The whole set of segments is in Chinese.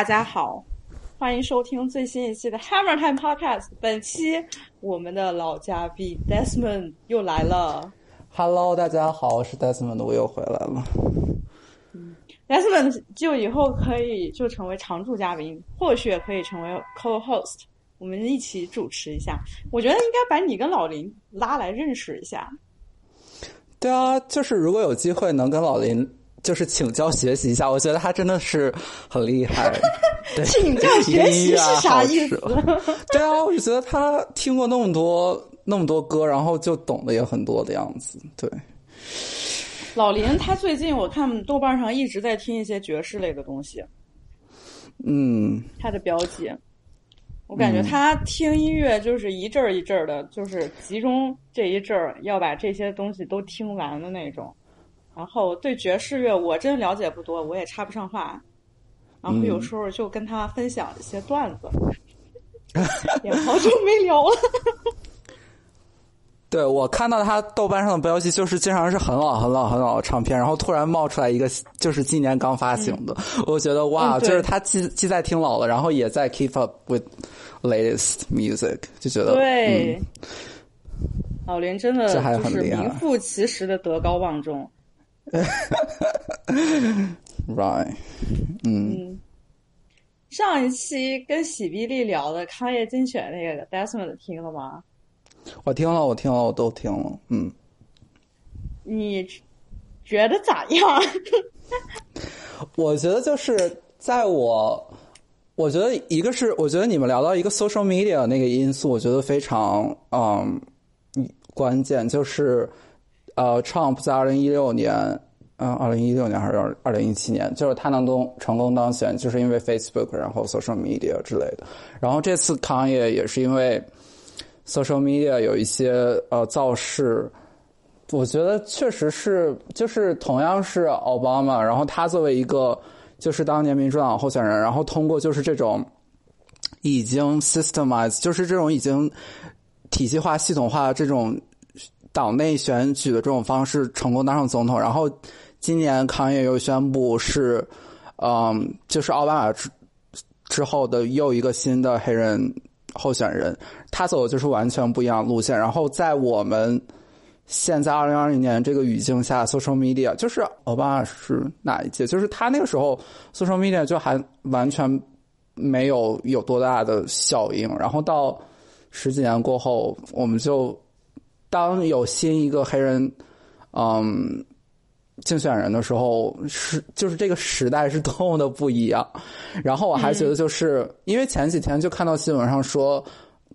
嘿，大家好，欢迎收听最新一期的 Hammer Time Podcast。本期我们的老嘉宾 Desmond 又来了。Hello，大家好，我是 Desmond，我又回来了。嗯 Desmond 就以后可以就成为常驻嘉宾，或许也可以成为 co-host，我们一起主持一下。我觉得应该把你跟老林拉来认识一下。对啊，就是如果有机会能跟老林就是请教学习一下，我觉得他真的是很厉害。对，请教学习是啥意思？对啊，我就觉得他听过那么多那么多歌，然后就懂得也很多的样子。对，老林他最近我看豆瓣上一直在听一些爵士类的东西。嗯，他的标记，我感觉他听音乐就是一阵儿一阵儿的，就是集中这一阵儿要把这些东西都听完的那种。然后对爵士乐我真了解不多，我也插不上话。然后有时候就跟他分享一些段子，也好久没聊了。对我看到他豆瓣上的标记，就是经常是很老很老很老的唱片，然后突然冒出来一个就是今年刚发行的，嗯、我觉得哇，嗯、就是他既既在听老了，然后也在 keep up with latest music，就觉得对，嗯、老林真的就是名副其实的德高望重。right，嗯。嗯上一期跟喜碧丽聊的康业精选那个 Desmond 听了吗？我听了，我听了，我都听了。嗯，你觉得咋样？我觉得就是在我，我觉得一个是，我觉得你们聊到一个 social media 那个因素，我觉得非常嗯关键，就是呃，Trump 在二零一六年。嗯，二零一六年还是二零一七年，就是他能当成功当选，就是因为 Facebook，然后 social media 之类的。然后这次康也也是因为 social media 有一些呃造势，我觉得确实是，就是同样是奥巴马，然后他作为一个就是当年民主党候选人，然后通过就是这种已经 systemize，就是这种已经体系化、系统化这种党内选举的这种方式，成功当上总统，然后。今年康也又宣布是，嗯，就是奥巴马之之后的又一个新的黑人候选人，他走的就是完全不一样的路线。然后在我们现在二零二零年这个语境下，social media 就是奥巴马是哪一届？就是他那个时候 social media 就还完全没有有多大的效应。然后到十几年过后，我们就当有新一个黑人，嗯。竞选人的时候是就是这个时代是多么的不一样，然后我还觉得就是、嗯、因为前几天就看到新闻上说，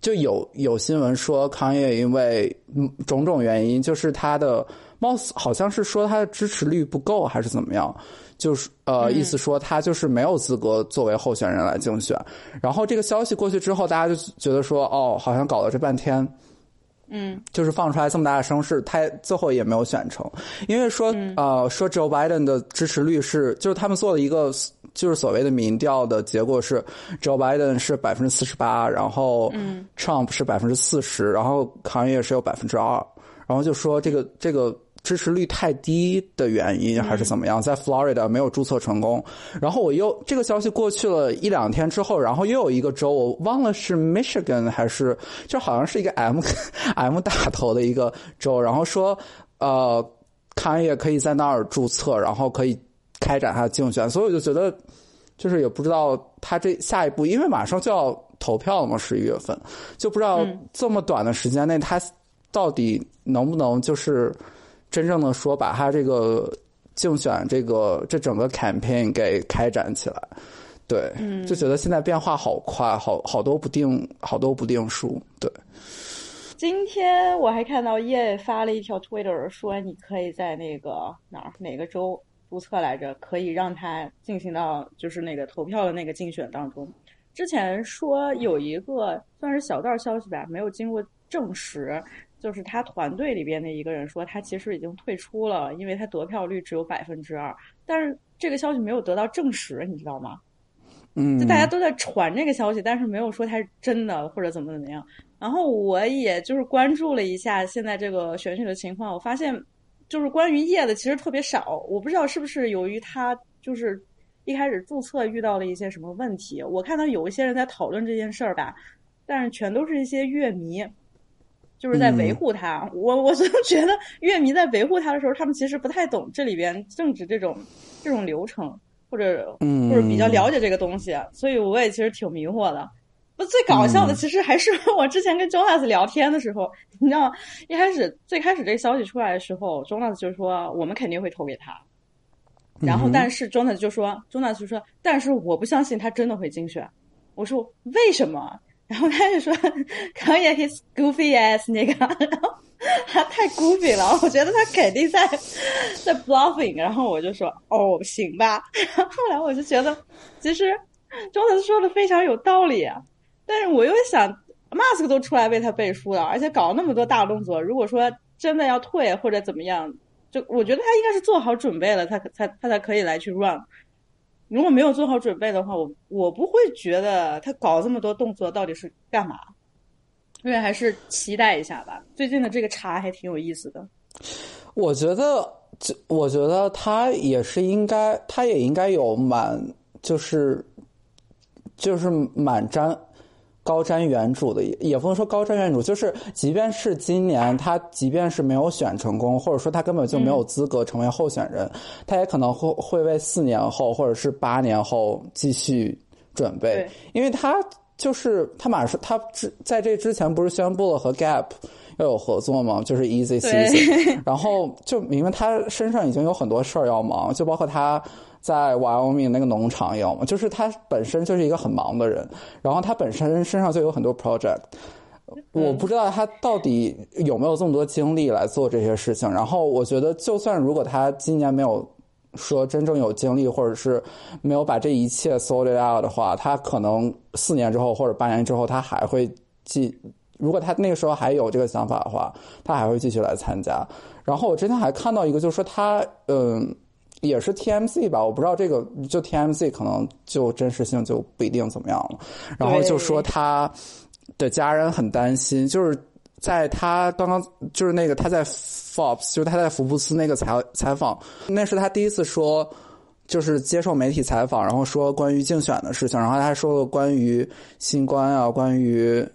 就有有新闻说康也因为种种原因，就是他的貌似好像是说他的支持率不够还是怎么样，就是呃、嗯、意思说他就是没有资格作为候选人来竞选。然后这个消息过去之后，大家就觉得说哦，好像搞了这半天。嗯，就是放出来这么大的声势，他最后也没有选成，因为说、嗯、呃说 Joe Biden 的支持率是，就是他们做了一个就是所谓的民调的结果是 Joe Biden 是百分之四十八，然后 Trump 是百分之四十，然后康也是有百分之二，然后就说这个这个支持率太低的原因还是怎么样，嗯、在 Florida 没有注册成功，然后我又这个消息过去了一两天之后，然后又有一个州我忘了是 Michigan 还是就好像是一个 M M 打头的一个州，然后说呃康也可以在那儿注册，然后可以开展他的竞选，所以我就觉得就是也不知道他这下一步，因为马上就要投票了嘛，十一月份，就不知道这么短的时间内他到底能不能就是。真正的说，把他这个竞选这个这整个 campaign 给开展起来，对，嗯、就觉得现在变化好快，好好多不定，好多不定数，对。今天我还看到叶发了一条 Twitter 说，你可以在那个哪儿哪个州注册来着，可以让他进行到就是那个投票的那个竞选当中。之前说有一个算是小道消息吧，没有经过证实。就是他团队里边的一个人说，他其实已经退出了，因为他得票率只有百分之二。但是这个消息没有得到证实，你知道吗？嗯，就大家都在传这个消息，但是没有说他是真的或者怎么怎么样。然后我也就是关注了一下现在这个选举的情况，我发现就是关于叶的其实特别少。我不知道是不是由于他就是一开始注册遇到了一些什么问题。我看到有一些人在讨论这件事儿吧，但是全都是一些乐迷，就是在维护他。我我就 觉得乐迷在维护他的时候，他们其实不太懂这里边政治这种这种流程，或者嗯或者比较了解这个东西，所以我也其实挺迷惑的。不，最搞笑的其实还是 我之前跟 Jonas 聊天的时候，你知道，一开始最开始这个消息出来的时候，Jonas 就说我们肯定会投给他，然后但是 Jonas 就说，Jonas 就说，但是我不相信他真的会竞选。我说为什么？然后他就说，可以 his goofy as 那个，然后他太 goofy 了，我觉得他肯定在在 bluffing。然后我就说，哦，行吧。然后后来我就觉得，其实中泽说的非常有道理啊。但是我又想，Mask 都出来为他背书了，而且搞那么多大动作。如果说真的要退或者怎么样，就我觉得他应该是做好准备了，他才他才可以来去 run。如果没有做好准备的话，我我不会觉得他搞这么多动作到底是干嘛。所以还是期待一下吧。最近的这个茶还挺有意思的。我觉得，我觉得他也是应该，他也应该有满，就是就是满沾。高瞻远瞩的，也不能说高瞻远瞩，就是即便是今年他，即便是没有选成功，或者说他根本就没有资格成为候选人，他也可能会会为四年后或者是八年后继续准备，因为他就是他马上他之在这之前不是宣布了和 Gap 要有合作吗？就是 Easy Season，然后就明明他身上已经有很多事儿要忙，就包括他。在 Wyoming 那个农场有吗？就是他本身就是一个很忙的人，然后他本身身上就有很多 project，我不知道他到底有没有这么多精力来做这些事情。然后我觉得，就算如果他今年没有说真正有精力，或者是没有把这一切 sorted out 的话，他可能四年之后或者八年之后，他还会继。如果他那个时候还有这个想法的话，他还会继续来参加。然后我之前还看到一个，就是说他嗯。也是 TMC 吧，我不知道这个就 TMC 可能就真实性就不一定怎么样了。然后就说他的家人很担心，就是在他刚刚就是那个他在 Forbes，就是他在福布斯那个采采访，那是他第一次说就是接受媒体采访，然后说关于竞选的事情，然后他还说了关于新冠啊，关于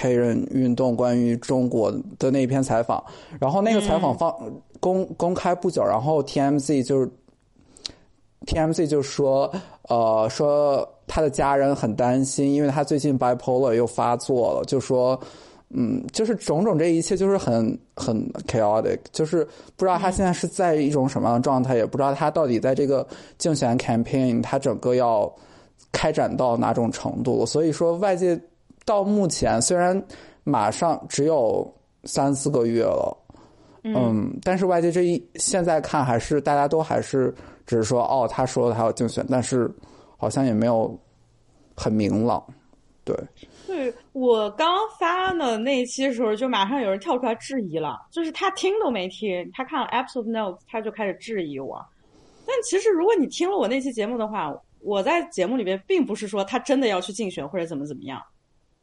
黑人运动，关于中国的那篇采访，然后那个采访放。公公开不久，然后 TMZ 就是 TMZ 就说，呃，说他的家人很担心，因为他最近 bipolar 又发作了，就说，嗯，就是种种这一切就是很很 chaotic，就是不知道他现在是在一种什么样的状态，也不知道他到底在这个竞选 campaign 他整个要开展到哪种程度，所以说外界到目前虽然马上只有三四个月了。嗯，但是外界这一现在看还是大家都还是只是说哦，他说他要竞选，但是好像也没有很明朗。对，对我刚发的那一期的时候，就马上有人跳出来质疑了，就是他听都没听，他看了 episode notes，他就开始质疑我。但其实如果你听了我那期节目的话，我在节目里边并不是说他真的要去竞选或者怎么怎么样，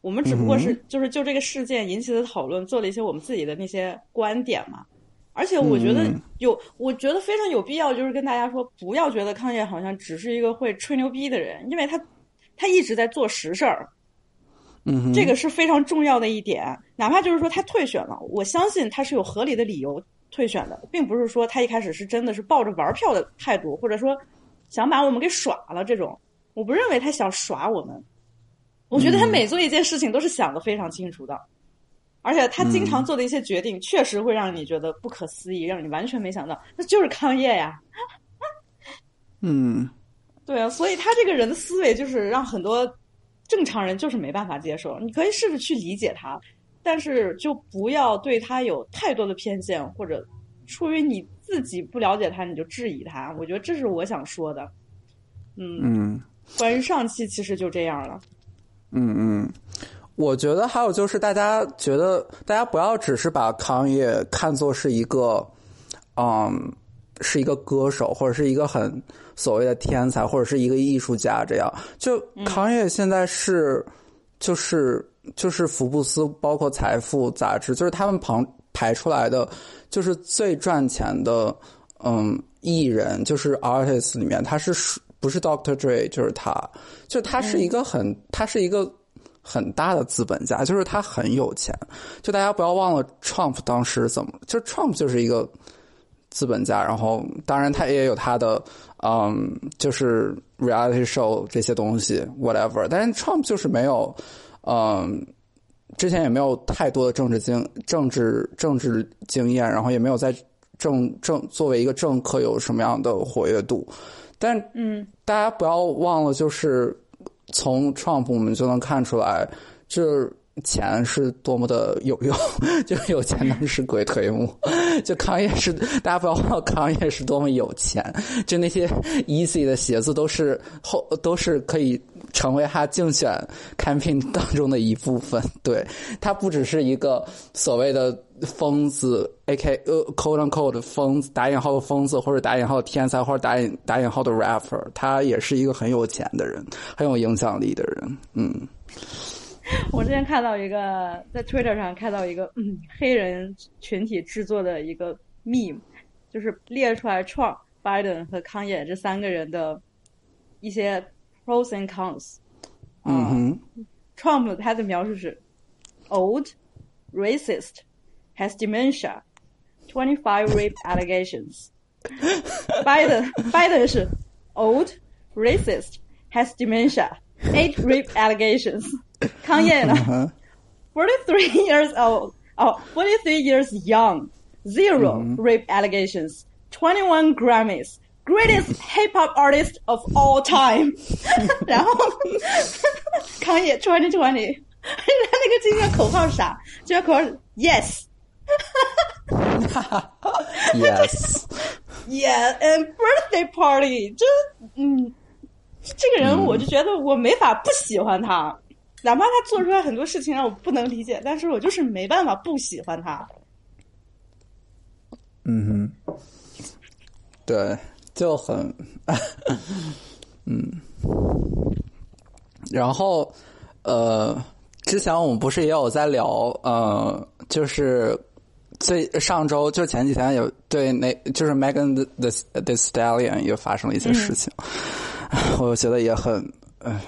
我们只不过是就是就这个事件引起的讨论，做了一些我们自己的那些观点嘛。而且我觉得有，我觉得非常有必要，就是跟大家说，不要觉得康业好像只是一个会吹牛逼的人，因为他他一直在做实事儿，嗯，这个是非常重要的一点。哪怕就是说他退选了，我相信他是有合理的理由退选的，并不是说他一开始是真的是抱着玩票的态度，或者说想把我们给耍了这种。我不认为他想耍我们，我觉得他每做一件事情都是想的非常清楚的。而且他经常做的一些决定，确实会让你觉得不可思议，让你完全没想到，那就是康业呀。嗯，对啊，所以他这个人的思维就是让很多正常人就是没办法接受。你可以试着去理解他，但是就不要对他有太多的偏见，或者出于你自己不了解他你就质疑他。我觉得这是我想说的。嗯嗯，关于上期其实就这样了。嗯嗯。我觉得还有就是，大家觉得大家不要只是把康业看作是一个，嗯，是一个歌手或者是一个很所谓的天才或者是一个艺术家这样。就康业现在是，就是就是福布斯包括财富杂志，就是他们旁排出来的，就是最赚钱的，嗯，艺人就是 artist 里面，他是。不是 Doctor Dre 就是他，就他是一个很，他是一个很大的资本家，就是他很有钱。就大家不要忘了 Trump 当时怎么，就 Trump 就是一个资本家，然后当然他也有他的，嗯，就是 reality show 这些东西 whatever，但是 Trump 就是没有，嗯。之前也没有太多的政治经政治政治经验，然后也没有在政政作为一个政客有什么样的活跃度，但嗯，大家不要忘了，就是从 Trump 我们就能看出来，这。钱是多么的有用，就有钱能使鬼推磨。就康业是，大家不要忘了，康业是多么有钱。就那些 easy 的鞋子，都是后都是可以成为他竞选 campaign 当中的一部分。对他不只是一个所谓的疯子，A.K. 呃，quote unquote 疯子，打引号的疯子，或者打引号的天才，或者打引打引号的 rapper，他也是一个很有钱的人，很有影响力的人。嗯。我之前看到一个在 Twitter 上看到一个嗯黑人群体制作的一个 meme，就是列出来 Trump、Biden 和康也这三个人的一些 pros and cons。嗯哼，Trump 他的描述是 old, racist, has dementia, twenty five rape allegations。Biden Biden 是 old, racist, has dementia, eight rape allegations。康业呢？Forty-three years old, oh, 43 years young, zero rape allegations, 21 Grammys, greatest hip hop artist of all time 然后康业 twenty twenty，他那个今年口号是啥？今年口号是 Yes。 Yes，Yeah, and birthday party，就嗯，这个人我就觉得我没法不喜欢他，哪怕他做出来很多事情让我不能理解，但是我就是没办法不喜欢他。嗯哼，对，就很，嗯，然后呃，之前我们不是也有在聊，呃，就是最上周就前几天有对那就是 Megan the the the Stallion 又发生了一些事情，我觉得也很，呃，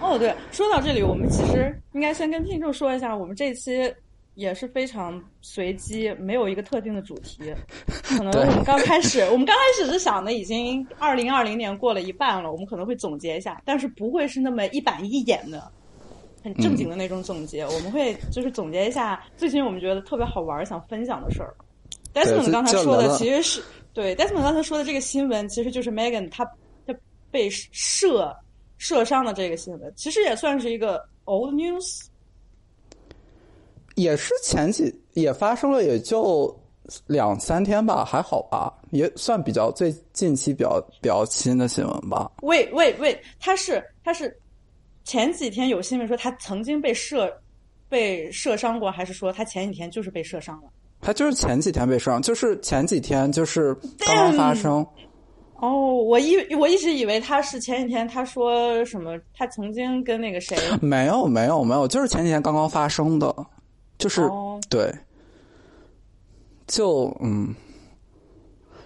哦，对，说到这里，我们其实应该先跟听众说一下，我们这期也是非常随机，没有一个特定的主题。可能我们刚开始，我们刚开始是想的，已经二零二零年过了一半了，我们可能会总结一下，但是不会是那么一板一眼的。很正经的那种总结，我们会就是总结一下最近我们觉得特别好玩、想分享的事儿。Desmond 刚才说的其实是对 Desmond 刚才说的这个新闻，其实就是 Megan 她她被射射伤的这个新闻，其实也算是一个 old news。也是前几也发生了，也就两三天吧，还好吧，也算比较最近期比较比较新的新闻吧。喂喂喂，他是他是前几天有新闻说他曾经被射被射伤过，还是说他前几天就是被射伤了？他就是前几天被伤，就是前几天就是刚刚发生。哦，我一我一直以为他是前几天他说什么，他曾经跟那个谁？没有没有没有，就是前几天刚刚发生的，就是、哦。对，就嗯，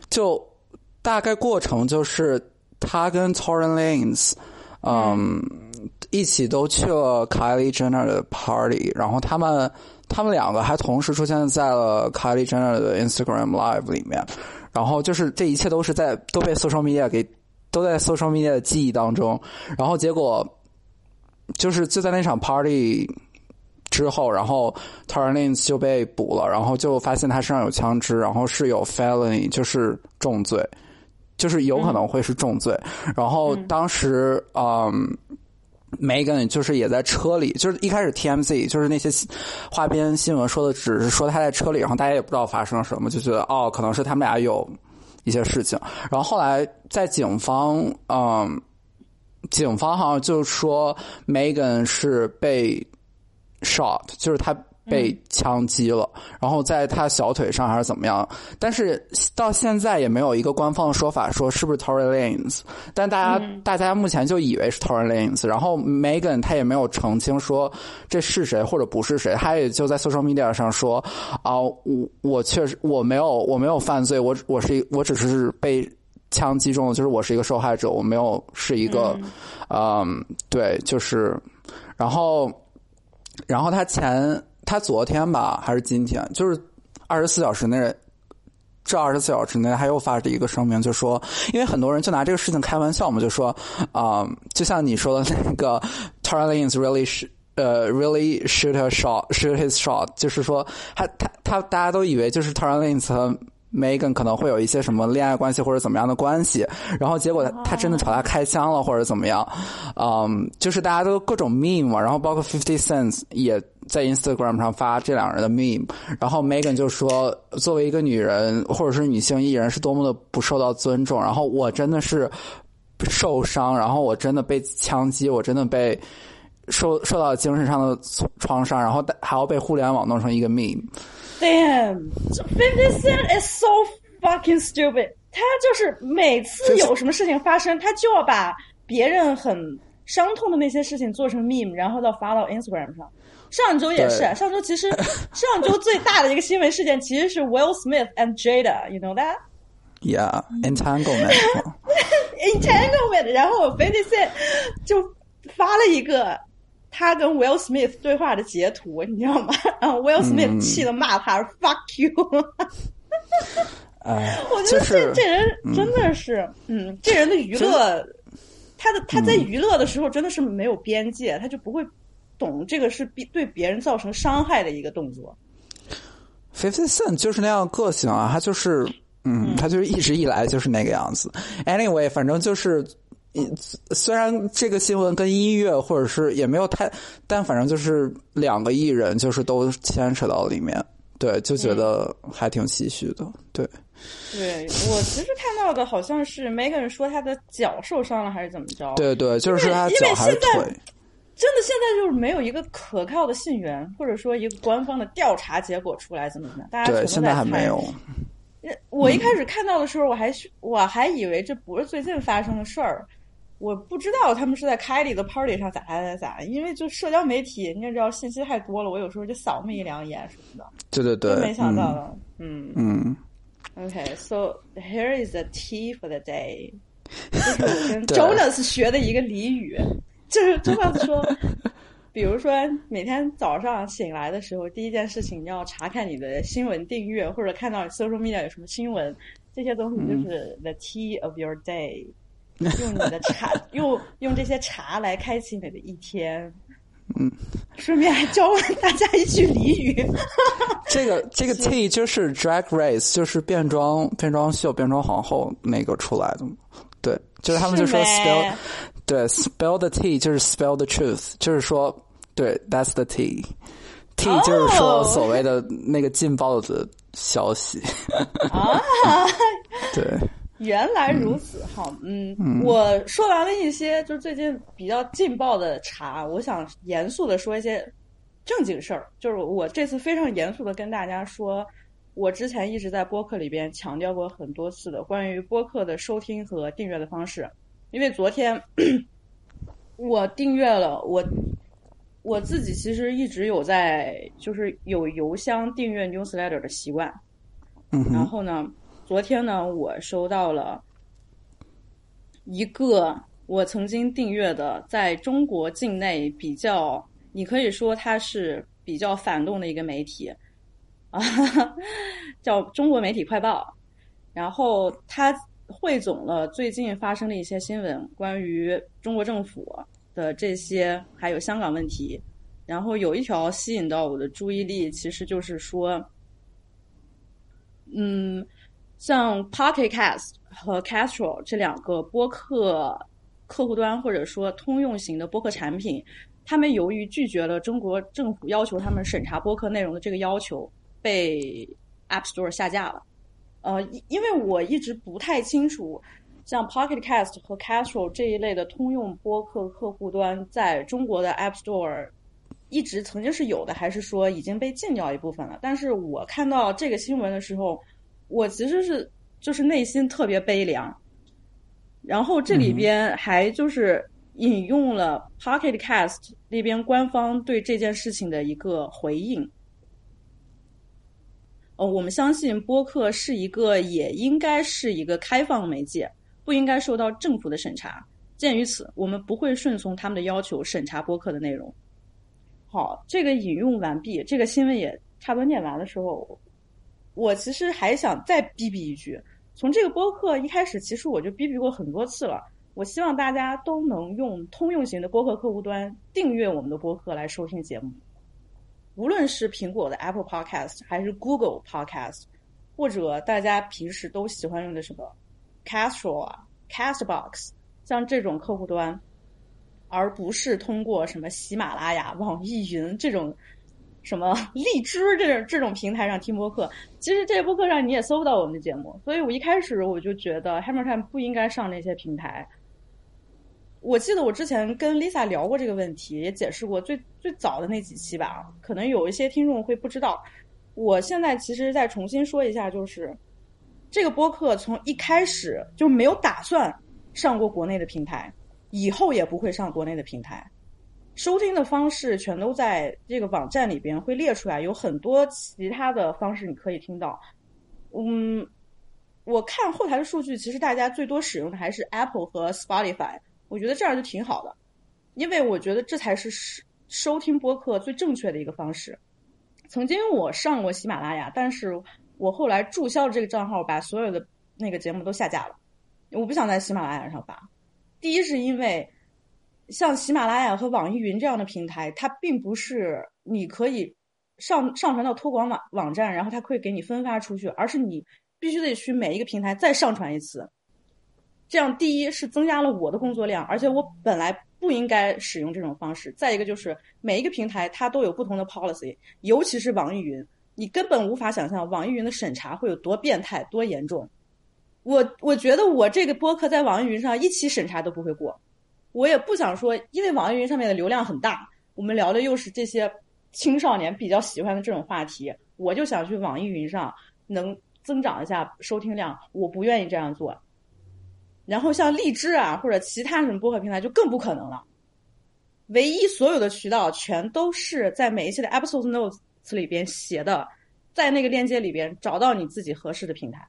就大概过程就是他跟 Torin Lanez，嗯，一起都去了 Kylie Jenner 的 party，然后他们他们两个还同时出现在了 Kylie Jenner 的 Instagram Live 里面，然后就是这一切都是在都被 social media 给都在 social media 的记忆当中，然后结果就是就在那场 party 之后，然后 t a r l i n s 就被捕了，然后就发现他身上有枪支，然后是有 felony，就是重罪，就是有可能会是重罪。然后当时，嗯。Megan 就是也在车里，就是一开始 TMZ 就是那些花边新闻说的，只是说他在车里，然后大家也不知道发生了什么，就觉得哦，可能是他们俩有一些事情。然后后来在警方，嗯，警方好像就说 Megan 是被 shot，就是他被枪击了，然后在他小腿上还是怎么样？但是到现在也没有一个官方的说法说是不是 Tory Lanez，但大家、大家目前就以为是 Tory Lanez，然后 Megan 他也没有澄清说这是谁或者不是谁，他也就在 social media 上说啊，我我确实我没有我没有犯罪，我我是我只是被枪击中，就是我是一个受害者，我没有是一个，嗯，对，就是，然后，然后他前他昨天吧，还是今天，就是二十四小时内，这二十四小时内，他又发了一个声明，就说，因为很多人就拿这个事情开玩笑嘛，就说，啊，就像你说的那个 t a r l i n s really 是。呃，really shoot a shot，shoot his shot，就是说，他他他，大家都以为就是 t a r l i n s 和 Megan 可能会有一些什么恋爱关系或者怎么样的关系，然后结果他真的朝他开枪了或者怎么样，嗯，就是大家都各种 meme 嘛，然后包括 Fifty Cents 也在 Instagram 上发这两人的 meme，然后 Megan 就说，作为一个女人或者是女性艺人是多么的不受到尊重，然后我真的是受伤，然后我真的被枪击，我真的被。受受到精神上的创伤，然后还要被互联网弄成一个 meme。Damn, Fifty Cent is so fucking stupid。他就是每次有什么事情发生，他就要把别人很伤痛的那些事情做成 meme，然后再发到 Instagram 上。上周也是，上周其实上周最大的一个新闻事件其实是 Will Smith and Jada，you know that? Yeah, entanglement. entanglement。然后 Fifty Cent 就发了一个。他跟 Will Smith 对话的截图，你知道吗？然后 Will Smith 气的骂他 “fuck you”。哎，我觉得这这人真的是，嗯，这人的娱乐，他的他在娱乐的时候真的是没有边界，他就不会懂这个是比对别人造成伤害的一个动作。Fifty Cent 就是那样个性啊，他就是，嗯，他就是一直以来就是那个样子。Anyway，反正就是。虽然这个新闻跟音乐或者是也没有太，但反正就是两个艺人就是都牵扯到里面，对，就觉得还挺唏嘘的，对。对我其实看到的好像是 Megan 说他的脚受伤了还是怎么着？对对，就是他脚还是腿。真的现在就是没有一个可靠的信源，或者说一个官方的调查结果出来，怎么怎么样？大家对现在还没有。我一开始看到的时候，我还我还以为这不是最近发生的事儿。我不知道他们是在凯里的 party 上咋咋咋咋，因为就社交媒体，你也知道信息太多了，我有时候就扫那么一两眼什么的。对对对，没想到的，嗯嗯。OK，so here is the tea for the day，这是我跟 Jonas 学的一个俚语，就是 Jonas 说，比如说每天早上醒来的时候，第一件事情你要查看你的新闻订阅，或者看到 social media 有什么新闻，这些东西就是 the tea of your day。用你的茶，用用这些茶来开启你的一天。嗯，顺便还教了大家一句俚语。这个这个 tea 就是 Drag Race，就是变装变装秀变装皇后那个出来的。对，就是他们就说 Spill，对，spell the tea 就是 spell the truth，就是说对 That's the tea，tea 就是说所谓的那个劲爆的消息。啊，对。原来如此，好，嗯，我说完了一些就是最近比较劲爆的茶，我想严肃的说一些正经事儿，就是我这次非常严肃的跟大家说，我之前一直在播客里边强调过很多次的关于播客的收听和订阅的方式，因为昨天我订阅了我我自己其实一直有在就是有邮箱订阅 newsletter 的习惯，嗯然后呢。昨天呢，我收到了一个我曾经订阅的，在中国境内比较，你可以说它是比较反动的一个媒体，啊，叫中国媒体快报。然后它汇总了最近发生的一些新闻，关于中国政府的这些，还有香港问题。然后有一条吸引到我的注意力，其实就是说，嗯。像 Pocket Cast 和 Castro 这两个播客客户端或者说通用型的播客产品，他们由于拒绝了中国政府要求他们审查播客内容的这个要求，被 App Store 下架了。呃，因为我一直不太清楚，像 Pocket Cast 和 Castro 这一类的通用播客客户端在中国的 App Store 一直曾经是有的，还是说已经被禁掉一部分了？但是我看到这个新闻的时候。我其实是就是内心特别悲凉，然后这里边还就是引用了 Pocket Cast 那边官方对这件事情的一个回应。呃，我们相信播客是一个也应该是一个开放媒介，不应该受到政府的审查。鉴于此，我们不会顺从他们的要求审查播客的内容。好，这个引用完毕，这个新闻也差不多念完的时候，我其实还想再逼逼一句：从这个播客一开始，其实我就逼逼过很多次了。我希望大家都能用通用型的播客客户端订阅我们的播客来收听节目，无论是苹果的 Apple Podcast 还是 Google Podcast，或者大家平时都喜欢用的什么 Castro 啊、Castbox，像这种客户端，而不是通过什么喜马拉雅、网易云这种什么 荔枝这种这种平台上听播客。其实这些播客上你也搜不到我们的节目，所以我一开始我就觉得 Hammer Time 不应该上那些平台。我记得我之前跟 Lisa 聊过这个问题，也解释过最最早的那几期吧，可能有一些听众会不知道。我现在其实再重新说一下，就是这个播客从一开始就没有打算上过国内的平台，以后也不会上国内的平台。收听的方式全都在这个网站里边会列出来，有很多其他的方式你可以听到。嗯，我看后台的数据，其实大家最多使用的还是 Apple 和 Spotify。我觉得这样就挺好的，因为我觉得这才是收收听播客最正确的一个方式。曾经我上过喜马拉雅，但是我后来注销了这个账号，把所有的那个节目都下架了。我不想在喜马拉雅上发。第一是因为像喜马拉雅和网易云这样的平台，它并不是你可以上上传到托管网网站，然后它可以给你分发出去，而是你必须得去每一个平台再上传一次。这样，第一是增加了我的工作量，而且我本来不应该使用这种方式。再一个就是每一个平台它都有不同的 policy，尤其是网易云，你根本无法想象网易云的审查会有多变态、多严重。我我觉得我这个播客在网易云上一期审查都不会过，我也不想说，因为网易云上面的流量很大，我们聊的又是这些青少年比较喜欢的这种话题，我就想去网易云上能增长一下收听量，我不愿意这样做。然后像荔枝啊或者其他什么播客平台就更不可能了，唯一所有的渠道全都是在每一期的 episode notes 里边写的，在那个链接里边找到你自己合适的平台。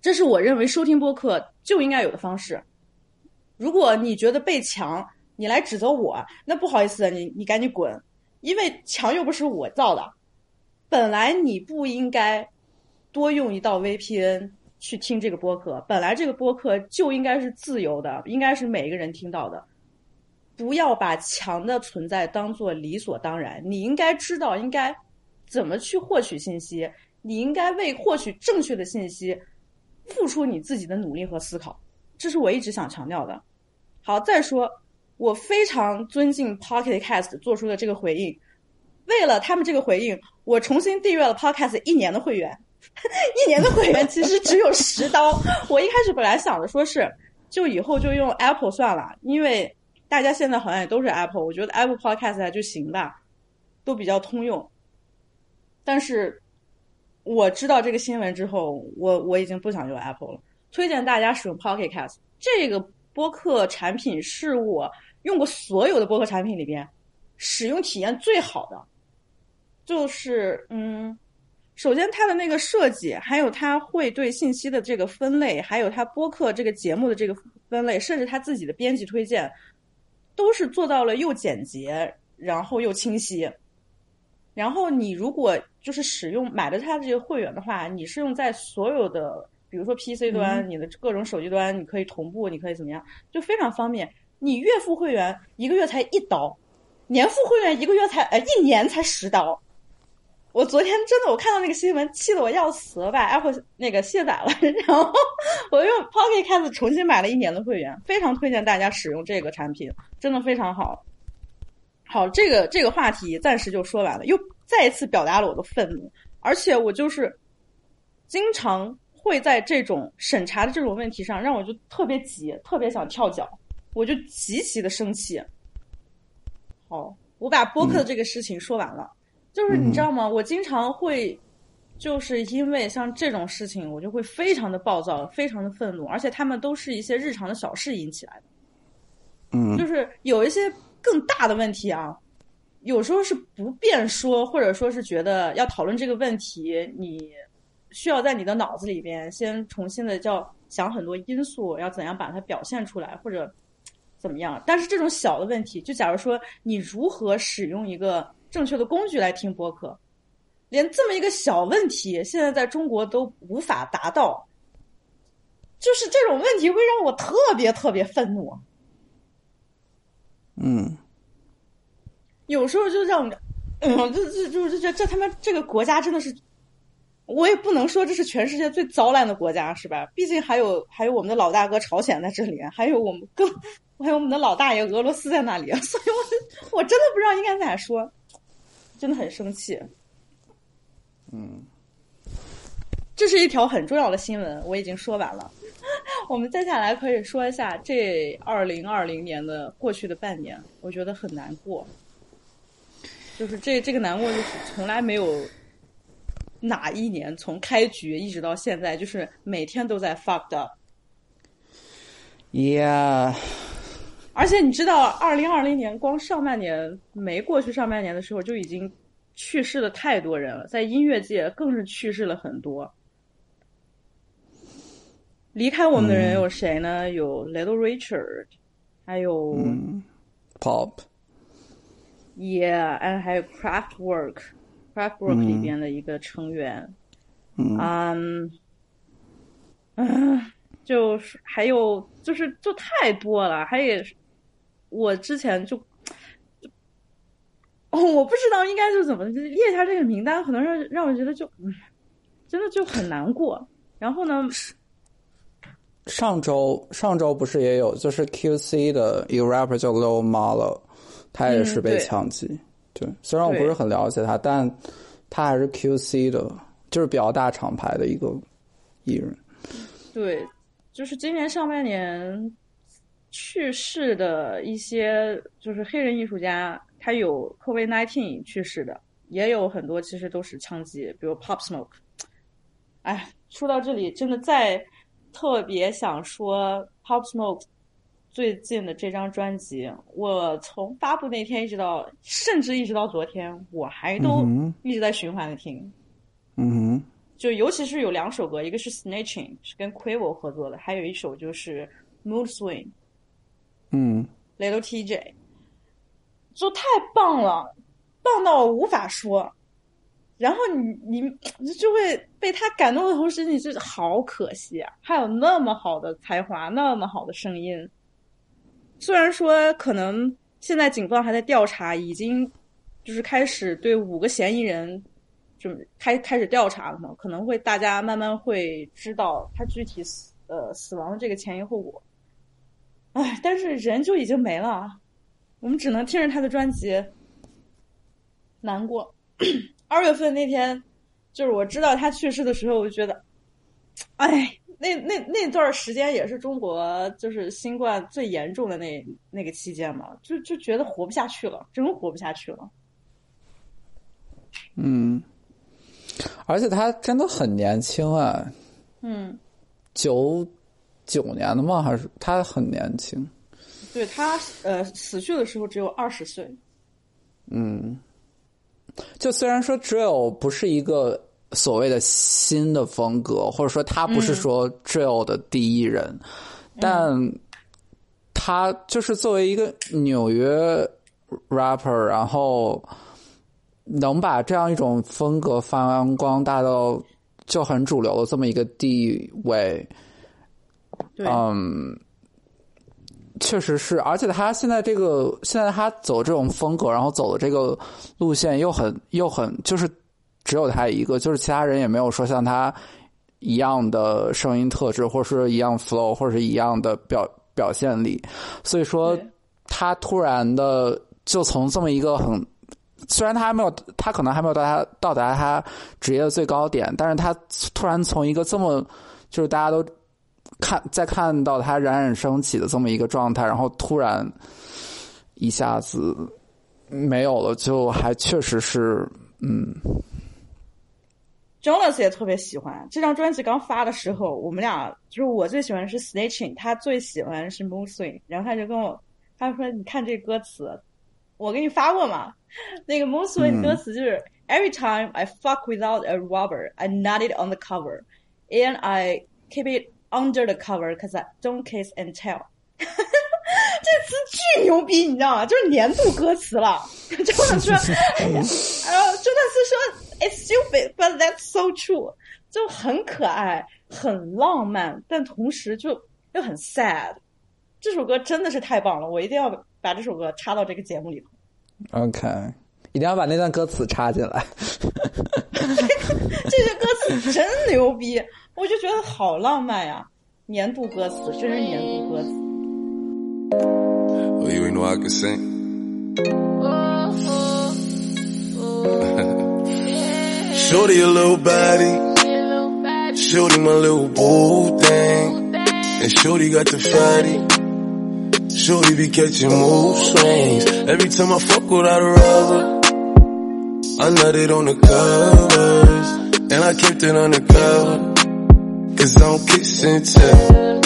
这是我认为收听播客就应该有的方式。如果你觉得被强，你来指责我，那不好意思，你你赶紧滚，因为墙又不是我造的，本来你不应该多用一道 VPN。去听这个播客，本来这个播客就应该是自由的，应该是每一个人听到的。不要把墙的存在当做理所当然。你应该知道应该怎么去获取信息，你应该为获取正确的信息付出你自己的努力和思考。这是我一直想强调的。好，再说，我非常尊敬 Pocket Cast 做出的这个回应。为了他们这个回应，我重新订阅了 Podcast 一年的会员。一年的会员其实只有十刀。我一开始本来想着说是，就以后就用 Apple 算了，因为大家现在好像也都是 Apple，我觉得 Apple Podcast 就行吧，都比较通用。但是我知道这个新闻之后，我我已经不想用 Apple 了。推荐大家使用 Pocket Cast 这个播客产品，是我用过所有的播客产品里边使用体验最好的，就是嗯。首先，它的那个设计，还有它会对信息的这个分类，还有它播客这个节目的这个分类，甚至它自己的编辑推荐，都是做到了又简洁，然后又清晰。然后你如果就是使用买了它这个会员的话，你是用在所有的，比如说 PC 端，你的各种手机端，你可以同步，你可以怎么样，就非常方便。你月付会员一个月才一刀，年付会员一个月才呃一年才十刀。我昨天真的，我看到那个新闻，气得我要死，把 Apple 那个卸载了，然后我用 Pocket Cast 重新买了一年的会员，非常推荐大家使用这个产品，真的非常好。好，这个这个话题暂时就说完了，又再一次表达了我的愤怒，而且我就是经常会在这种审查的这种问题上，让我就特别急，特别想跳脚，我就极其的生气。好，我把播客的这个事情说完了。就是你知道吗？我经常会，就是因为像这种事情，我就会非常的暴躁，非常的愤怒，而且他们都是一些日常的小事引起来的。嗯，就是有一些更大的问题啊，有时候是不便说，或者说是觉得要讨论这个问题，你需要在你的脑子里边先重新的叫想很多因素，要怎样把它表现出来，或者怎么样。但是这种小的问题，就假如说你如何使用一个正确的工具来听播客，连这么一个小问题，现在在中国都无法达到，就是这种问题会让我特别特别愤怒。嗯，有时候就让，嗯，这这这这这他妈这个国家真的是，我也不能说这是全世界最糟烂的国家是吧？毕竟还有还有我们的老大哥朝鲜在这里，还有我们更还有我们的老大爷俄罗斯在那里，所以我我真的不知道应该咋说，真的很生气。嗯，这是一条很重要的新闻，我已经说完了。我们接下来可以说一下这二零二零年的过去的半年，我觉得很难过。就是这这个难过，就是从来没有哪一年从开局一直到现在，就是每天都在 fucked up。Yeah，而且你知道，二零二零年光上半年没过去上半年的时候，就已经去世了太多人了，在音乐界更是去世了很多。离开我们的人有谁呢？有 Little Richard，还有嗯，Pop，Yeah，and 还有 Craftwork，Craftwork 里边的一个成员。嗯嗯，嗯，就是还有就是就太多了，还有我之前就就哦，我不知道应该就怎么就列一下这个名单，可能让让我觉得就嗯，真的就很难过。然后呢，上周上周不是也有，就是 QC 的一个 rapper 叫 Lil Malo，他也是被嗯对枪击。对，虽然我不是很了解他，但他还是 QC 的，就是比较大厂牌的一个艺人。对，就是今年上半年去世的一些就是黑人艺术家，他有 COVID-19 去世的，也有很多其实都是枪击，比如 Pop Smoke。哎，说到这里，真的再特别想说 Pop Smoke 最近的这张专辑，我从发布那天一直到，甚至一直到昨天，我还都一直在循环的听。嗯哼，就尤其是有两首歌，一个是 Snitching 是跟 Quavo 合作的，还有一首就是 Mood Swing 嗯 Little TJ，就太棒了，棒到我无法说。然后你你就会被他感动的同时，你就好可惜啊！还有那么好的才华，那么好的声音。虽然说可能现在警方还在调查，已经就是开始对五个嫌疑人就开开始调查了嘛，可能会大家慢慢会知道他具体死呃死亡的这个前因后果。唉，但是人就已经没了，我们只能听着他的专辑难过。二月份那天，就是我知道他去世的时候，我就觉得，哎，那那那段时间也是中国就是新冠最严重的那那个期间嘛，就就觉得活不下去了，真活不下去了。嗯，而且他真的很年轻啊，嗯，九九年的吗？还是他很年轻？对他呃死去的时候只有二十岁。嗯，就虽然说 drill 不是一个所谓的新的风格，或者说他不是说 drill 的第一人，但他就是作为一个纽约 rapper，然后能把这样一种风格发扬光大到就很主流的这么一个地位，对，嗯，确实是，而且他现在这个现在他走这种风格，然后走的这个路线又很又很，就是只有他一个，就是其他人也没有说像他一样的声音特质，或者是一样 flow，或者是一样的表表现力，所以说他突然的就从这么一个很。虽然他还没有，他可能还没有到他到达他职业的最高点，但是他突然从一个这么就是大家都看在看到他冉冉升起的这么一个状态，然后突然一下子没有了，就还确实是，嗯 Jonas 也特别喜欢这张专辑。刚发的时候，我们俩就是我最喜欢的是 Snitching，他最喜欢的是 Moonswing。然后他就跟我他说：“你看这歌词，我给你发过嘛？那个 Moonswing 歌词就是、Every time I fuck without a rubber, I nut it on the cover, and I keep it under the cover because I don't kiss and tell. 这词巨牛逼，你知道吗？就是年度歌词了。真 的说，哎呀，然后真的是说，It's stupid, but that's so true，就很可爱，很浪漫，但同时就又很 sad。这首歌真的是太棒了，我一定要把这首歌插到这个节目里头。OK，一定要把那段歌词插进来。这些歌词真牛逼，我就觉得好浪漫呀！年度歌词，真是年度歌词。Oh, you ain't know I can sing. Shorty a little body. Shorty my little boo thing. And Shorty got the fatty. Shorty be catching mood swings. Every time I fuck without a rubber. I nut it on the covers. And I kept it undercover. Cause I don't kiss and tell.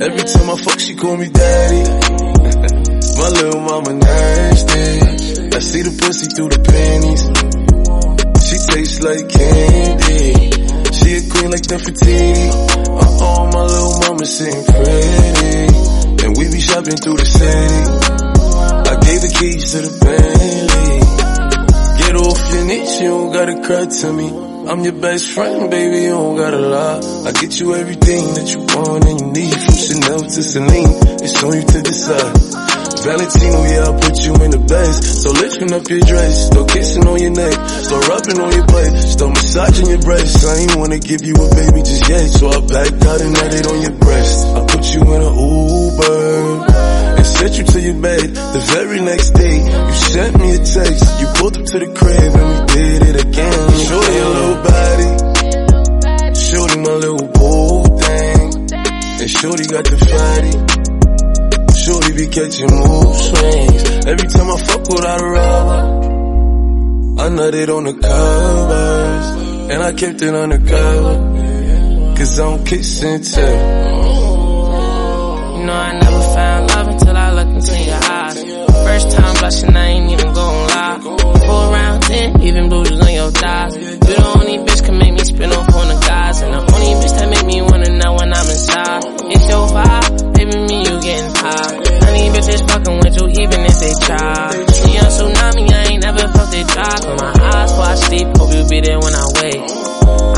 Every time I fuck, she call me daddy. My little mama nasty. I see the pussy through the panties. She tastes like candy. She a queen like Nefertiti. Uh oh, my little mama sitting pretty. And we be shopping through the city. I gave the keys to the Bentley. Get off your knees, you don't gotta cry to me. I'm your best friend, baby, you don't gotta lie. I get you everything that you want and you need. From Chanel to Celine, it's on you to decide. Valentino, yeah, I put you in the best. So lifting up your dress, start kissing on your neck, start rubbing on your butt, start massaging your breasts. I ain't wanna give you a baby just yet, so I backed out and it on your breast. I put you in an Uber sent you to your bed. The very next day, you sent me a text. You pulled up to the crib and we did it again. Shorty a little body, shorty my little boo thing, and shorty got the fatty. Shorty be catching mood swings. Every time I fuck without a rubber, I nutted on the covers, and I kept it undercover. Cause I don't kiss and tell. You know I never First time blushing, I ain't even gon' lie. Four round ten, even bruises on your thighs. You the only bitch can make me spin off on the guys, and the only bitch that make me wanna know when I'm inside. It's your vibe, baby, me you getting high. Honey bitches fucking with you even if they try. See a tsunami, I ain't never felt it dry. Close my eyes before I sleep, hope you be there when I wake.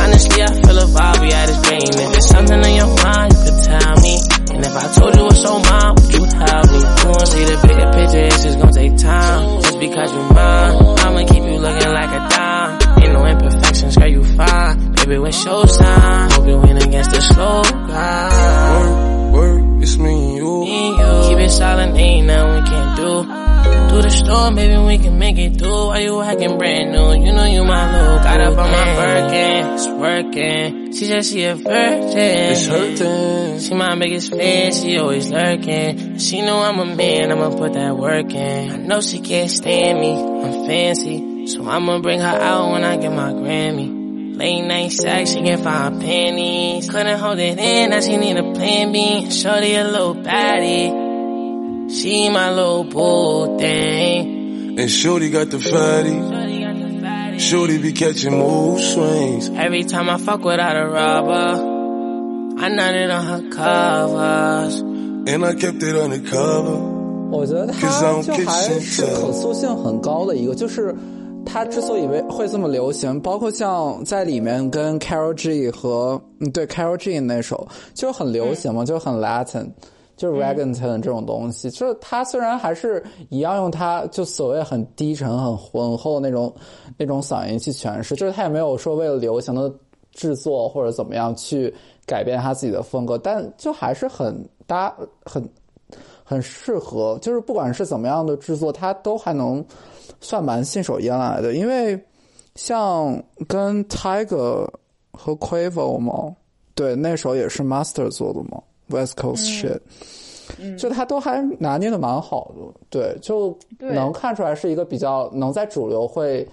Honestly, I feel a vibe, we had this brain. If there's something on your mind, you could tell me. And if I told you what's on mine, would you me? You won't see the bigger picture, it's just gonna take time. Just because you're mine, I'ma keep you looking like a dime. Ain't no imperfections, girl, you fine. Baby, when showtime, hope you win against the slow guy. Work, work, it's me and you. Me and you, keep it silent, ain't nothing we can't do. Through the storm, baby, we can make it through. Why you acting brand new? You know you my little Got up on my Birkin, it's working. She said she a virgin. It's hurting. She my biggest fan, she always lurking. She know I'm a man, I'ma put that work in. I know she can't stand me, I'm fancy. So I'ma bring her out when I get my Grammy. Late night sex, she can find panties. Couldn't hold it in, now she need a plan B. Shorty a little baddie. She my little boo thing. And Shorty got the fatty. Shorty got the fatty. Shorty be catching mood swings. Every time I fuck without a rubber, I nutted on her covers. And I kept it undercover. 我觉得它还是可塑性很高的一个，就是它之所以会会这么流行，包括像在里面跟 Carol G 和嗯对 Carol G 那首就很流行嘛，就很 Latin。就是 reggaeton 这种东西，就是它虽然还是一样用它就所谓很低沉、很浑厚那种那种嗓音去诠释，就是它也没有说为了流行的制作或者怎么样去改变他自己的风格，但就还是很搭很很适合，就是不管是怎么样的制作，它都还能算蛮信手拈来的。因为像跟 Tiger 和 Quavo 嘛，对，那首也是 Master 做的嘛，West Coast Shit，、就他都还拿捏的蛮好的，对，就对能看出来是一个比较能在主流会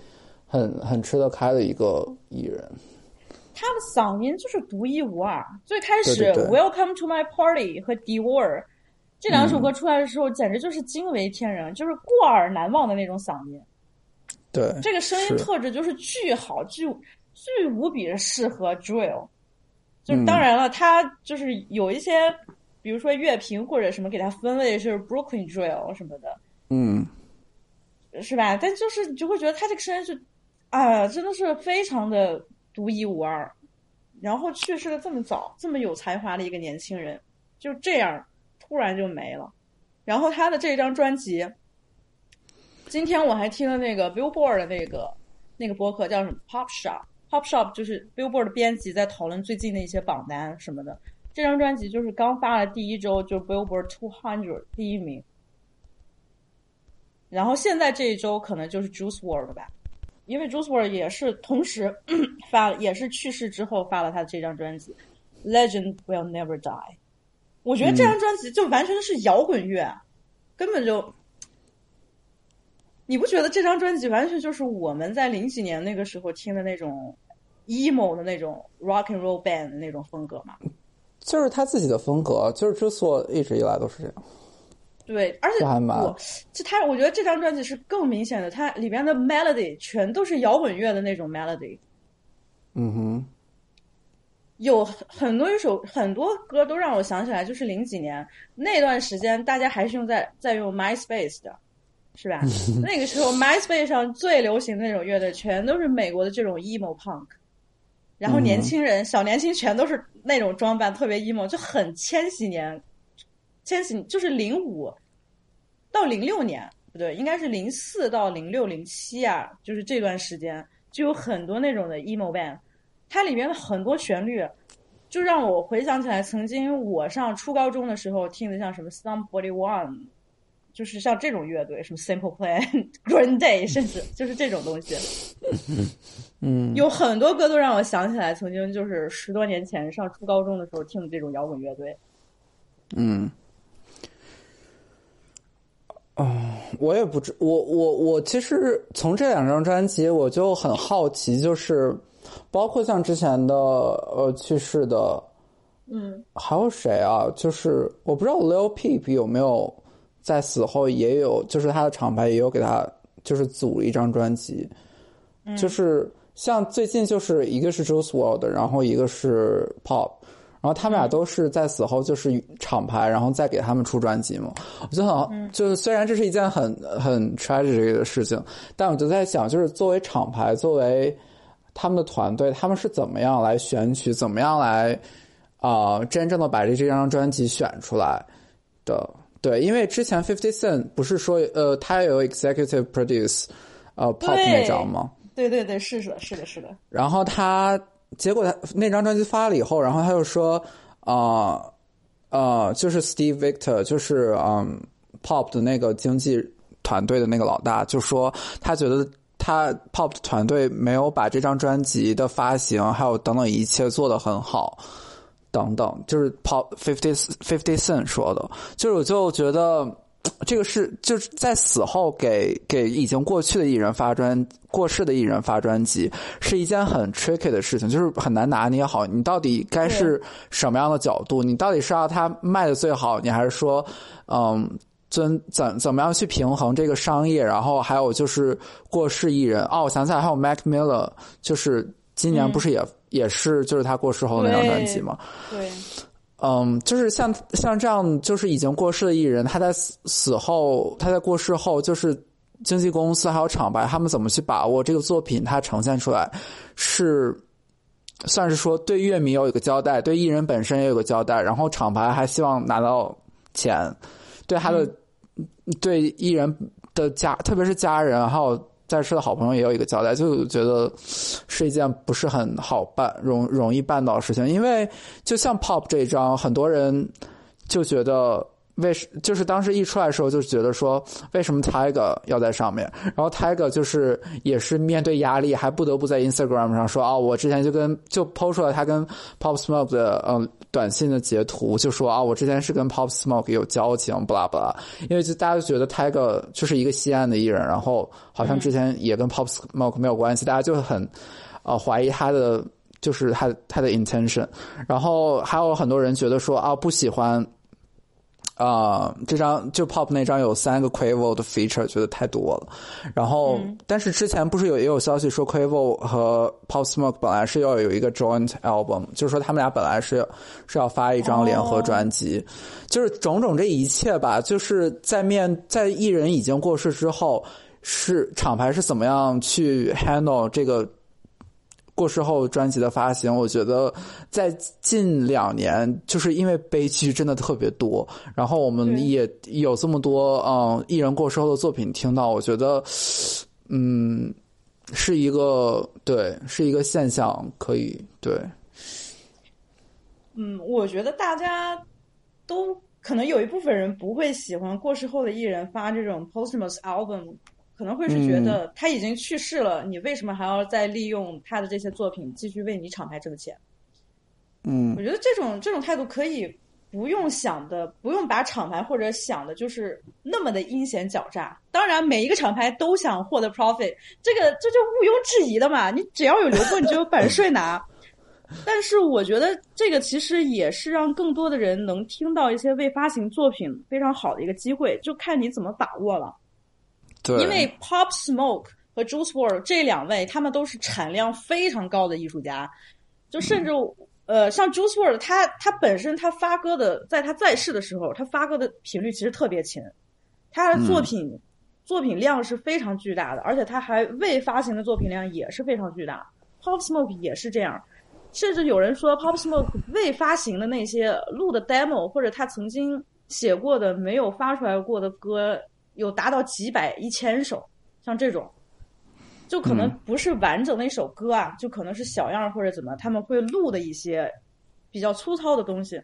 很很吃得开的一个艺人。他的嗓音就是独一无二。最开始 Welcome to My Party》和 Dior 这两首歌出来的时候，简直就是惊为天人，就是过耳难忘的那种嗓音。对，这个声音特质就是巨好，巨巨无比的适合 drill。就当然了，它就是有一些，比如说乐评或者什么给它分类是 Brooklyn drill 什么的，嗯，是吧？但就是你就会觉得他这个声音是，啊，真的是非常的独一无二。然后去世的这么早，这么有才华的一个年轻人，就这样突然就没了。然后他的这张专辑，今天我还听了那个 Billboard 的那个那个播客叫什么 Pop Shop。Pop Shop 就是 Billboard 的编辑在讨论最近的一些榜单什么的。这张专辑就是刚发了第一周就 Billboard Two Hundred 第一名，然后现在这一周可能就是 Juice World 吧，因为 Juice World 也是同时 发了，也是去世之后发了他的这张专辑《Legend Will Never Die》。我觉得这张专辑就完全是摇滚乐，根本就，你不觉得这张专辑完全就是我们在零几年那个时候听的那种 emo 的那种 rock and roll band 的那种风格吗？就是他自己的风格，就是之所一直以来都是这样。对，而且这还蛮我这他，我觉得这张专辑是更明显的，它里边的 melody 全都是摇滚乐的那种 melody，嗯哼，有很很多一首很多歌都让我想起来，就是零几年那段时间，大家还是用在在用 MySpace 的，是吧？那个时候 MySpace 上最流行的那种乐队，全都是美国的这种 emo punk，然后年轻人、小年轻全都是那种装扮，特别 emo，就很千禧年，千禧就是零五到零六年，不对，应该是零四到零六零七啊，就是这段时间就有很多那种的 emo band。它里面的很多旋律，就让我回想起来，曾经我上初高中的时候听的，像什么 Somebody One，就是像这种乐队，什么 Simple Plan、Green Day，甚至 就是这种东西。嗯，有很多歌都让我想起来，曾经就是十多年前上初高中的时候听的这种摇滚乐队。嗯，哦，我也不知我我我其实从这两张专辑我就很好奇，就是包括像之前的呃去世的，嗯，还有谁啊？就是我不知道 Lil Peep 有没有在死后也有，就是他的厂牌也有给他就是组了一张专辑，就是像最近就是一个是 Juice World，然后一个是 Pop。然后他们俩都是在死后就是厂牌，然后再给他们出专辑嘛。我就很就是虽然这是一件很很 tragic 的事情，但我就在想，就是作为厂牌，作为他们的团队，他们是怎么样来选取，怎么样来啊、呃真正的把这这张专辑选出来的？对，因为之前 Fifty Cent 不是说呃他有 executive produce 呃 Pop 那张吗？对对对，是的，是的，是的。然后他结果他那张专辑发了以后，然后他又说啊呃就是 Steve Victor，就是嗯 Pop 的那个经纪团队的那个老大，就说他觉得。他 Pop 的团队没有把这张专辑的发行，还有等等一切做得很好，等等，就是 Pop Fifty Fifty Cent 说的，就是我就觉得这个是就是在死后给给已经过去的艺人发专过世的艺人发专辑是一件很 tricky 的事情，就是很难拿捏好你到底该是什么样的角度，你到底是要他卖的最好，你还是说嗯。怎怎怎么样去平衡这个商业？然后还有就是过世艺人哦，我想起来还有 Mac Miller，就是今年不是也、也是就是他过世后那张专辑吗？对，嗯，就是像像这样，就是已经过世的艺人，他在死死后，他在过世后，就是经纪公司还有厂牌，他们怎么去把握这个作品，它呈现出来，是算是说对乐迷有一个交代，对艺人本身也有个交代，然后厂牌还希望拿到钱，对他的、对艺人的家，特别是家人，还有在世的好朋友也有一个交代，就觉得是一件不是很好办、容容易办到的事情。因为就像 Pop 这一张，很多人就觉得为什就是当时一出来的时候，就觉得说为什么 Tiger 要在上面？然后 Tiger 就是也是面对压力，还不得不在 Instagram 上说啊，我之前就跟就抛出了他跟 Pop Smoke 的嗯短信的截图，就说啊，我之前是跟 Pop Smoke 有交情，不啦不啦，因为就大家就觉得 Tiger 就是一个西安的艺人，然后好像之前也跟 Pop Smoke 没有关系，大家就很呃怀疑他的就是他他的 intention，然后还有很多人觉得说啊不喜欢。啊、这张就 Pop 那张有三个 Quavo 的 feature，觉得太多了。然后，但是之前不是有也有消息说 Quavo 和 Pop Smoke 本来是要有一个 joint album，就是说他们俩本来是是要发一张联合专辑，就是种种这一切吧，就是在面在艺人已经过世之后，是厂牌是怎么样去 handle 这个。过世后专辑的发行，我觉得在近两年，就是因为悲剧真的特别多，然后我们也有这么多嗯艺人过世后的作品听到，我觉得嗯是一个对是一个现象，可以对。嗯，我觉得大家都可能有一部分人不会喜欢过世后的艺人发这种 posthumous album，可能会是觉得他已经去世了，你为什么还要再利用他的这些作品继续为你厂牌挣钱？嗯我觉得这种这种态度可以不用想的，不用把厂牌或者想的就是那么的阴险狡诈。当然，每一个厂牌都想获得 profit，这个这就毋庸置疑的嘛。你只要有流过，你就有版税拿。但是我觉得这个其实也是让更多的人能听到一些未发行作品非常好的一个机会，就看你怎么把握了。对，因为 Pop Smoke 和 Juice WRLD 这两位，他们都是产量非常高的艺术家，就甚至、呃，像 Juice WRLD，他他本身他发歌的，在他在世的时候，他发歌的频率其实特别勤，他的作品、作品量是非常巨大的，而且他还未发行的作品量也是非常巨大。Pop Smoke 也是这样，甚至有人说 Pop Smoke 未发行的那些录的 demo 或者他曾经写过的没有发出来过的歌，有达到几百、一千首，像这种，就可能不是完整的一首歌啊，就可能是小样或者怎么，他们会录的一些比较粗糙的东西。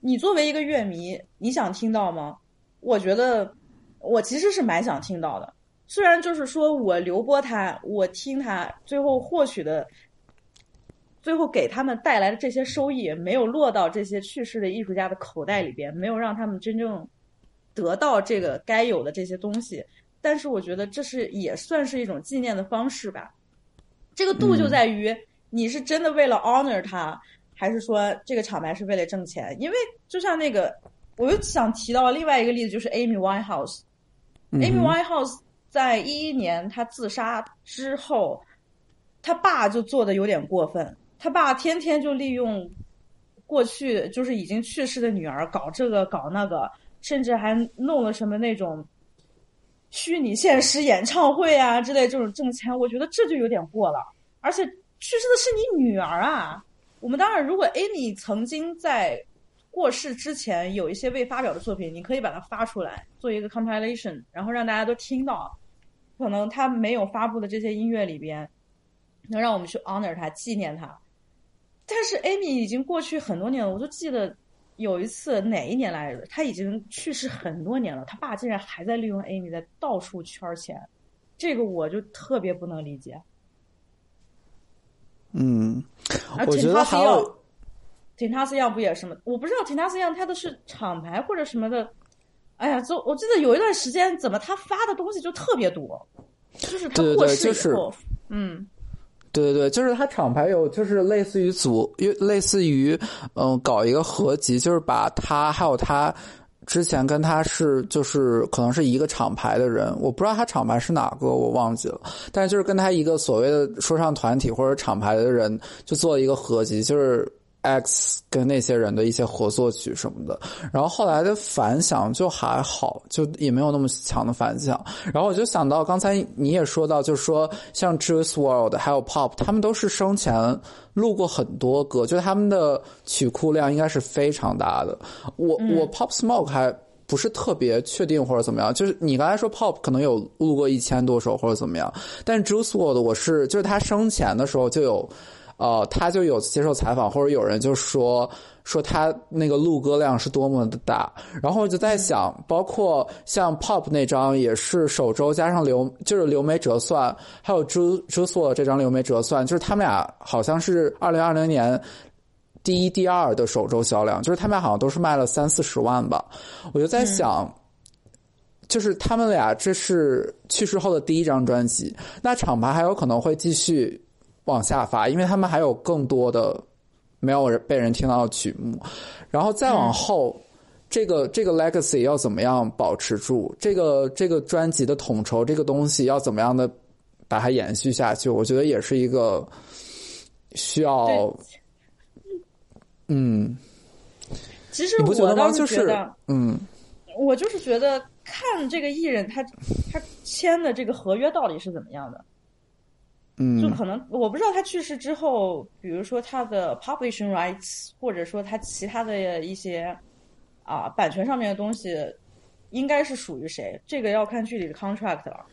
你作为一个乐迷，你想听到吗？我觉得我其实是蛮想听到的。虽然就是说我流播他，我听他，最后获取的，最后给他们带来的这些收益，没有落到这些去世的艺术家的口袋里边，没有让他们真正得到这个该有的这些东西。但是我觉得这是也算是一种纪念的方式吧。这个度就在于你是真的为了 honor 他，还是说这个厂牌是为了挣钱？因为就像那个，我又想提到另外一个例子，就是 Amy Winehouse。Amy Winehouse 在一一年她自杀之后，他爸就做的有点过分，他爸天天就利用过去就是已经去世的女儿搞这个搞那个，甚至还弄了什么那种虚拟现实演唱会啊之类这种挣钱，我觉得这就有点过了。而且去世的是你女儿啊！我们当然，如果 Amy 曾经在过世之前有一些未发表的作品，你可以把它发出来，做一个 compilation，然后让大家都听到。可能他没有发布的这些音乐里边，能让我们去 honor 他，纪念他。但是 Amy 已经过去很多年了，我就记得有一次哪一年来着，他已经去世很多年了，他爸竟然还在利用 Amy 在到处圈钱，这个我就特别不能理解。嗯，而我觉得还有 Tentacion 不也是吗？我不知道 Tentacion 他的是厂牌或者什么的。哎呀，就我记得有一段时间，怎么他发的东西就特别多，就是他过世对就是以后，嗯，对对对，就是他厂牌有，就是类似于组，类似于嗯、搞一个合集，就是把他还有他之前跟他是就是可能是一个厂牌的人，我不知道他厂牌是哪个，我忘记了，但是就是跟他一个所谓的说唱团体或者厂牌的人就做了一个合集，就是 X 跟那些人的一些合作曲什么的，然后后来的反响就还好，就也没有那么强的反响。然后我就想到刚才你也说到，就是说像 Juice World 还有 Pop，他们都是生前录过很多歌，就他们的曲库量应该是非常大的。我、我 Pop Smoke 还。不是特别确定或者怎么样，就是你刚才说 Pop 可能有录过一千多首或者怎么样，但是 Juice WRLD 我是就是他生前的时候就有，呃，他就有接受采访或者有人就说说他那个录歌量是多么的大，然后我就在想，包括像 Pop 那张也是首周加上流就是流媒折算，还有 Juice Juice WRLD 这张流媒折算，就是他们俩好像是二零二零年。第一、第二的首周销量，就是他们俩好像都是卖了三四十万吧。我就在想，就是他们俩这是去世后的第一张专辑，那厂牌还有可能会继续往下发，因为他们还有更多的没有人被人听到的曲目，然后再往后。这个这个 legacy 要怎么样保持住？这个这个专辑的统筹这个东西要怎么样的把它延续下去？我觉得也是一个需要，嗯，其实你不觉得吗？我倒就是觉得，嗯我就是觉得看这个艺人他他签的这个合约到底是怎么样的。嗯就可能我不知道他去世之后，比如说他的 publishing rights，或者说他其他的一些啊版权上面的东西，应该是属于谁？这个要看具体的 contract 了。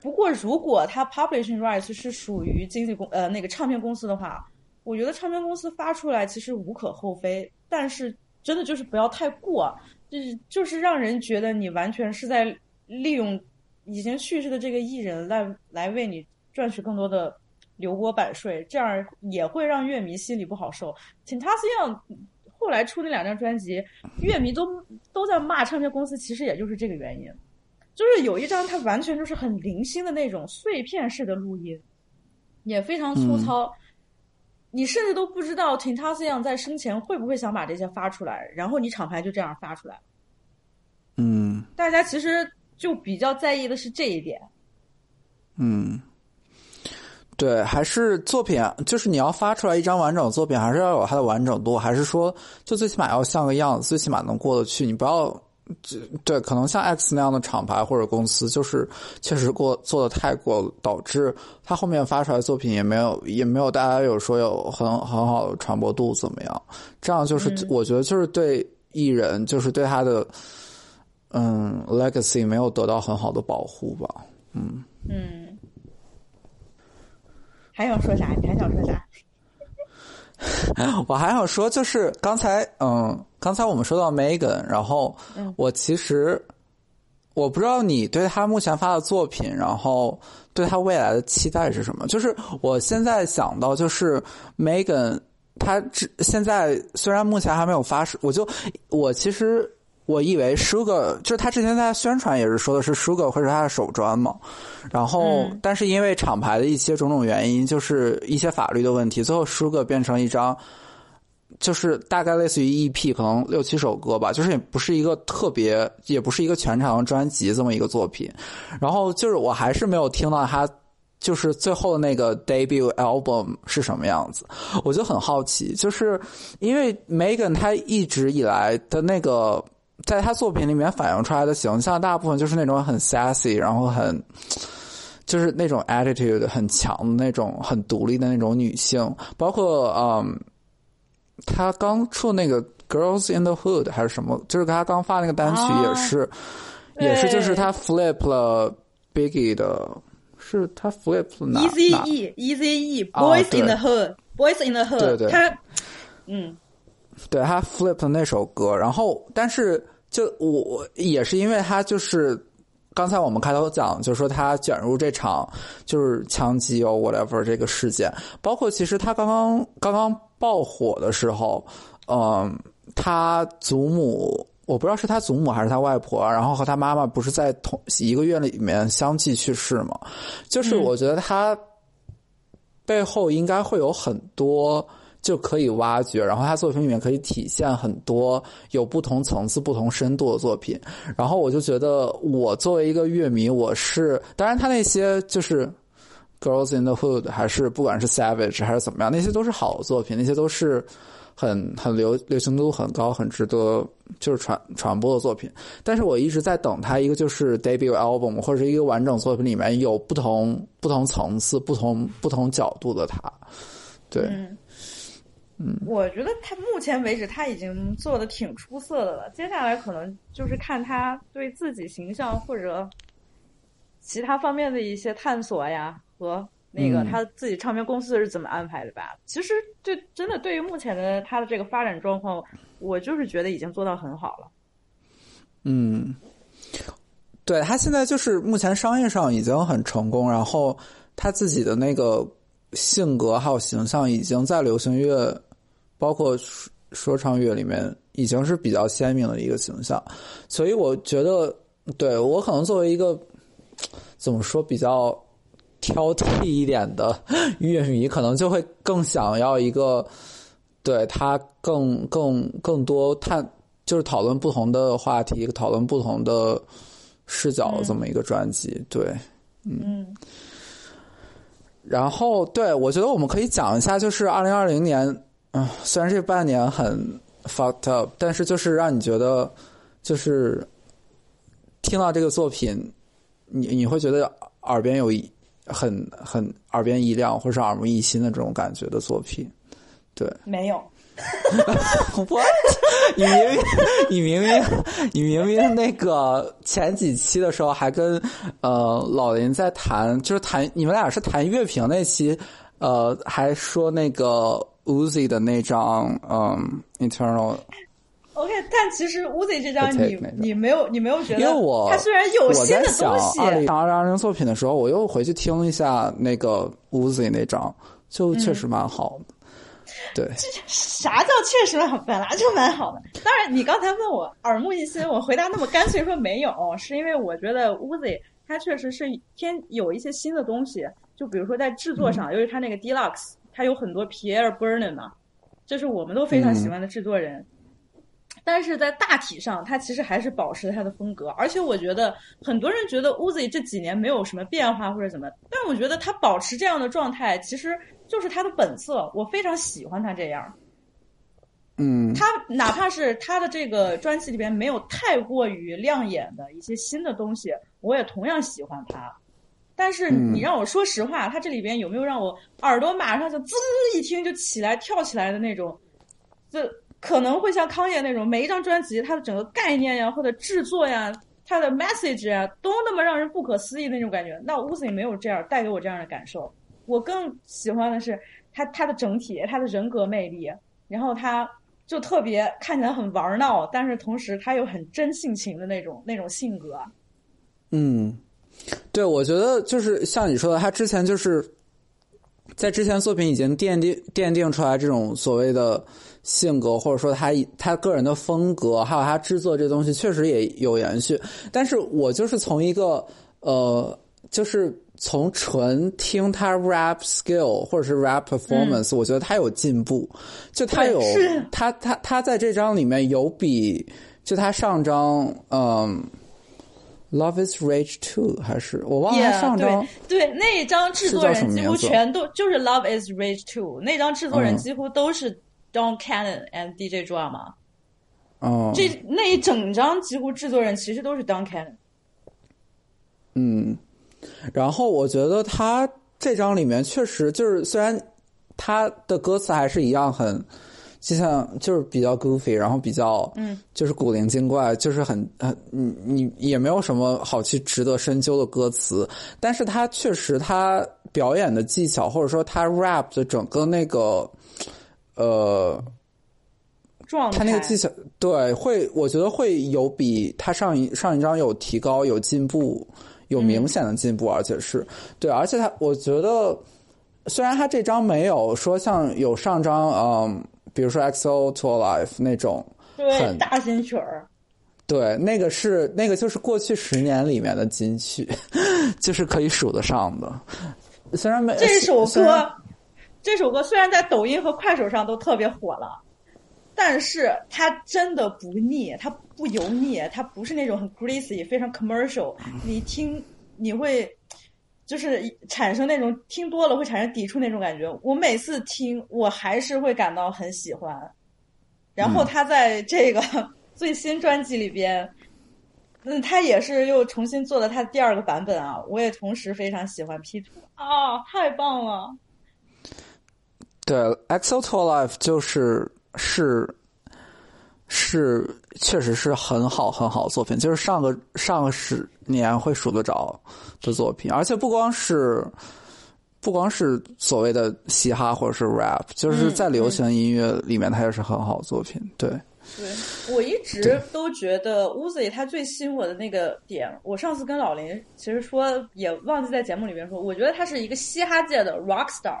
不过，如果他 publishing rights 是属于经纪公呃那个唱片公司的话，我觉得唱片公司发出来其实无可厚非，但是真的就是不要太过，就是就是让人觉得你完全是在利用已经去世的这个艺人来来为你赚取更多的流锅版税，这样也会让乐迷心里不好受。请他这样后来出那两张专辑，乐迷都都在骂唱片公司，其实也就是这个原因。就是有一张它完全就是很零星的那种碎片式的录音，也非常粗糙。你甚至都不知道 t i n t a s i a n 在生前会不会想把这些发出来，然后你厂牌就这样发出来。嗯大家其实就比较在意的是这一点。嗯，对，还是作品，就是你要发出来一张完整的作品，还是要有它的完整度，还是说，就最起码要像个样子，最起码能过得去。你不要，这对，可能像 X 那样的厂牌或者公司，就是确实过做的太过，导致他后面发出来的作品也没有也没有大家有说有很很好的传播度怎么样？这样就是、嗯我觉得就是对艺人，就是对他的嗯 legacy 没有得到很好的保护吧。嗯嗯，还想说啥？你还想说啥？我还想说，就是刚才，嗯，刚才我们说到 Megan，然后嗯我其实我不知道你对他目前发的作品，然后对他未来的期待是什么。就是我现在想到，就是 Megan，他之现在虽然目前还没有发，我就我其实我以为 Sugar 就是他之前在宣传也是说的是 Sugar 会是他的首专嘛，然后、嗯但是因为厂牌的一些种种原因，就是一些法律的问题，最后 Sugar 变成一张。就是大概类似于 EP，可能六七首歌吧，就是也不是一个特别，也不是一个全长专辑这么一个作品。然后就是我还是没有听到他就是最后的那个 debut album 是什么样子，我就很好奇，就是因为 Megan 她一直以来的那个，在他作品里面反映出来的形象，大部分就是那种很 sassy，然后很。就是那种 attitude 很强的那种很独立的那种女性，包括嗯，他刚出那个 Girls in the Hood 还是什么，就是他刚发那个单曲啊也是，也是就是他 flip 了 Biggie 的，是他 flip Easy E Easy E 啊 Boys in the Hood Boys in the Hood，对对。他嗯对他 flip 的那首歌，然后但是就我我也是因为他就是刚才我们开头讲，就是说他卷入这场就是枪击哦 whatever 这个事件，包括其实他刚刚刚刚爆火的时候，嗯，他祖母。我不知道是他祖母还是他外婆，然后和他妈妈不是在同一个月里面相继去世吗？就是我觉得他背后应该会有很多就可以挖掘，然后他作品里面可以体现很多有不同层次、不同深度的作品。然后我就觉得，我作为一个乐迷，我是当然他那些就是《Girls in the Hood》，还是不管是 Savage 还是怎么样，那些都是好作品，那些都是很很流流行度很高、很值得就是传传播的作品。但是我一直在等他一个就是 debut album 或者是一个完整作品里面有不同不同层次、不同不同角度的他。对，我觉得他目前为止他已经做的挺出色的了，接下来可能就是看他对自己形象或者其他方面的一些探索呀，和那个嗯他自己唱片公司是怎么安排的吧。其实对真的对于目前的他的这个发展状况，我就是觉得已经做到很好了。嗯，对他现在就是目前商业上已经很成功，然后他自己的那个性格还有形象已经在流行乐，包括说说唱乐里面已经是比较鲜明的一个形象，所以我觉得，对我可能作为一个怎么说比较挑剔一点的 乐迷，可能就会更想要一个对他更更更多探。就是讨论不同的话题，讨论不同的视角的这么一个专辑。对，嗯然后对我觉得我们可以讲一下，就是二零二零年，嗯、虽然这半年很 fucked up，但是就是让你觉得，就是听到这个作品，你你会觉得耳边有一很很耳边一亮，或者是耳目一新的这种感觉的作品。对没有，，what？你明明你明明你明明那个前几期的时候还跟呃老林在谈，就是谈你们俩是谈乐评那期，呃，还说那个 Uzi 的那张嗯 Internal，OK，但其实 Uzi 这张你你没有你没有觉得，因为我它虽然有我新的东西，二零二二零作品的时候，我又回去听了一下那个 Uzi 那张，就确实蛮好。的。对，啥叫确实蛮好，本来就蛮好的。当然，你刚才问我耳目一新，我回答那么干脆说没有，是因为我觉得 Uzi 它确实是偏有一些新的东西，就比如说在制作上，由于它那个 Deluxe，它有很多 Pierre Bernin 嘛，这是我们都非常喜欢的制作人。但是在大体上，他其实还是保持他的风格，而且我觉得很多人觉得 Uzi 这几年没有什么变化或者怎么，但我觉得他保持这样的状态，其实就是他的本色，我非常喜欢他这样。嗯，他哪怕是他的这个专辑里边没有太过于亮眼的一些新的东西，我也同样喜欢他。但是你让我说实话，他这里边有没有让我耳朵马上就滋一听就起来跳起来的那种？就可能会像康业那种，每一张专辑它的整个概念呀，或者制作呀，它的 message 呀，都那么让人不可思议那种感觉。那 Uzi 没有这样带给我这样的感受。我更喜欢的是他他的整体，他的人格魅力，然后他就特别看起来很玩闹，但是同时他又很真性情的那种那种性格。嗯，对，我觉得就是像你说的，他之前就是在之前作品已经奠定奠定出来这种所谓的性格，或者说他他个人的风格，还有他制作这东西确实也有延续。但是我就是从一个呃，就是从纯听他 rap skill 或者是 rap performance，、我觉得他有进步，就他有他他他在这张里面有比就他上张嗯。Love is Rage too 还是我忘了上张对对，那一张制作人几乎全都就是 Love Is Rage too 那张制作人嗯。几乎都是 Don Cannon and DJ Drama，、哦，这那一整张几乎制作人其实都是 Don Cannon。嗯，然后我觉得他这张里面确实就是，虽然他的歌词还是一样很，就像就是比较 goofy，然后比较嗯，就是古灵精怪，就是很很你你也没有什么好去值得深究的歌词，但是他确实他表演的技巧，或者说他 rap 的整个那个呃。状态。他那个技巧，对，会，我觉得会有比他上一上一张有提高、有进步、有明显的进步，而且是对，而且他，我觉得虽然他这张没有说像有上张，嗯，比如说 XO to Alive 那种，对很大金曲儿，对，那个是那个就是过去十年里面的金曲，就是可以数得上的。虽然没这首歌，这首歌虽然在抖音和快手上都特别火了，但是它真的不腻，它不油腻，它不是那种很 greasy、非常 commercial。你听，你会就是产生那种听多了会产生抵触那种感觉。我每次听，我还是会感到很喜欢。然后他在这个 最新专辑里边。嗯，他也是又重新做了他第二个版本啊！我也同时非常喜欢 P 图啊，太棒了！对，EXO to Alive 就是是是，确实是很好很好的作品，就是上个上个十年会数得着的作品，而且不光是不光是所谓的嘻哈或者是 rap，就是在流行音乐里面，它也是很好的作品。对，对我一直都觉得 Uzi 他最吸引我的那个点，我上次跟老林其实说，也忘记在节目里面说，我觉得他是一个嘻哈界的 rock star。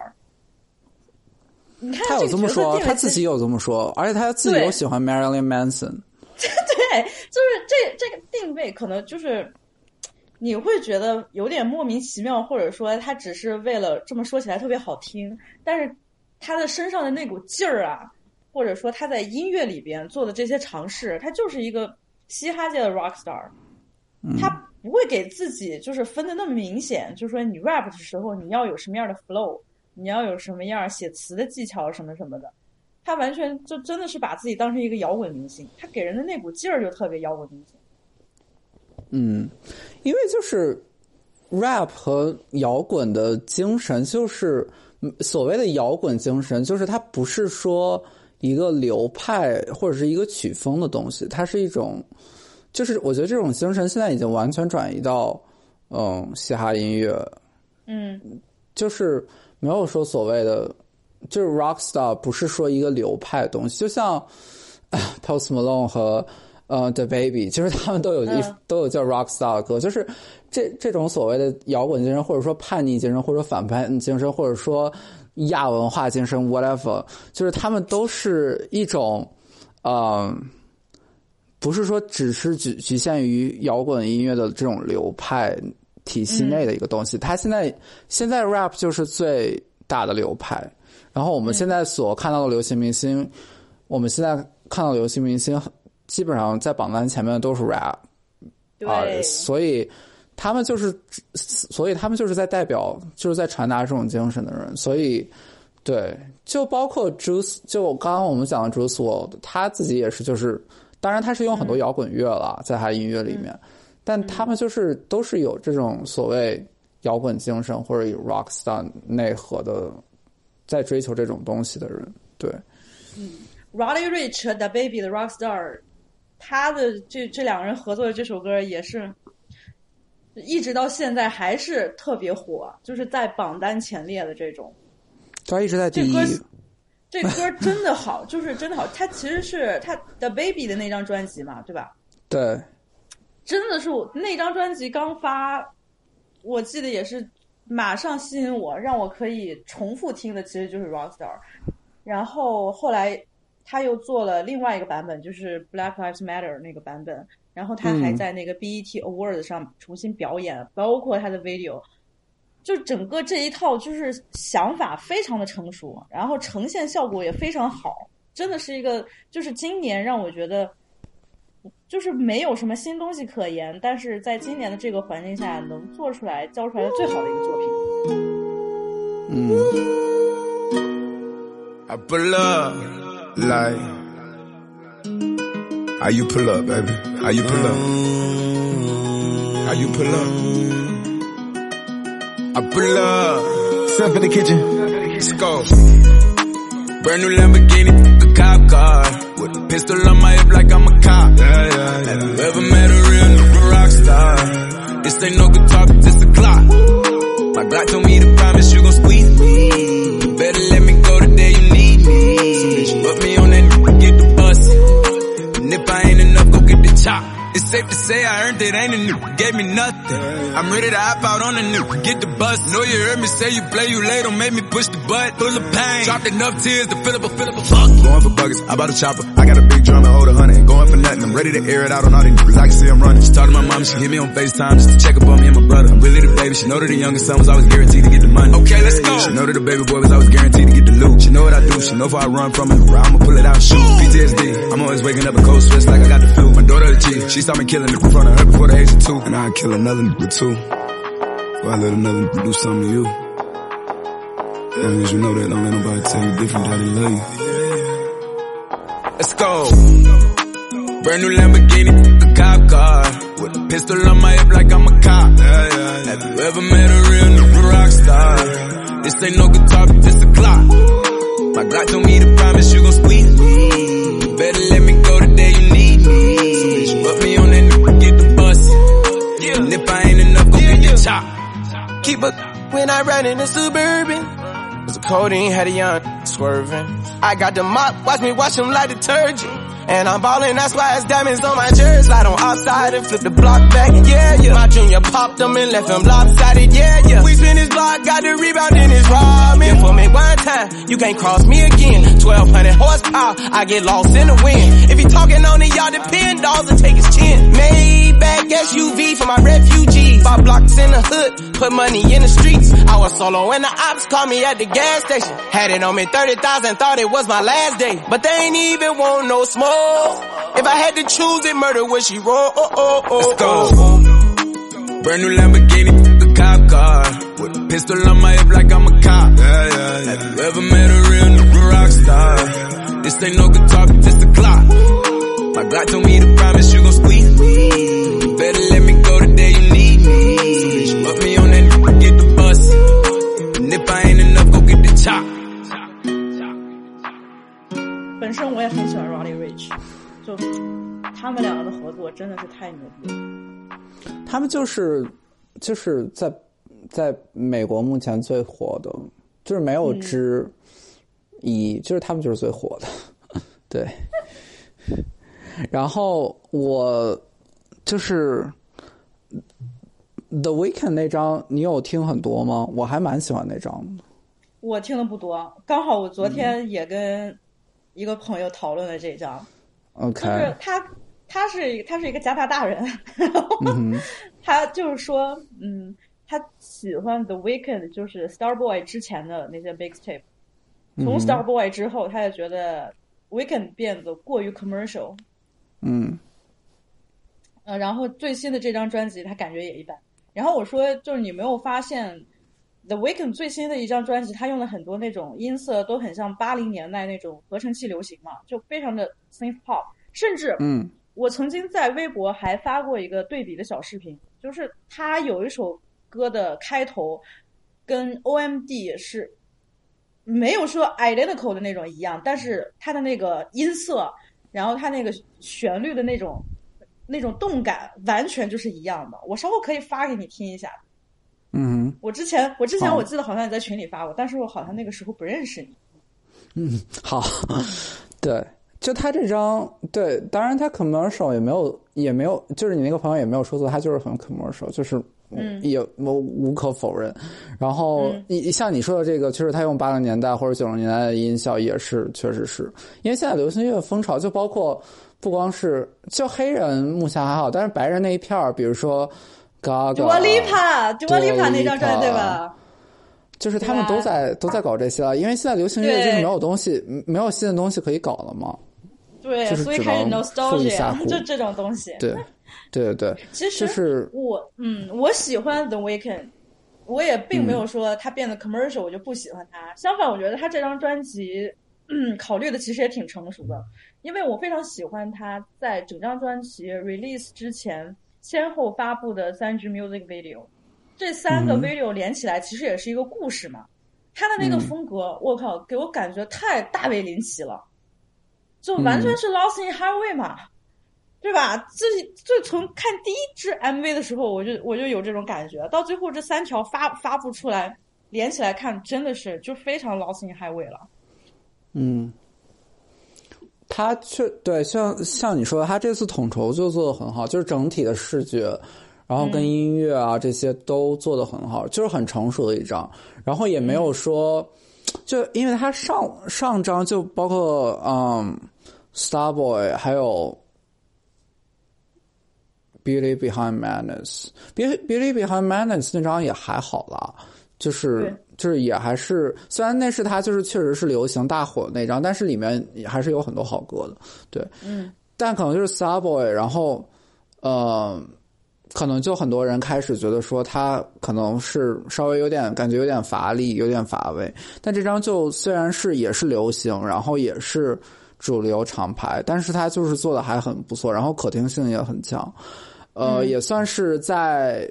你看他有这么说，他自己有这么说，而且他自己有喜欢 Marilyn Manson。对，就是这这个定位可能就是你会觉得有点莫名其妙，或者说他只是为了这么说起来特别好听，但是他的身上的那股劲儿啊，或者说他在音乐里边做的这些尝试，他就是一个嘻哈界的 rock star，他不会给自己就是分的那么明显，就是说你 rap 的时候你要有什么样的 flow，你要有什么样写词的技巧什么什么的，他完全就真的是把自己当成一个摇滚明星，他给人的那股劲儿就特别摇滚明星。嗯，因为就是 rap 和摇滚的精神，就是所谓的摇滚精神，就是它不是说一个流派或者是一个曲风的东西，它是一种，就是我觉得这种精神现在已经完全转移到嗯嘻哈音乐，嗯就是没有说所谓的就是 rock star 不是说一个流派的东西，就像 Post Malone 和呃 The Baby，就是他们都有一、嗯。都有叫 rock star 的歌，就是这这种所谓的摇滚精神，或者说叛逆精神，或者说反叛精神，或者说亚文化精神，whatever，就是他们都是一种，嗯、不是说只是局局限于摇滚音乐的这种流派体系内的一个东西。它现在现在 rap 就是最大的流派，然后我们现在所看到的流行明星，我们现在看到的流行明星基本上在榜单前面都是 rap 对，啊、所以他们就是，所以他们就是在代表，就是在传达这种精神的人，所以。对，就包括 Juice，就刚刚我们讲的 Juice World，他自己也是，就是当然他是用很多摇滚乐了，在他音乐里面，但他们就是都是有这种所谓摇滚精神或者有 rock star 内核的，在追求这种东西的人。对，嗯。Roddy Rich 和 The Baby 的 Rockstar，他的这这两个人合作的这首歌也是，一直到现在还是特别火，就是在榜单前列的这种。他一直在第一这歌。这歌真的好，就是真的好。他其实是他 The Baby 的那张专辑嘛，对吧？对，真的是我那张专辑刚发，我记得也是马上吸引我，让我可以重复听的，其实就是 Rockstar。然后后来他又做了另外一个版本，就是 Black Lives Matter 那个版本，然后他还嗯在那个 BET Awards 上重新表演，包括他的 video。就整个这一套就是想法非常的成熟，然后呈现效果也非常好，真的是一个就是今年让我觉得就是没有什么新东西可言，但是在今年的这个环境下能做出来交出来的最好的一个作品。嗯，I up like how you pull up, baby? How you pull up? How you pull up? I pull up, step in the kitchen. Let's go. Brand new Lamborghini, a cop car. With a pistol on my hip like I'm a cop. Yeah, yeah, yeah. Have you ever met a real nigga rock star? This ain't no guitar, but this a clock. My Glock told me to promise you gon' squeeze me. You better let me go the day you need me go get the chop. It's safe to say I earned it, ain't a new, gave me nothing. I'm ready to hop out on the new, get the bus. Know you heard me say you play, you late, don't make me push the butt. Full of pain, dropped enough tears to fill up a, fill up a fuck. Going for buggers, I bought a chopper. I got a big drum and hold a hundred. Going for nothing, I'm ready to air it out on all these niggas. I can see I'm running. She talked to my mom, she hit me on FaceTime just to check up on me and my brother. I'm really the baby, she know that the youngest son was always guaranteed to get the money. Okay, let's go. She know that the baby boy was always guaranteed to get the loot. She know what I do, she know if I run from it, I'ma pull it out and shoot. PTSD, I'm always waking up a cold sweats like I got the flu. My daughter the chief, she saw me killing it in front of her before the age of two. And I'd kill another nigga too. Or I let another nigga do something to you. As long as you know that, don't let nobody tell you different they love you. Let's go. Brand new Lamborghini, a cop car. With a pistol on my hip like I'm a cop. Have you ever met a real nigga rock star? This ain't no guitar, but this a clock. My Glock told me to promise you gon' squeeze me. Better let me go the day you need me. So bitch, put me on that nigga, get the bus. And if I ain't enough, go get the chop. Keep up when I ride in the suburban. Cause the codeine had a young swerving. I got the mop, watch me wash him like detergent. And I'm ballin', that's why it's diamonds on my jersey. Slide on outside and flip the block back, yeah, yeah. My junior popped him and left him lopsided, yeah, yeah. We spin his block, got the rebound in his ramen. For me one time, you can't cross me again. 1200 horsepower, I get lost in the wind. If he talking on it, y'all depend, dolls and take his chin. Maybach SUV for my refugees. Five blocks in the hood, put money in the streets. I was solo when the ops called me at the gas station. Had it on me 30,000, thought it was my last day. But they ain't even want no smoke. If I had to choose it, murder would she roll? Oh, oh, oh, Let's go. oh. Brand new Lamborghini, a cop car. With a pistol on my hip like I'm a cop. Yeah, yeah, yeah. Have you ever met a real 作真的是太牛逼了。他们就是就是在在美国目前最火的，就是没有之一，就是他们就是最火的，对。然后我就是 The Weekend 那张，你有听很多吗？我还蛮喜欢那张的。我听的不多，刚好我昨天也跟一个朋友讨论了这张，OK，就是他他是一他是一个加拿大人，然后 他就是说，嗯，他喜欢 The Weeknd，就是 Starboy 之前的那些 mixtape，从 Starboy 之后，他就觉得 Weeknd 变得过于 commercial，嗯。呃，然后最新的这张专辑他感觉也一般。然后我说，就是你没有发现 The Weeknd 最新的一张专辑，他用了很多那种音色，都很像八零年代那种合成器流行嘛，就非常的 synth pop，甚至嗯我曾经在微博还发过一个对比的小视频，就是他有一首歌的开头跟 OMD 是没有说 identical 的那种一样，但是他的那个音色，然后他那个旋律的那种那种动感，完全就是一样的。我稍后可以发给你听一下。嗯我之前我之前我记得好像也在群里发过，但是我好像那个时候不认识你。嗯，好，对，就他这张，对，当然他 commercial 也没有也没有，就是你那个朋友也没有说错，他就是很 commercial，就是。嗯也我无可否认，然后嗯你像你说的这个，其实他用八零年代或者九零年代的音效，也是确实是因为现在流行音乐风潮，就包括不光是就黑人目前还好，但是白人那一片儿，比如说 Gaga、Dua Lipa，Dua Lipa 那张专辑对吧？就是他们都在都在搞这些了，因为现在流行音乐就是没有东西，没有新的东西可以搞了嘛。对，就是只所以开始 nostalgia，就这种东西。对，对对对，其实就是我嗯，我喜欢 The Weeknd，我也并嗯没有说他变得 commercial 我就不喜欢他。相反，我觉得他这张专辑，嗯，考虑的其实也挺成熟的，因为我非常喜欢他在整张专辑 release 之前先后发布的三支 music video，这三个 video 连起来其实也是一个故事嘛。他的那个嗯风格，我靠，给我感觉太大卫林奇了，就完全是 Lost in Highway 嘛。对吧？自己就从看第一支 MV 的时候，我就我就有这种感觉，到最后这三条发发布出来，连起来看，真的是就非常 lost in highway 了。嗯，他确对像像你说的，他这次统筹就做的很好，就是整体的视觉，然后跟音乐啊、这些都做的很好，就是很成熟的一张，然后也没有说，就因为他上上张就包括嗯，Starboy 还有。Beauty Behind Madness，Beauty Beauty Behind Madness 那张也还好啦，就是就是也还是，虽然那是他就是确实是流行大火的那张，但是里面也还是有很多好歌的，对，嗯，但可能就是 Starboy，然后呃，可能就很多人开始觉得说他可能是稍微有点感觉有点乏力，有点乏味，但这张就虽然是也是流行，然后也是主流厂牌，但是他就是做的还很不错，然后可听性也很强，呃，嗯也算是在。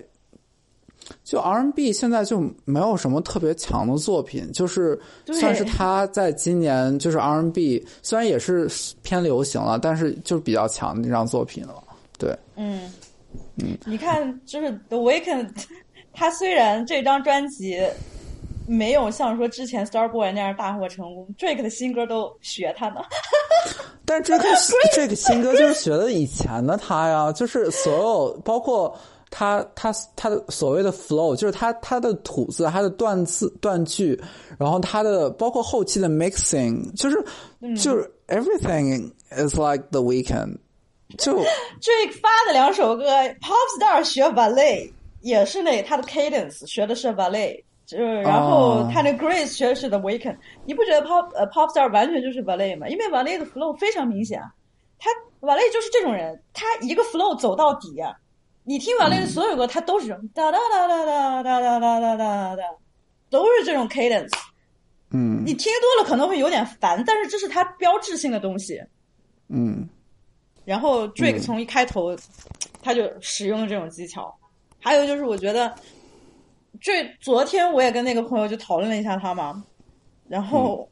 就 R&B 现在就没有什么特别强的作品，就是算是他在今年就是 R&B 虽然也是偏流行了，但是就比较强的那张作品了。对，嗯嗯，你看，就是 The Weeknd，他虽然这张专辑没有像说之前 Starboy 那样大获成功，Drake 的新歌都学他呢。但这个这个新歌就是学的以前的他呀，就是所有包括他他他的所谓的 flow，就是他他的吐字、他的断字断句，然后他的包括后期的 mixing，就是、就是 everything is like the weekend，就 Drake 发的两首歌，Pop Star 学 ballet 也是那他的 cadence 学的是 ballet，就是然后他那 Grace 学的是 The Weeknd，你不觉得 pop 呃 pop star 完全就是 ballet 吗？因为 ballet 的 flow 非常明显，他 ballet 就是这种人，他一个 flow 走到底，啊。你听 ballet 的所有歌，他都是这种哒哒哒哒哒哒哒哒哒哒哒，都是这种 cadence。嗯。你听多了可能会有点烦，但是这是他标志性的东西。嗯然后 Drake 从一开头、他就使用了这种技巧。还有就是，我觉得这昨天我也跟那个朋友就讨论了一下他嘛，然后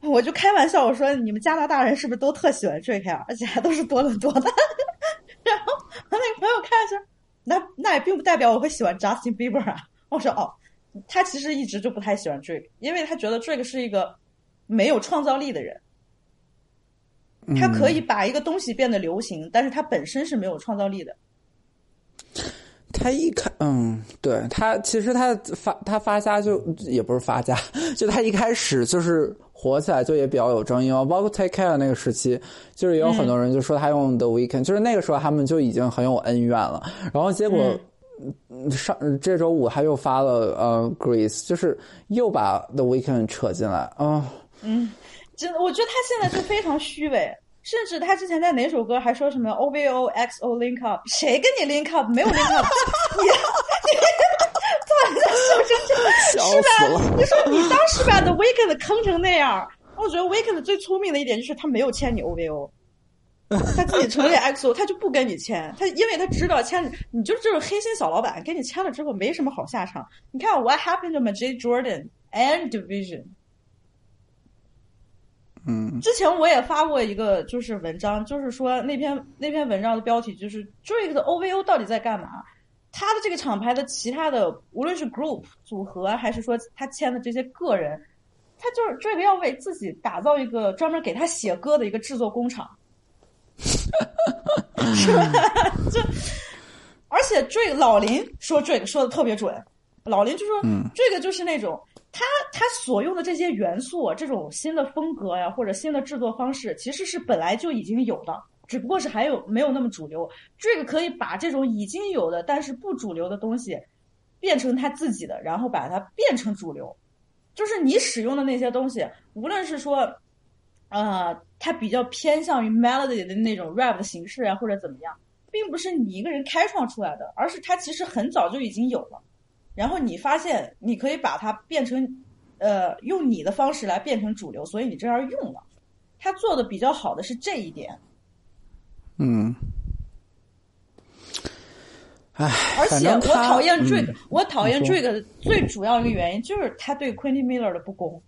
我就开玩笑我说：“你们加拿大人是不是都特喜欢 Drake 啊？而且还都是多伦多的。”然后我那个朋友看一下，那那也并不代表我会喜欢 Justin Bieber 啊。我说：“哦，他其实一直就不太喜欢 Drake，因为他觉得 Drake 是一个没有创造力的人。”他可以把一个东西变得流行，但是他本身是没有创造力的。他一开，嗯，对他其实他发他发家就也不是发家，就他一开始就是火起来就也比较有争议哦，包括 Take Care 那个时期，就是也有很多人就说他用 The Weekend，、就是那个时候他们就已经很有恩怨了，然后结果。上这周五他又发了呃 Grease，就是又把 The Weekend 扯进来啊，嗯，真的，我觉得他现在就非常虚伪，甚至他之前在哪首歌还说什么 O V O X O link up，谁跟你 link up？没有 link up，你你突然间笑成这样，笑是吧？你说你当时把 The Weeknd 坑成那样，我觉得 Weeknd 最聪明的一点就是他没有签你 O V O。他自己成立 XO，他就不跟你签，他因为他知道签你就是这种黑心小老板，跟你签了之后没什么好下场。你看 What happened to Majid Jordan and Division？嗯之前我也发过一个就是文章，就是说那篇那篇文章的标题就是 Drake 的 OVO 到底在干嘛？他的这个厂牌的其他的无论是 group 组合，还是说他签的这些个人，他就是 Drake 要为自己打造一个专门给他写歌的一个制作工厂。是吧？就而且 Drake 老林说 Drake 说的特别准，老林就说、Drake 就是那种他他所用的这些元素，这种新的风格呀，或者新的制作方式，其实是本来就已经有的，只不过是还有没有那么主流。这个可以把这种已经有的但是不主流的东西变成他自己的，然后把它变成主流。就是你使用的那些东西，无论是说。呃，它比较偏向于 melody 的那种 rap 的形式啊，或者怎么样，并不是你一个人开创出来的，而是它其实很早就已经有了。然后你发现你可以把它变成，呃，用你的方式来变成主流，所以你这样用了。他做的比较好的是这一点。嗯，唉，而且我讨厌 Drake，、嗯、我讨厌 Drake 最主要一个原因就是他对 Quentin Miller 的不公。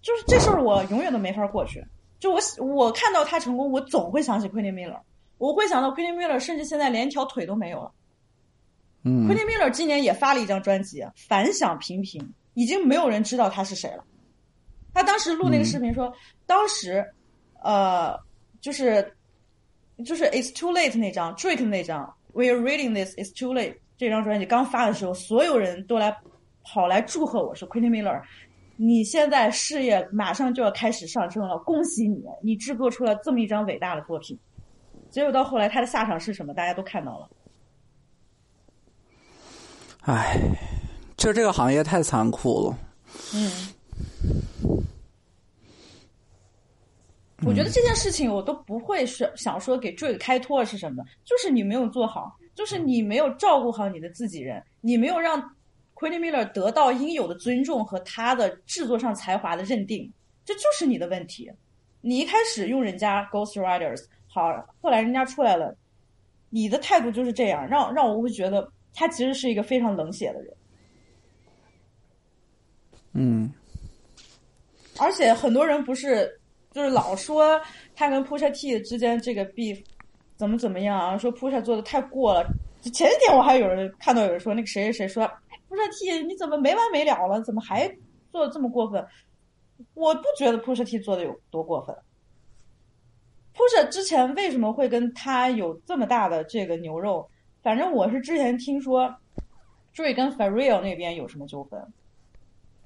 就是这事儿，我永远都没法过去。就我我看到他成功，我总会想起 Quentin Miller，我会想到 Quentin Miller，甚至现在连一条腿都没有了。嗯，Quentin Miller 今年也发了一张专辑，反响平平，已经没有人知道他是谁了。他当时录那个视频说，嗯、当时呃，就是就是 It's Too Late 那张 Drake 那张 We're Reading This It's Too Late 这张专辑刚发的时候，所有人都来跑来祝贺我说 Quentin Miller。你现在事业马上就要开始上升了，恭喜你！你制作出了这么一张伟大的作品。结果到后来他的下场是什么？大家都看到了。唉，就这个行业太残酷了。嗯，我觉得这件事情我都不会是想说给 Drake 开脱是什么，就是你没有做好，就是你没有照顾好你的自己人，你没有让。Quentin Miller 得到应有的尊重和他的制作上才华的认定，这就是你的问题。你一开始用人家 Ghost Riders 好，后来人家出来了，你的态度就是这样，让让我会觉得他其实是一个非常冷血的人。嗯，而且很多人不是就是老说他跟 Pusha T 之间这个 beef 怎么怎么样啊，说 Pusha 做的太过了。前几天我还有人看到有人说那个谁谁谁说。Pusha T，你怎么没完没了了？怎么还做的这么过分？我不觉得 Pusha T 做的有多过分。Pusha 之前为什么会跟他有这么大的这个牛肉？反正我是之前听说，Drake 跟 Pharrell 那边有什么纠纷。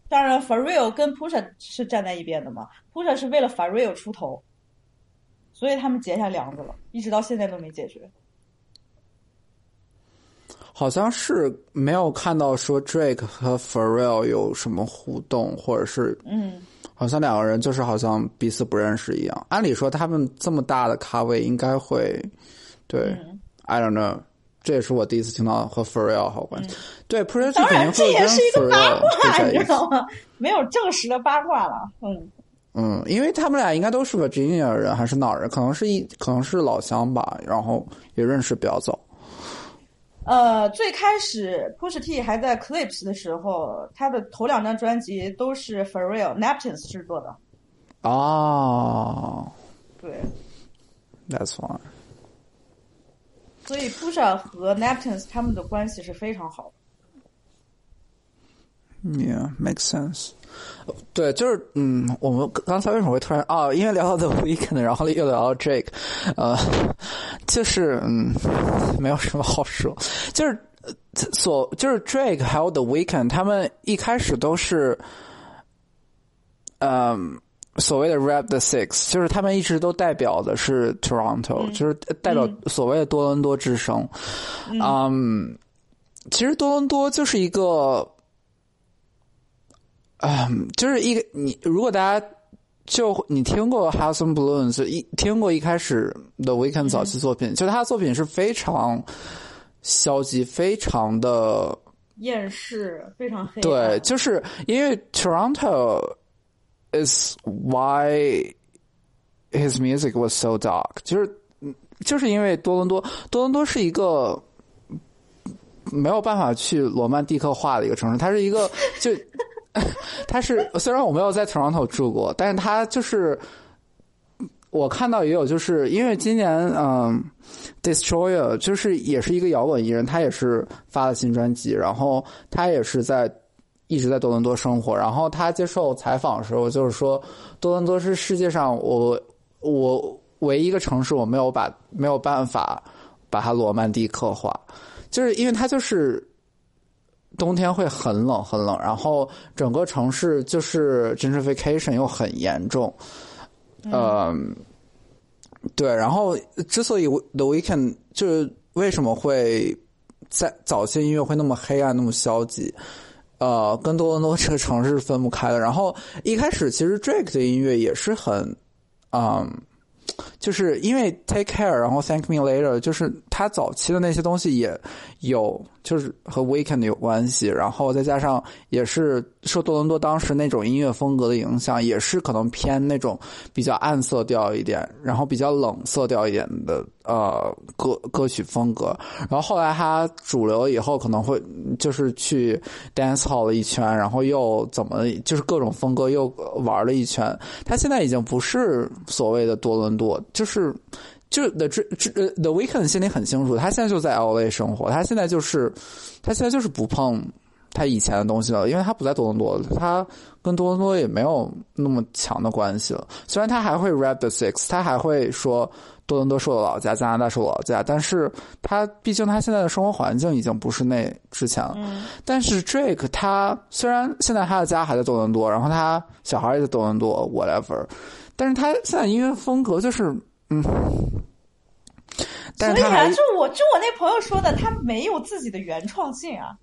当然，Pharrell 跟 Pusha 是站在一边的嘛，Pusha 是为了 Pharrell 出头，所以他们结下梁子了，一直到现在都没解决。好像是没有看到说 Drake 和 Pharrell 有什么互动，或者是嗯，好像两个人就是好像彼此不认识一样。按理说他们这么大的咖位应该会，对、i 嗯 don't know，这也是我第一次听到和 Pharrell 好关系。对 p r e 当肯定然这也是一个八卦。你知道吗？没有证实的八卦了。嗯，嗯，因为他们俩应该都是 Virginia 人还是哪儿人，可能是一可能是老乡吧，然后也认识比较早。呃，最开始 Push T 还在 Clips 的时候，他的头两张专辑都是 Pharrell Napkins 制作的。哦对，，That's fine。所以 Pusha 和 Napkins 他们的关系是非常好的。Yeah, makes sense. 对，就是嗯，我们刚才为什么会突然啊？因为聊到 The Weekend，然后又聊到 Drake，呃，就是嗯，没有什么好说，就是呃所就是 Drake 还有 The Weekend，他们一开始都是，嗯。所谓的 Rap the Six，就是他们一直都代表的是 Toronto，、就是代表所谓的多伦多之声。嗯，其实多伦多就是一个嗯，就是一个你，如果大家就你听过 House and Balloons，一听过一开始 The Weeknd 早期作品，就他的作品是非常消极，非常的厌世，非常黑暗。对，就是因为 Toronto is why his music was so dark，就是就是因为多伦多，多伦多是一个没有办法去罗曼蒂克化的一个城市，它是一个就。它是虽然我没有在 Toronto 住过，但是它就是我看到也有，就是因为今年嗯，Destroyer 就是也是一个摇滚艺人，他也是发了新专辑，然后他也是在一直在多伦多生活，然后他接受采访的时候就是说，多伦多是世界上我我唯一一个城市我没有把没有办法把它罗曼蒂克化，就是因为它就是。冬天会很冷很冷，然后整个城市就是 gentrification 又很严重，嗯，对，然后之所以 The Weeknd 就是为什么会在早期音乐会那么黑暗、那么消极，呃，跟多伦多这个城市分不开的。然后一开始其实 Drake 的音乐也是很，嗯。就是因为 Take Care，然后 Thank Me Later，就是他早期的那些东西也有，就是和 Weekend 有关系，然后再加上也是受多伦多当时那种音乐风格的影响，也是可能偏那种比较暗色调一点，然后比较冷色调一点的呃歌歌曲风格。然后后来他主流以后，可能会就是去 dance hall 了一圈，然后又怎么就是各种风格又玩了一圈。他现在已经不是所谓的多伦多，就是。就是 The The Weekend 心里很清楚，他现在就在 LA 生活，他现在就是，他现在就是不碰他以前的东西了，因为他不在多伦多，他跟多伦多也没有那么强的关系了。虽然他还会 rap the six，他还会说多伦多是我老家，加拿大是我老家，但是他毕竟他现在的生活环境已经不是那之前了。嗯、但是 Drake 他虽然现在他的家还在多伦多，然后他小孩也在多伦多，whatever，但是他现在音乐风格就是。嗯，但所以啊，就我就我那朋友说的，他没有自己的原创性啊。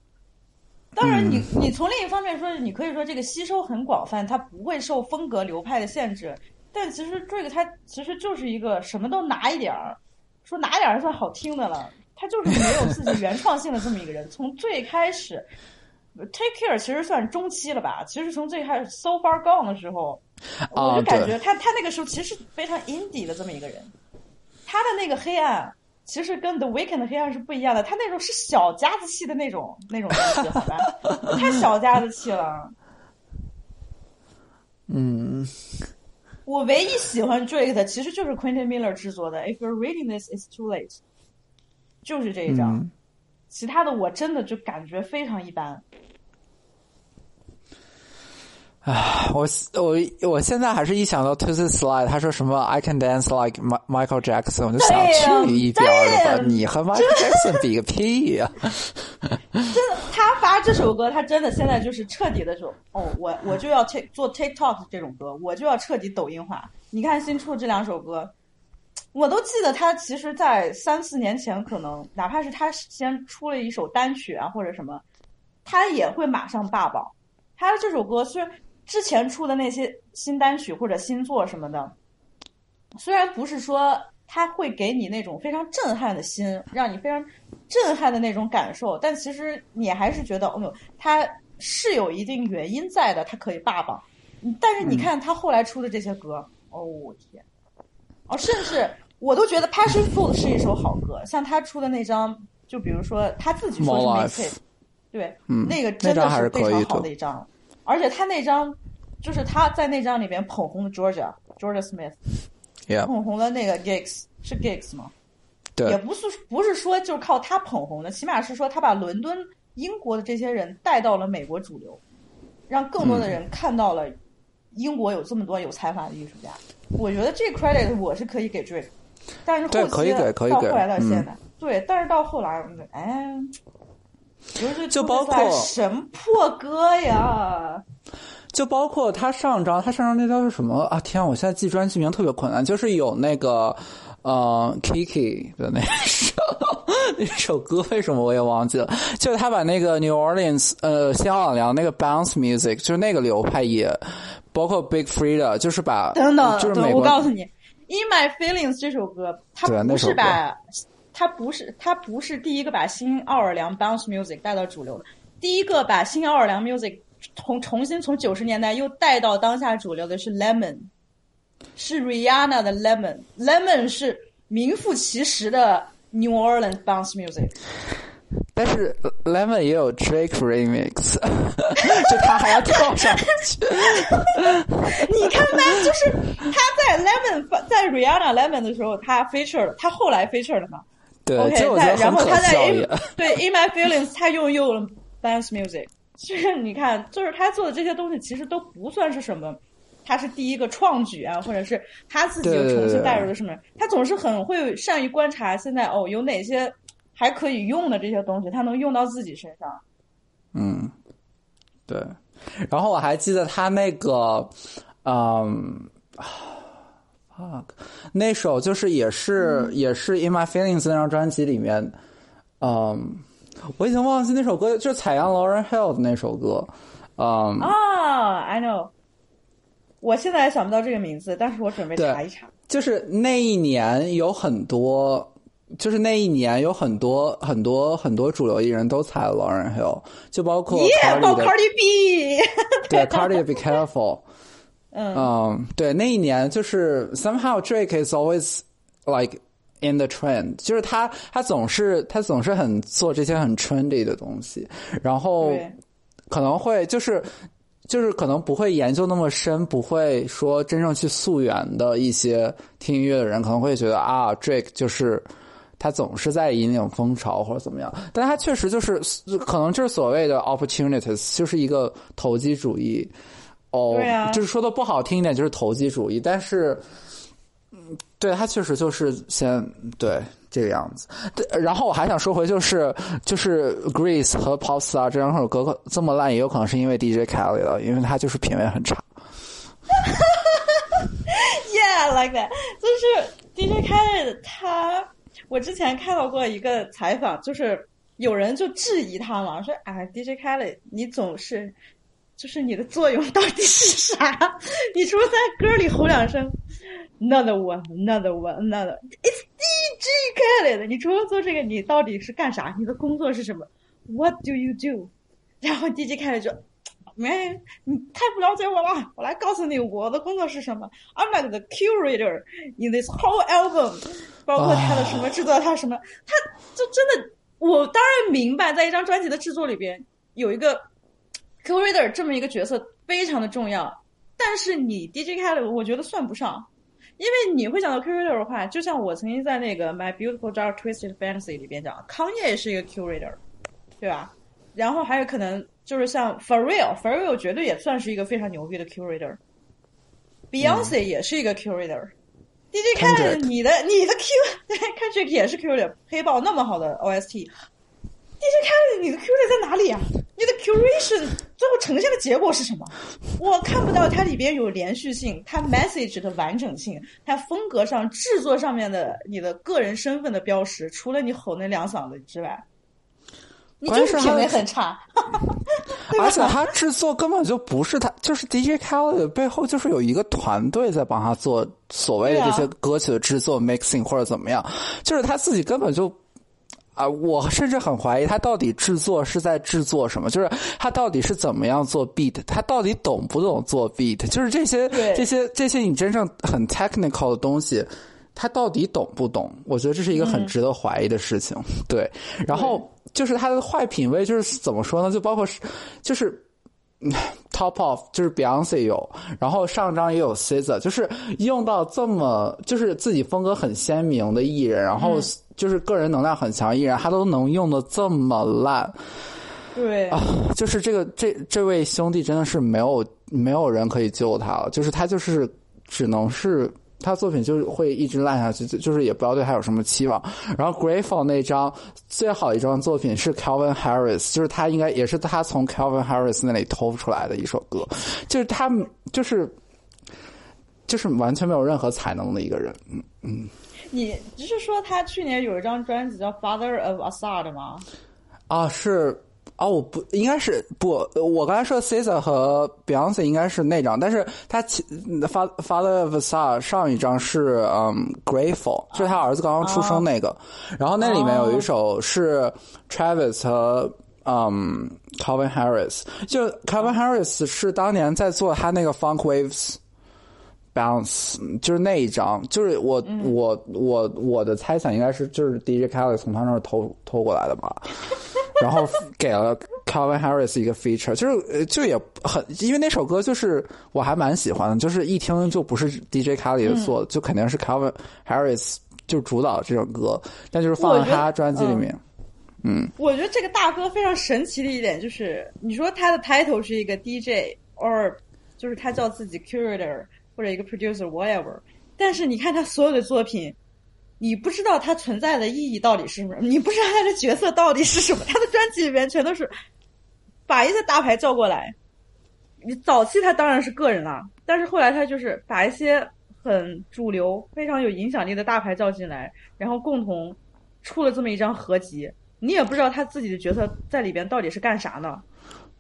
当然你，你、你从另一方面说，你可以说这个吸收很广泛，他不会受风格流派的限制。但其实这个他其实就是一个什么都拿一点儿，说拿一点儿算好听的了。他就是没有自己原创性的这么一个人。从最开始，Take Care 其实算中期了吧？其实从最开始 So Far Gone 的时候，我就感觉他他那个时候其实是非常 indie 的这么一个人。他的那个黑暗，其实跟 The Weeknd 的黑暗是不一样的。他那种是小家子气的那种那种东西，好吧？太小家子气了。嗯，我唯一喜欢 Drake 的其实就是 Quentin Miller 制作的《If You're Reading This, It's Too Late》，就是这一张。嗯、其他的我真的就感觉非常一般。唉，我我我现在还是一想到 To the Slide，他说什么 I can dance like Michael Jackson，我就想去一边的吧，你和 Michael Jackson 比个屁呀、啊！真的，他发这首歌，他真的现在就是彻底的说，哦，我我就要 take 做 TikTok 这种歌，我就要彻底抖音化。你看新出这两首歌，我都记得他其实，在三四年前，可能哪怕是他先出了一首单曲啊或者什么，他也会马上霸榜。他这首歌虽然之前出的那些新单曲或者新作什么的，虽然不是说他会给你那种非常震撼的心，让你非常震撼的那种感受，但其实你还是觉得，哦，他是有一定原因在的，他可以霸榜。但是你看他后来出的这些歌，哦天！哦，甚至我都觉得《Passion Fruit》是一首好歌，像他出的那张，就比如说他自己说是 mixtape，对，嗯，那个真的是非常好的一张，而且他那张就是他在那张里边捧红了 Georgia Georgia Smith，捧红了那个 Gigs 是 Gigs 吗？对，也不是不是说就是靠他捧红的，起码是说他把伦敦英国的这些人带到了美国主流，让更多的人看到了英国有这么多有才华的艺术家。我觉得这 credit 我是可以给 Drake，但是后期到后来到现在，对，但是到后来，哎，就包括什么破歌呀？就包括他上张，他上张那张是什么啊？天啊！我现在记专辑名特别困难，就是有那个呃 Kiki 的那首那首歌，为什么我也忘记了？就是他把那个 New Orleans 呃新奥尔良那个 Bounce Music，就是那个流派也。包括 Big Freedia，就是把等等，就是我告诉你，《In My Feelings》这首歌，它不是把，它不是，他不是第一个把新奥尔良 Bounce Music 带到主流的，第一个把新奥尔良 Music 重重新从九十年代又带到当下主流的是 Lemon，是 Rihanna 的 Lemon，Lemon 是名副其实的 New Orleans Bounce Music。但是 Lemon 也有 Drake Remix，就他还要跳上去。你看他就是他在 Lemon 在 Rihanna Lemon 的时候，他 feature 了，他后来 feature 了嘛？对，OK，在然后他在 In 对 In My Feelings 他又用了 Dance Music，就是你看，就是他做的这些东西其实都不算是什么，他是第一个创举啊，或者是他自己又重新带入的什么？他总是很会善于观察现在哦有哪些。还可以用的这些东西，他能用到自己身上。嗯，对。然后我还记得他那个，嗯那首就是也是也是《In My Feelings》那张专辑里面，嗯，我已经忘记那首歌，就是采样 Lauren Hill 的那首歌。嗯啊，I know，我现在想不到这个名字，但是我准备查一查。就是那一年有很多。就是那一年有很多很多很多主流艺人都采了 Lauren Hill，就包括 Cardi B，对 Cardi Be Careful，嗯，对那一年就是 Somehow Drake is always like in the trend，就是他他总是他总是很做这些很 trendy 的东西，然后可能会就是就是可能不会研究那么深，不会说真正去溯源的一些听音乐的人可能会觉得啊 Drake 就是。他总是在引领风潮或者怎么样，但他确实就是可能就是所谓的 opportunities，就是一个投机主义。哦，就是说的不好听一点，就是投机主义。但是，嗯，对他确实就是先对这个样子。对，然后我还想说回，就是就是 Greece 和 Popstar 这两首歌这么烂，也有可能是因为 DJ Kelly 了，因为他就是品味很差。Yeah，like that，就是 DJ Khaled 他。我之前看到过一个采访，就是有人就质疑他嘛，说：“哎，DJ Khaled，你总是，就是你的作用到底是啥？你除了在歌里吼两声，Another one，Another one，Another，It's DJ Khaled，你除了做这个，你到底是干啥？你的工作是什么？What do you do？” 然后 DJ Khaled 就。没，你太不了解我了。我来告诉你，我的工作是什么。I'm like the curator in this whole album，包括他的什么制作，他什么，他就真的，我当然明白，在一张专辑的制作里边，有一个 curator 这么一个角色非常的重要。但是你 DJ Khaled，我觉得算不上，因为你会讲到 curator 的话，就像我曾经在那个 My Beautiful Dark Twisted Fantasy 里边讲，康也是一个 curator，对吧？然后还有可能。就是像 For Real，For Real 绝对也算是一个非常牛逼的 curator。Beyonce 也是一个 curator。DJ Khaled，你的你的 Q，对，Kendrick 也是 curator。黑豹那么好的 OST，DJ Khaled，你的 curator 在哪里啊？你的 curation 最后呈现的结果是什么？我看不到它里边有连续性，它 message 的完整性，它风格上、制作上面的你的个人身份的标识，除了你吼那两嗓子之外，你就是品味很差。而且他制作根本就不是他，就是 DJ Khaled 背后就是有一个团队在帮他做所谓的这些歌曲的制作、mixing 或者怎么样，就是他自己根本就。啊，我甚至很怀疑他到底制作是在制作什么，就是他到底是怎么样做 beat，他到底懂不懂做 beat，就是这些这些这些你真正很 technical 的东西，他到底懂不懂？我觉得这是一个很值得怀疑的事情。对，然后就是他的坏品味，就是怎么说呢？就包括是就是。Top off 就是 Beyonce 有，然后上张也有 SZA，就是用到这么就是自己风格很鲜明的艺人，然后就是个人能量很强艺人，他都能用的这么烂，对啊，就是这个这这位兄弟真的是没有没有人可以救他了，就是他就是只能是。他作品就是会一直烂下去，就就是也不要对他有什么期望。然后 Grateful 那张最好一张作品是 Calvin Harris，就是他应该也是他从 Calvin Harris 那里偷出来的一首歌，就是他就是就是完全没有任何才能的一个人。嗯嗯，你只是说他去年有一张专辑叫 Father of Assad 吗？啊，是。啊，我不应该是不，我刚才说 Caesar 和 Beyonce 应该是那张，但是他 Father of Asad 上一张是嗯 Grateful，就是他儿子刚刚出生那个，然后那里面有一首是 Travis 和嗯 Calvin Harris，就 Calvin Harris 是当年在做他那个 Funk Waves Bounce，就是那一张，就是我我我我的猜想应该是就是 DJ Khaled 从他那儿偷偷过来的吧。然后给了 Calvin Harris 一个 feature，就是就也很，因为那首歌就是我还蛮喜欢的，就是一听就不是 DJ Khaled 做的，就肯定是 Calvin Harris 就主导这首歌，但就是放在他专辑里面。嗯，我觉得这个大哥非常神奇的一点就是，你说他的 title 是一个 DJ，or 就是他叫自己 curator 或者一个 producer whatever，但是你看他所有的作品。你不知道他存在的意义到底是什么，你不知道他的角色到底是什么。他的专辑里面全都是把一些大牌叫过来。你早期他当然是个人了，但是后来他就是把一些很主流、非常有影响力的大牌叫进来，然后共同出了这么一张合集。你也不知道他自己的角色在里边到底是干啥呢？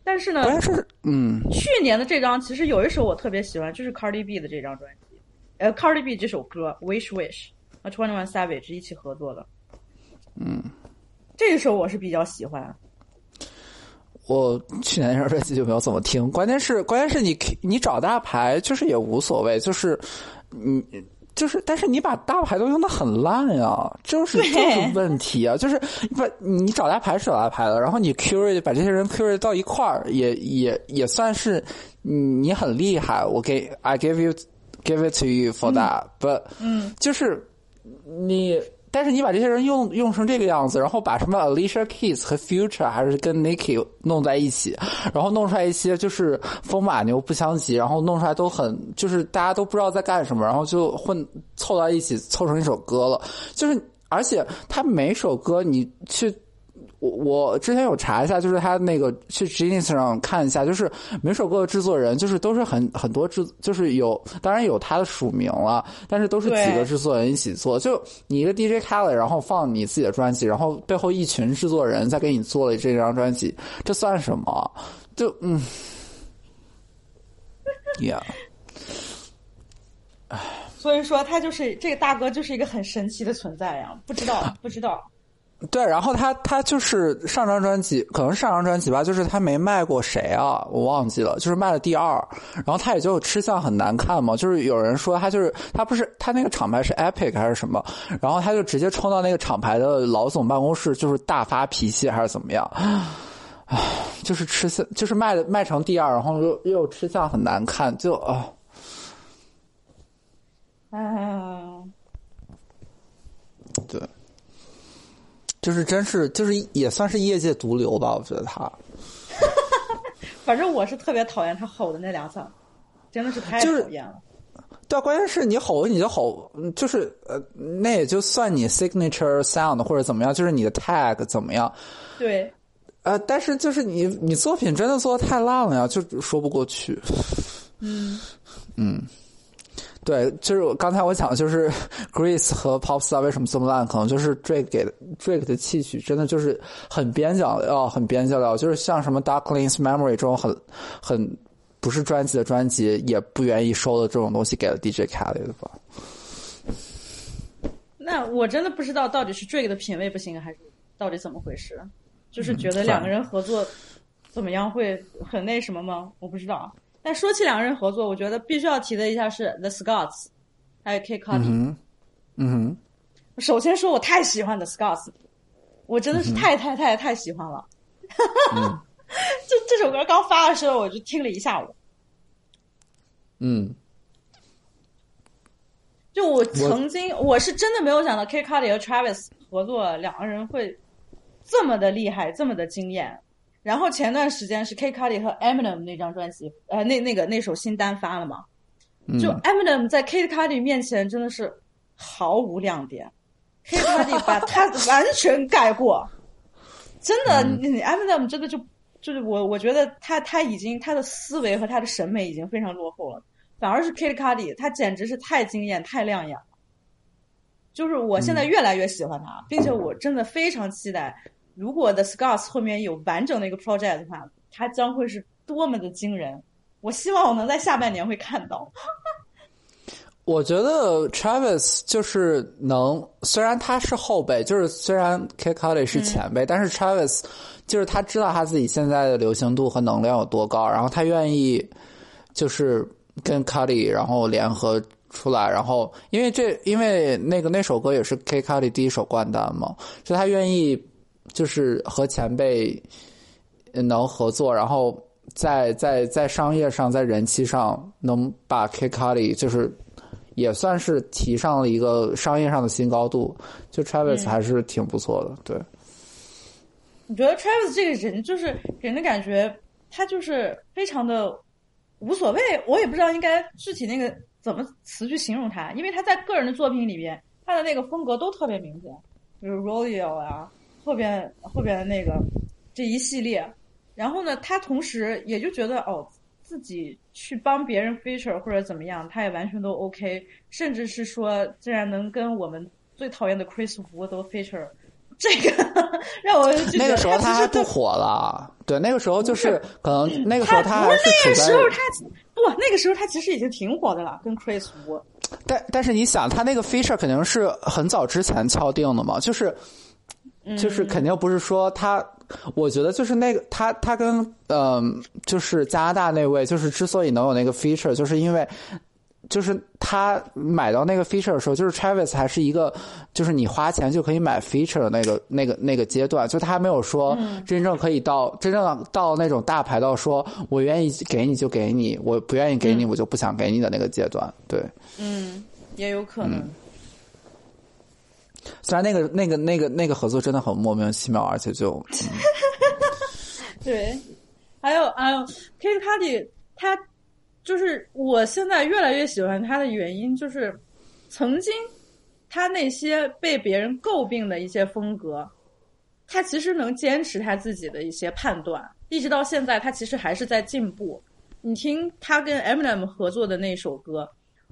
但是呢，但是嗯，去年的这张其实有一首我特别喜欢，就是 Cardi B 的这张专辑，呃，Cardi B 这首歌《Wish Wish》。和 Twenty One Savage 一起合作的，嗯，这首我是比较喜欢。我去年那张专辑就没有怎么听，关键是关键是你你找大牌就是也无所谓，就是你就是，但是你把大牌都用的很烂呀，就是就是问题啊，就是把你找大牌是找大牌了，然后你 curate 把这些人 curate 到一块儿，也也也算是你很厉害，我给 I give you give it to you for that，but 嗯，就是。你，但是你把这些人用用成这个样子，然后把什么 Alicia Keys 和 Future 还是跟 Niki 弄在一起，然后弄出来一些就是风马牛不相及，然后弄出来都很就是大家都不知道在干什么，然后就混凑到一起凑成一首歌了。就是而且他每首歌你去。我我之前有查一下，就是他那个去 Genius 上看一下，就是每首歌的制作人，就是都是很很多制，就是有当然有他的署名了，但是都是几个制作人一起做。就你一个 DJ Khaled，然后放你自己的专辑，然后背后一群制作人在给你做了这张专辑，这算什么？就嗯，Yeah，唉，所以说他就是这个大哥，就是一个很神奇的存在呀，不知道不知道。对，然后他他就是上张专辑，可能是上张专辑吧，就是他没卖过谁啊，我忘记了，就是卖了第二，然后他也就吃相很难看嘛，就是有人说他就是他不是他那个厂牌是 Epic 还是什么，然后他就直接冲到那个厂牌的老总办公室，就是大发脾气还是怎么样，唉，就是吃相就是卖的卖成第二，然后又又吃相很难看，就啊，嗯，对。就是真是就是也算是业界毒瘤吧，我觉得他。反正我是特别讨厌他吼的那两嗓，真的是太讨厌了。对，关键是你吼你就吼，就是呃，那也就算你 signature sound 或者怎么样，就是你的 tag 怎么样。对。呃，但是就是你你作品真的做的太烂了呀，就说不过去。嗯嗯，对，就是我刚才我讲的就是 Grease 和 Popstar 为什么这么烂，可能就是 Drake 给的 Drake 的戏曲真的就是很边角料，很边角料，就是像什么 Darkling's Memory 这种很很不是专辑的专辑，也不愿意收的这种东西给了 DJ Khaled 吧。那我真的不知道到底是 Drake 的品味不行，还是到底怎么回事？就是觉得两个人合作怎么样会很那什么吗？我不知道。但说起两个人合作，我觉得必须要提的一下是 The Scots，还有 K Cudi。嗯嗯首先说，我太喜欢 The Scots，我真的是太太太太喜欢了。哈哈哈这这首歌刚发的时候，我就听了一下午。嗯，就我曾经，我是真的没有想到 K Cudi 和 Travis 合作，两个人会这么的厉害，这么的惊艳。然后前段时间是 K Cudi 和 Eminem 那张专辑，呃，那那个那首新单发了嘛？就 Eminem 在 K Cudi 面前真的是毫无亮点，K Cudi 把 他完全盖过。真的，你 Eminem 真的就就是我，我觉得他他已经他的思维和他的审美已经非常落后了，反而是 K Cudi，他简直是太惊艳、太亮眼了。就是我现在越来越喜欢他，并且我真的非常期待。如果 The Scars 后面有完整的一个 project 的话，它将会是多么的惊人！我希望我能在下半年会看到。我觉得 Travis 就是能，虽然他是后辈，就是虽然 K Cudi 是前辈，但是 Travis 就是他知道他自己现在的流行度和能量有多高，然后他愿意就是跟 Cudi 然后联合出来，然后因为这因为那个那首歌也是 K Cudi 第一首冠单嘛，所以他愿意。就是和前辈能合作，然后在在在商业上，在人气上能把 K Cudi 就是也算是提上了一个商业上的新高度。就 Travis 还是挺不错的，对。你觉得 Travis 这个人就是给人的感觉，他就是非常的无所谓。我也不知道应该具体那个怎么词去形容他，因为他在个人的作品里边，他的那个风格都特别明显，比如 Royal 啊。后边后边的那个这一系列，然后呢，他同时也就觉得哦，自己去帮别人 feature 或者怎么样，他也完全都 OK，甚至是说，竟然能跟我们最讨厌的 Chris Wu 都 feature，这个 让我那个时候他还不火了，对，那个时候就是可能那个时候他不是那个时候他不那个时候他其实已经挺火的了，跟 Chris Wu。但但是你想，他那个 feature 肯定是很早之前敲定的嘛，就是。就是肯定不是说他，我觉得就是那个他他跟嗯，就是加拿大那位，就是之所以能有那个 feature，就是因为就是他买到那个 feature 的时候，就是 Travis 还是一个就是你花钱就可以买 feature 的那个那个那个阶段，就他还没有说真正可以到真正到那种大牌到说我愿意给你就给你，我不愿意给你我就不想给你的那个阶段，对，嗯，也有可能。虽然那个、那个、那个、那个合作真的很莫名其妙，而且就，对，还有还有 K Cudi，他就是我现在越来越喜欢他的原因，就是曾经他那些被别人诟病的一些风格，他其实能坚持他自己的一些判断，一直到现在，他其实还是在进步。你听他跟 Eminem 合作的那首歌。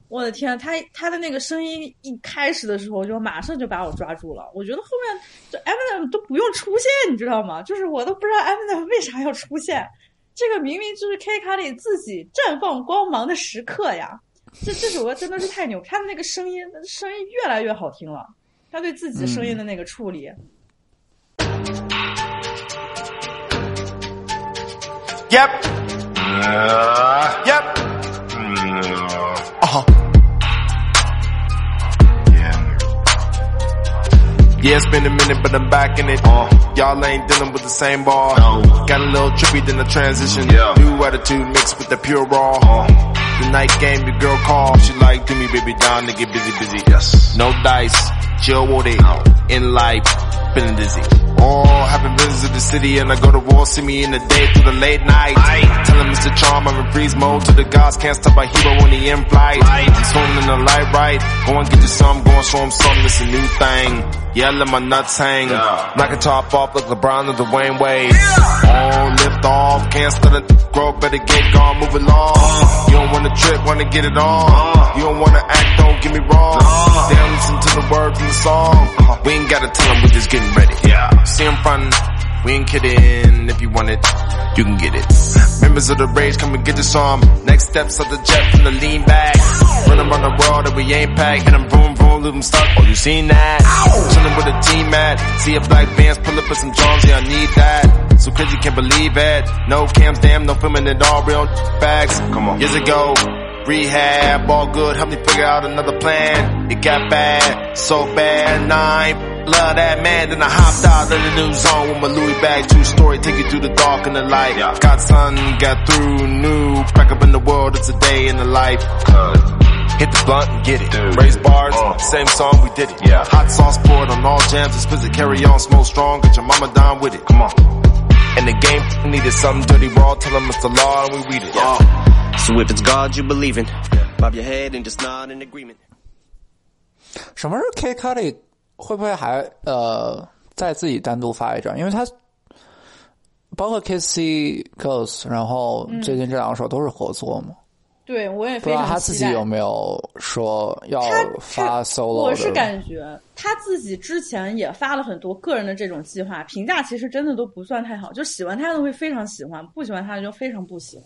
我的天，他他的那个声音一开始的时候就马上就把我抓住了。我觉得后面就 Eminem 都不用出现，你知道吗？就是我都不知道 Eminem 为啥要出现。这个明明就是 K 卡里自己绽放光芒的时刻呀！这这首歌真的是太牛，他的那个声音声音越来越好听了。他对自己声音的那个处理。Yep. Yep. Uh huh. Yeah, it's been a minute, but I'm back in it. Uh, Y'all ain't dealing with the same ball. No. Got a little trippy than the transition. Yeah. New attitude mixed with the pure raw. Uh, the night game, the girl call. She like, give me baby down to get busy, busy. Yes. No dice, chill with it. No. In life, feeling dizzy. Oh, having visited the city and I go to war, see me in the day through the late night. Aye. Telling Mr. Charm I'm in freeze mode to the gods, can't stop my hero when he in flight. I'm swimming in the light right, go and get you some, go and show him something, it's a new thing. Yeah, I my nuts hang. Knock a top off like LeBron or Dwayne Wade. On, lift off, can't start a grow, better get gone, move along. Uh. You don't wanna trip, wanna get it on. Uh. You don't wanna act, don't get me wrong. Uh. They don't listen to the words in the song. Uh-huh. We ain't gotta tell them, we just getting ready. Yeah. See them frontin'. We ain't kidding. If you want it, you can get it. Members of the rage, come and get this arm. Next steps of the jet from the lean back. Run around the world and we ain't packed. Them boom, boom, leave them stuck. Oh, you seen that? Chillin' with a team at. See a black Vans, pull up with some Jones, yeah, I need that. So crazy, can't believe it. No cams, damn, no filming at all real facts. Come on. Years ago, rehab, all good, help me figure out another plan. It got bad, so bad, nine Love that man, then I hopped out of the new zone with my Louis bag, two story, take you through the dark and the light. Got sun, got through, new, crack up in the world, it's a day in the life. Hit the blunt and get it. Raise bars, same song, we did it. Yeah. Hot sauce poured on all jams, explicit carry on, smoke strong, get your mama down with it. Come on. And the game needed something dirty raw, tell them it's the law and we read it. Yeah. So if it's God you believe in, bob your head and just nod in agreement. 什么时候 K Cudi 会不会还呃再自己单独发一张？因为他包括 Kissy Ghost，然后最近这两首都是合作嘛。对，我也不知道他自己有没有说要发 solo 我是感觉他自己之前也发了很多个人的这种计划，评价其实真的都不算太好，就喜欢他的会非常喜欢，不喜欢他的就非常不喜欢。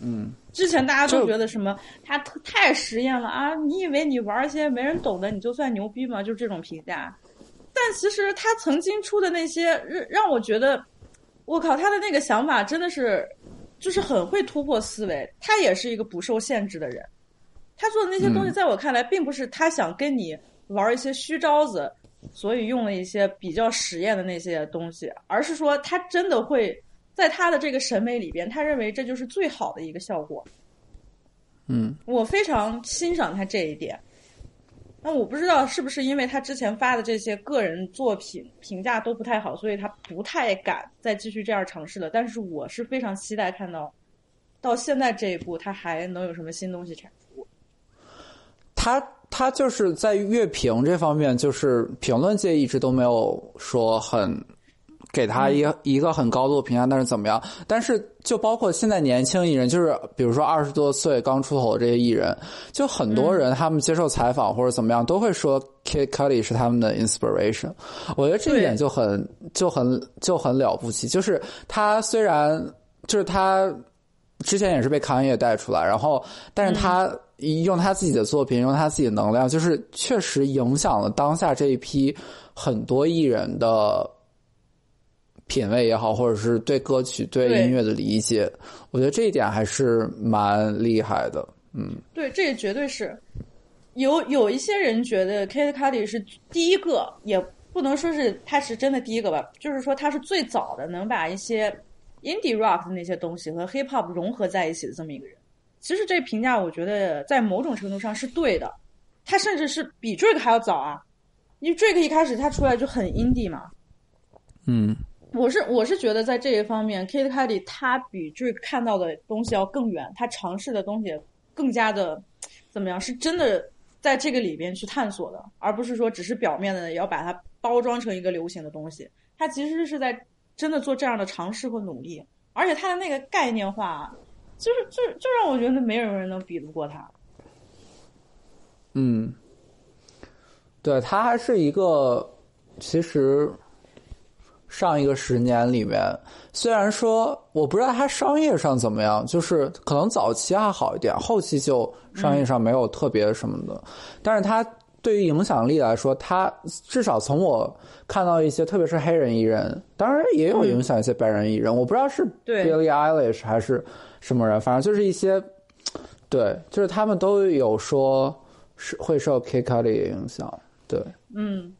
嗯，之前大家都觉得什么他太实验了啊！你以为你玩一些没人懂的你就算牛逼吗？就这种评价。但其实他曾经出的那些让让我觉得，我靠，他的那个想法真的是就是很会突破思维。他也是一个不受限制的人。他做的那些东西，在我看来，并不是他想跟你玩一些虚招子，所以用了一些比较实验的那些东西，而是说他真的会。在他的这个审美里边，他认为这就是最好的一个效果。嗯，我非常欣赏他这一点。那我不知道是不是因为他之前发的这些个人作品评价都不太好，所以他不太敢再继续这样尝试了。但是我是非常期待看到，到现在这一步，他还能有什么新东西产出。他他就是在乐评这方面，就是评论界一直都没有说很。给他一个一个很高度的评价，但是怎么样？但是就包括现在年轻艺人，就是比如说二十多岁刚出头的这些艺人，就很多人他们接受采访或者怎么样，都会说 Kid Cudi 是他们的 inspiration。我觉得这一点就很就很就很了不起。就是他虽然就是他之前也是被康业带出来，然后但是他用他自己的作品，用他自己的能量，就是确实影响了当下这一批很多艺人的。品味也好，或者是对歌曲、对音乐的理解，我觉得这一点还是蛮厉害的。嗯，对，这也绝对是。有有一些人觉得 Kid Cudi 是第一个，也不能说是他是真的第一个吧，就是说他是最早的能把一些 indie rock 的那些东西和 hip hop 融合在一起的这么一个人。其实这评价我觉得在某种程度上是对的。他甚至是比 Drake 还要早啊，因为 Drake 一开始他出来就很 indie 嘛。嗯。我是我是觉得在这一方面，Kid Cudi 他比 Drake 看到的东西要更远，他尝试的东西更加的怎么样？是真的在这个里边去探索的，而不是说只是表面的要把它包装成一个流行的东西。他其实是在真的做这样的尝试和努力，而且他的那个概念化，就是就就让我觉得没有人能比得过他。嗯，对他还是一个其实。上一个十年里面，虽然说我不知道它商业上怎么样，就是可能早期还好一点，后期就商业上没有特别什么的。但是它对于影响力来说，他至少从我看到一些，特别是黑人艺人，当然也有影响一些白人艺人。我不知道是 Billie Eilish 还是什么人，反正就是一些，对，就是他们都有说是会受 K Cudi 影响。对，嗯。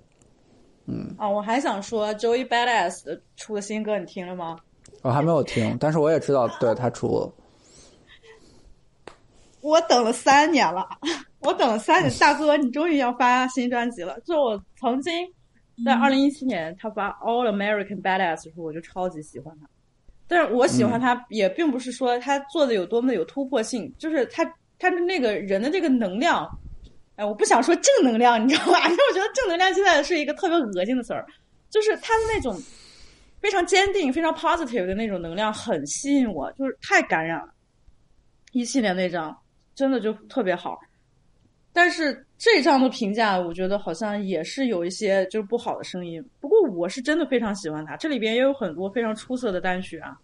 嗯啊，我还想说，Joey Badass 出的新歌你听了吗？我还没有听，但是我也知道，对他出了。我等了三年了，我等了三年，大哥，你终于要发新专辑了。就我曾经在二零一七年他发 All American Badass 的时候，我就超级喜欢他。但是我喜欢他也并不是说他做的有多么的有突破性，就是他他的那个人的这个能量。哎，我不想说正能量，你知道吧？因为我觉得正能量现在是一个特别恶心的词儿，就是他的那种非常坚定、非常 positive 的那种能量很吸引我，就是太感染了。一七年那张真的就特别好，但是这张的评价，我觉得好像也是有一些就是不好的声音。不过我是真的非常喜欢他，这里边也有很多非常出色的单曲啊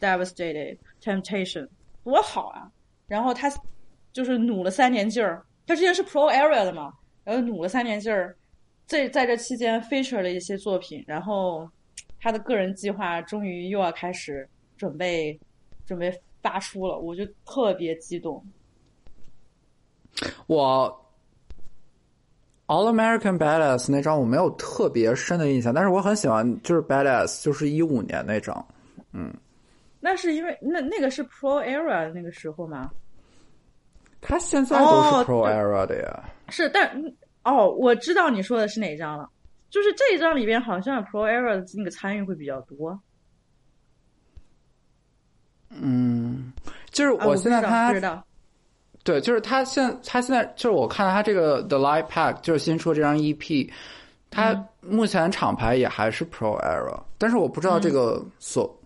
，Devastated、Temptation，多好啊！然后他就是努了三年劲儿，他之前是 Pro Area 的嘛，然后努了三年劲儿，这在这期间 feature 了一些作品，然后他的个人计划终于又要开始准备准备发出了，我就特别激动。我 All American Badass 那张我没有特别深的印象，但是我很喜欢，就是 Badass，就是一五年那张。嗯，那是因为那那个是 Pro Era 那个时候吗？他现在都是哦 Pro Era 的呀。是，但哦，我知道你说的是哪张了，就是这一张里边好像 Pro Era 的那个参与会比较多。嗯，就是啊、我现在他。对，就是他现他现在就是我看到他这个 The Light Pack 就是新出的这张 EP，他嗯目前厂牌也还是 Pro Era，但是我不知道这个嗯所。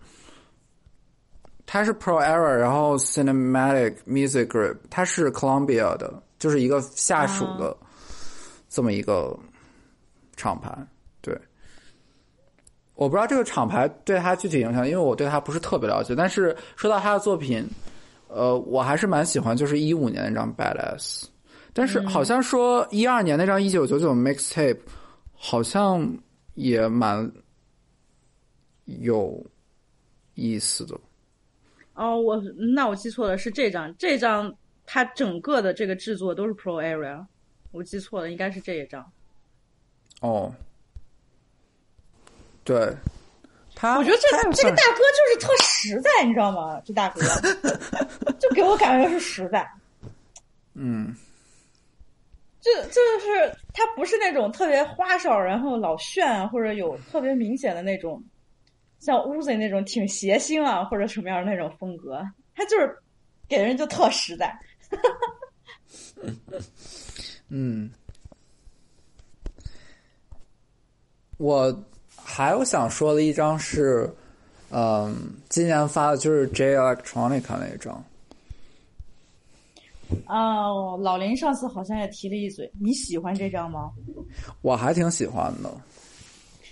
它是 Pro Era，然后 Cinematic Music Group，它是 Columbia 的，就是一个下属啊的这么一个厂牌。对，我不知道这个厂牌对他具体影响，因为我对他不是特别了解。但是说到他的作品，呃，我还是蛮喜欢，就是一五年那张 Badass，但是好像说一二年那张一九九九 Mixtape 好像也蛮有意思的。哦，我那我记错了，是这张，这张它整个的这个制作都是 Pro Area，我记错了，应该是这一张。哦，对，他我觉得这这个大哥就是特实在，你知道吗？这大哥 就给我感觉是实在。嗯，这就是他不是那种特别花哨，然后老炫啊，或者有特别明显的那种，像 Uzi 那种挺谐星啊，或者什么样的那种风格，他就是给人就特实在。嗯，我还有想说的一张是，嗯，今年发的就是 J Electronica 那一张。哦，老林上次好像也提了一嘴，你喜欢这张吗？我还挺喜欢的。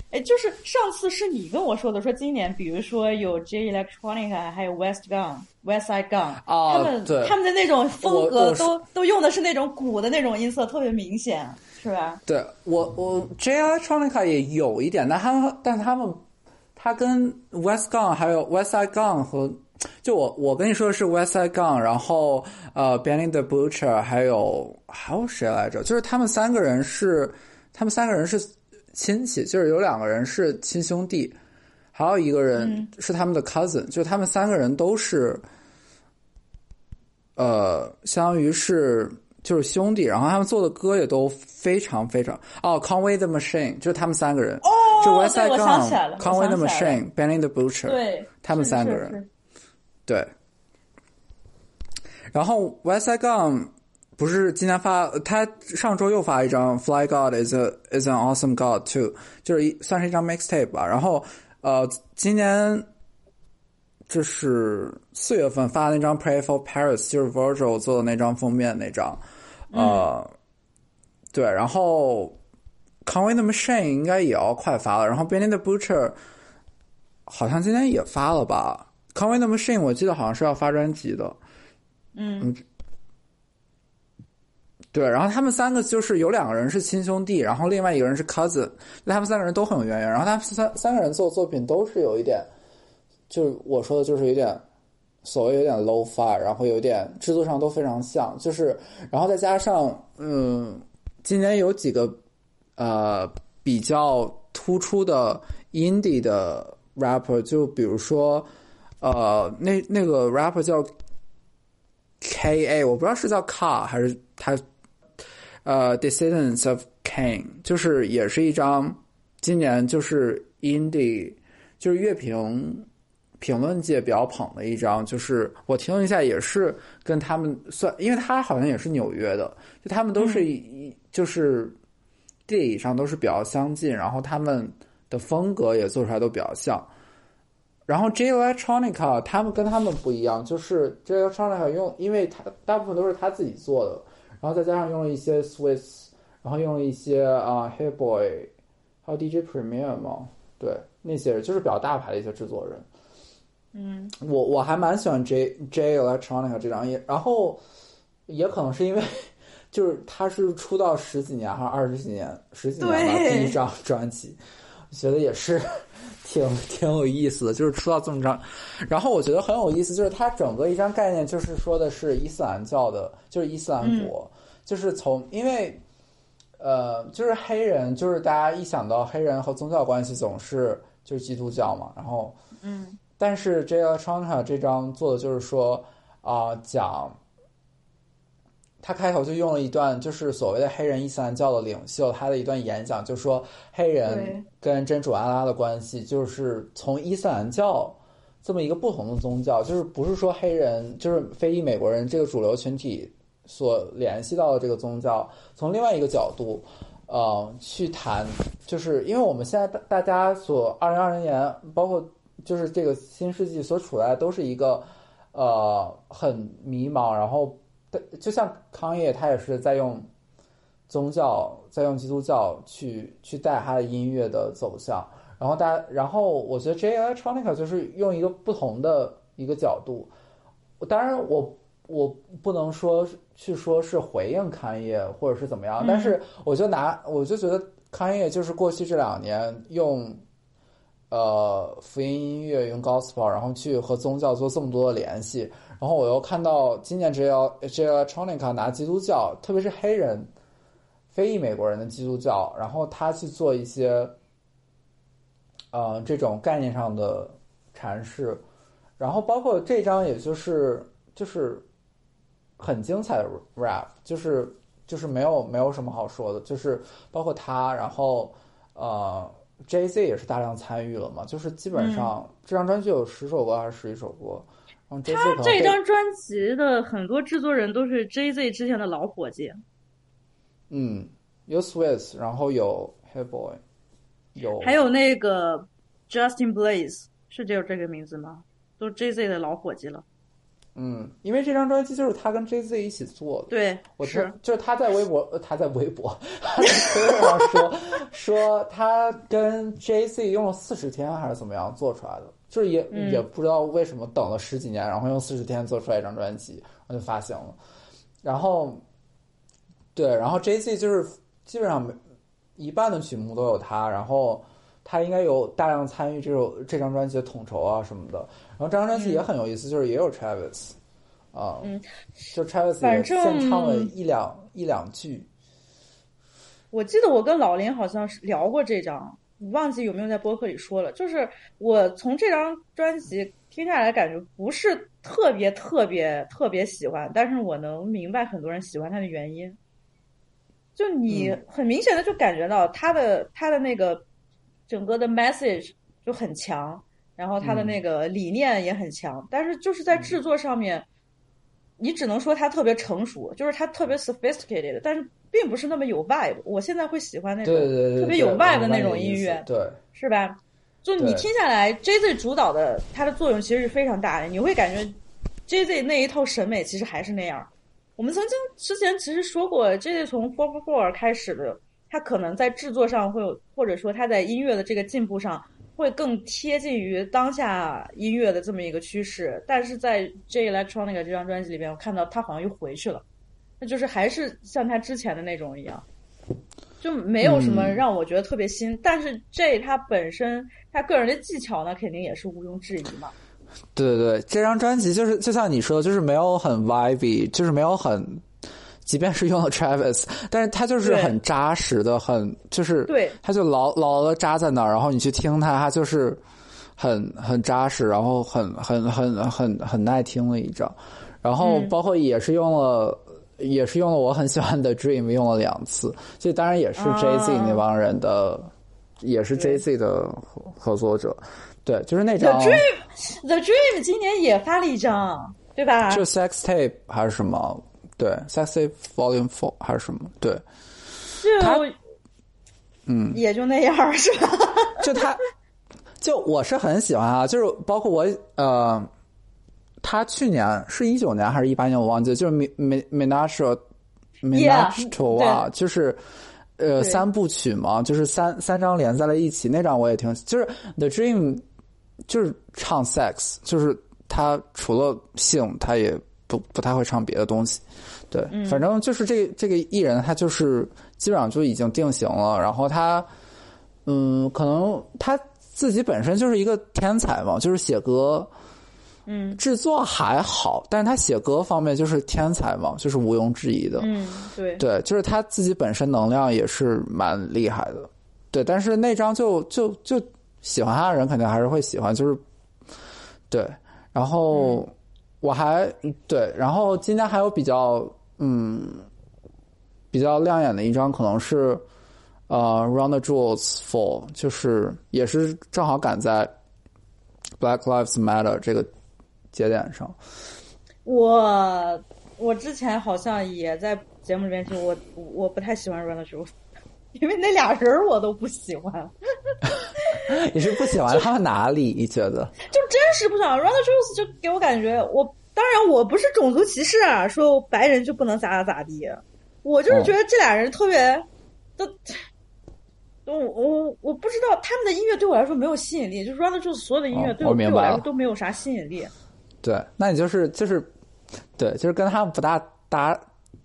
哎，就是上次是你跟我说的，说今年比如说有 J Electronica，还有 West Gun、West Side Gun，、哦他们对他们的那种风格都都用的是那种鼓的那种音色，特别明显，是吧？对我，我 J Electronica 也有一点，但他们但他们他跟 West Gun 还有 West Side Gun 和就我我跟你说的是 West Side Gun，然后呃 Benny the Butcher 还有还有谁来着？就是他们三个人是他们三个人是亲戚，就是有两个人是亲兄弟，还有一个人是他们的 cousin，、就是他们三个人都是呃相当于是。就是兄弟，然后他们做的歌也都非常非常哦，Conway the Machine 就是他们三个人，哦就 West 对 Side 我想起来了 Gun、我 Conway the Machine、Benny the Butcher，对，他们三个人对。然后 West Side Gun 不是今天发，他上周又发一张 Fly God is a is an awesome God too，就是一算是一张 mixtape 吧。然后呃，今年这是四月份发的那张 Pray for Paris，就是 Virgil 做的那张封面那张，呃，对，然后 Conway the Machine 应该也要快发了，然后 Benny the Butcher 好像今天也发了吧？Conway the Machine 我记得好像是要发专辑的，嗯对，然后他们三个就是有两个人是亲兄弟，然后另外一个人是 cousin，那他们三个人都很有渊源，然后他们三三个人做作品都是有一点，就是我说的就是有点所谓有点 low fi，然后有点制作上都非常像，就是然后再加上嗯，今年有几个呃比较突出的 indie 的 rapper，就比如说呃那那个 rapper 叫 K A，我不知道是叫 Car 还是他呃 Descendants of Cain，就是也是一张今年就是 indie，就是乐评评论界比较捧的一张，就是我听了一下，也是跟他们算，因为他好像也是纽约的，就他们都是一、就是地理上都是比较相近，然后他们的风格也做出来都比较像。然后 J Electronica 他们跟他们不一样，就是 J Electronica 用，因为他大部分都是他自己做的，然后再加上用了一些 Swiss，然后用了一些啊、Hey Boy，还有 DJ Premier 嘛，对，那些人就是比较大牌的一些制作人。嗯，我我还蛮喜欢 J J Electronica 这张，也然后也可能是因为就是他是出道十几年还是二十几年十几年吧，第一张专辑，我觉得也是挺挺有意思的，就是出到这么张。然后我觉得很有意思，就是它整个一张概念就是说的是伊斯兰教的，就是伊斯兰国，就是从因为。呃，就是黑人，就是大家一想到黑人和宗教关系，总是就是基督教嘛。然后，嗯，但是这个 Tranta 这张做的就是说啊、讲他开头就用了一段，就是所谓的黑人伊斯兰教的领袖他的一段演讲，就说黑人跟真主阿拉的关系，就是从伊斯兰教这么一个不同的宗教，就是不是说黑人就是非裔美国人这个主流群体所联系到的这个宗教，从另外一个角度，呃，去谈，就是因为我们现在大大家所二零二零年，包括就是这个新世纪所处在的都是一个呃很迷茫，然后就像康业，他也是在用宗教，在用基督教去去带他的音乐的走向。然后大家，然后我觉得 J Electronica 就是用一个不同的一个角度。当然我，我不能说去说是回应康业或者是怎么样，但是我就拿我就觉得康业就是过去这两年用呃福音音乐用 gospel，然后去和宗教做这么多的联系。然后我又看到今年 J J Electronica 拿基督教，特别是黑人、非裔美国人的基督教，然后他去做一些，呃，这种概念上的阐释，然后包括这张，也就是就是很精彩的 rap，就是就是没有没有什么好说的，就是包括他，然后呃，J Z 也是大量参与了嘛，就是基本上这张专辑有十首歌还是十一首歌。然后 J Z 可能这张专辑的很多制作人都是 J Z 之前的老伙计，嗯，有 Swiss，然后有 Hey Boy，有还有那个 Justin Blaze 是只有这个名字吗？都是 J Z 的老伙计了。嗯，因为这张专辑就是他跟 J Z 一起做的。对，我是就是他在微博，呃他在微博，他在推特上说 说他跟 J Z 用了四十天还是怎么样做出来的，就是也、嗯也不知道为什么等了十几年，然后用四十天做出来一张专辑，然后就发行了。然后，对，然后 J.C. 就是基本上每一半的曲目都有他，然后他应该有大量参与这首这张专辑的统筹啊什么的。然后这张专辑也很有意思，就是也有 Travis 啊、嗯，就 Travis 也献唱了一两一两句。我记得我跟老林好像是聊过这张，忘记有没有在播客里说了。就是我从这张专辑听下来，感觉不是特别特别特别喜欢，但是我能明白很多人喜欢它的原因。就你很明显的就感觉到他的他的那个整个的 message 就很强，然后他的那个理念也很强，但是就是在制作上面，你只能说他特别成熟，就是他特别 sophisticated，但是并不是那么有 vibe。我现在会喜欢那种特别有 vibe 的那种音乐，对，是吧？就你听下来，J Z 主导的它的作用其实是非常大的，你会感觉 J Z 那一套审美其实还是那样。我们曾经之前其实说过，J Z 从 Four Four Four 开始的，他可能在制作上会有，或者说他在音乐的这个进步上会更贴近于当下音乐的这么一个趋势。但是在 J Electronica 这张专辑里边，我看到他好像又回去了，那就是还是像他之前的那种一样。就没有什么让我觉得特别新，但是 J 他本身他个人的技巧呢，肯定也是毋庸置疑嘛。对对对，这张专辑就是就像你说的，就是没有很 vibey，就是没有很，即便是用了 Travis，但是它就是很扎实的，很就是对，它就牢牢的扎在那儿，然后你去听它，它就是很很扎实，然后很很很很很耐听的一张，然后嗯包括也是用了。也是用了我很喜欢的 Dream 用了两次，这当然也是 Jay Z 啊那帮人的，也是 Jay Z 的合合作者。对，就是那张 The 张 Dream，The Dream 今年也发了一张，对吧？就 Sex Tape 还是什么？对，Sex Tape Volume Four 还是什么？对，他就嗯，也就那样，是吧？就他，就我是很喜欢啊，就是包括我呃，他去年是一九年还是一八年，我忘记了，就是 Mi Mi Minaj Minaj to 啊，就是呃三部曲嘛，就是三三张连在了一起，那张我也挺，就是 The Dream，就是唱 sex，就是他除了性，他也不不太会唱别的东西。对，反正就是这这个艺人，他就是基本上就已经定型了。然后他，嗯，可能他自己本身就是一个天才嘛，就是写歌，嗯制作还好，但是他写歌方面就是天才嘛，就是毋庸置疑的。嗯，对，对，就是他自己本身能量也是蛮厉害的。对，但是那张就就就喜欢他的人肯定还是会喜欢，就是对。然后我还对，然后今年还有比较嗯比较亮眼的一张，可能是呃《Run the Jewels for》，就是也是正好赶在 Black Lives Matter 这个节点上。我我之前好像也在节目里面说，我我不太喜欢 Run the Jewels，因为那俩人我都不喜欢，你是不喜欢他们哪里？你觉得？就真是不喜欢 Run the Jewels，就给我感觉，我当然我不是种族歧视啊，说白人就不能咋咋咋地，我就是觉得这俩人特别都。我我我不知道他们的音乐对我来说没有吸引力，就是 Run the Jewels 所有的音乐哦对我,、对我来说都没有啥吸引力。对，那你就是就是，对，就是跟他们不大搭，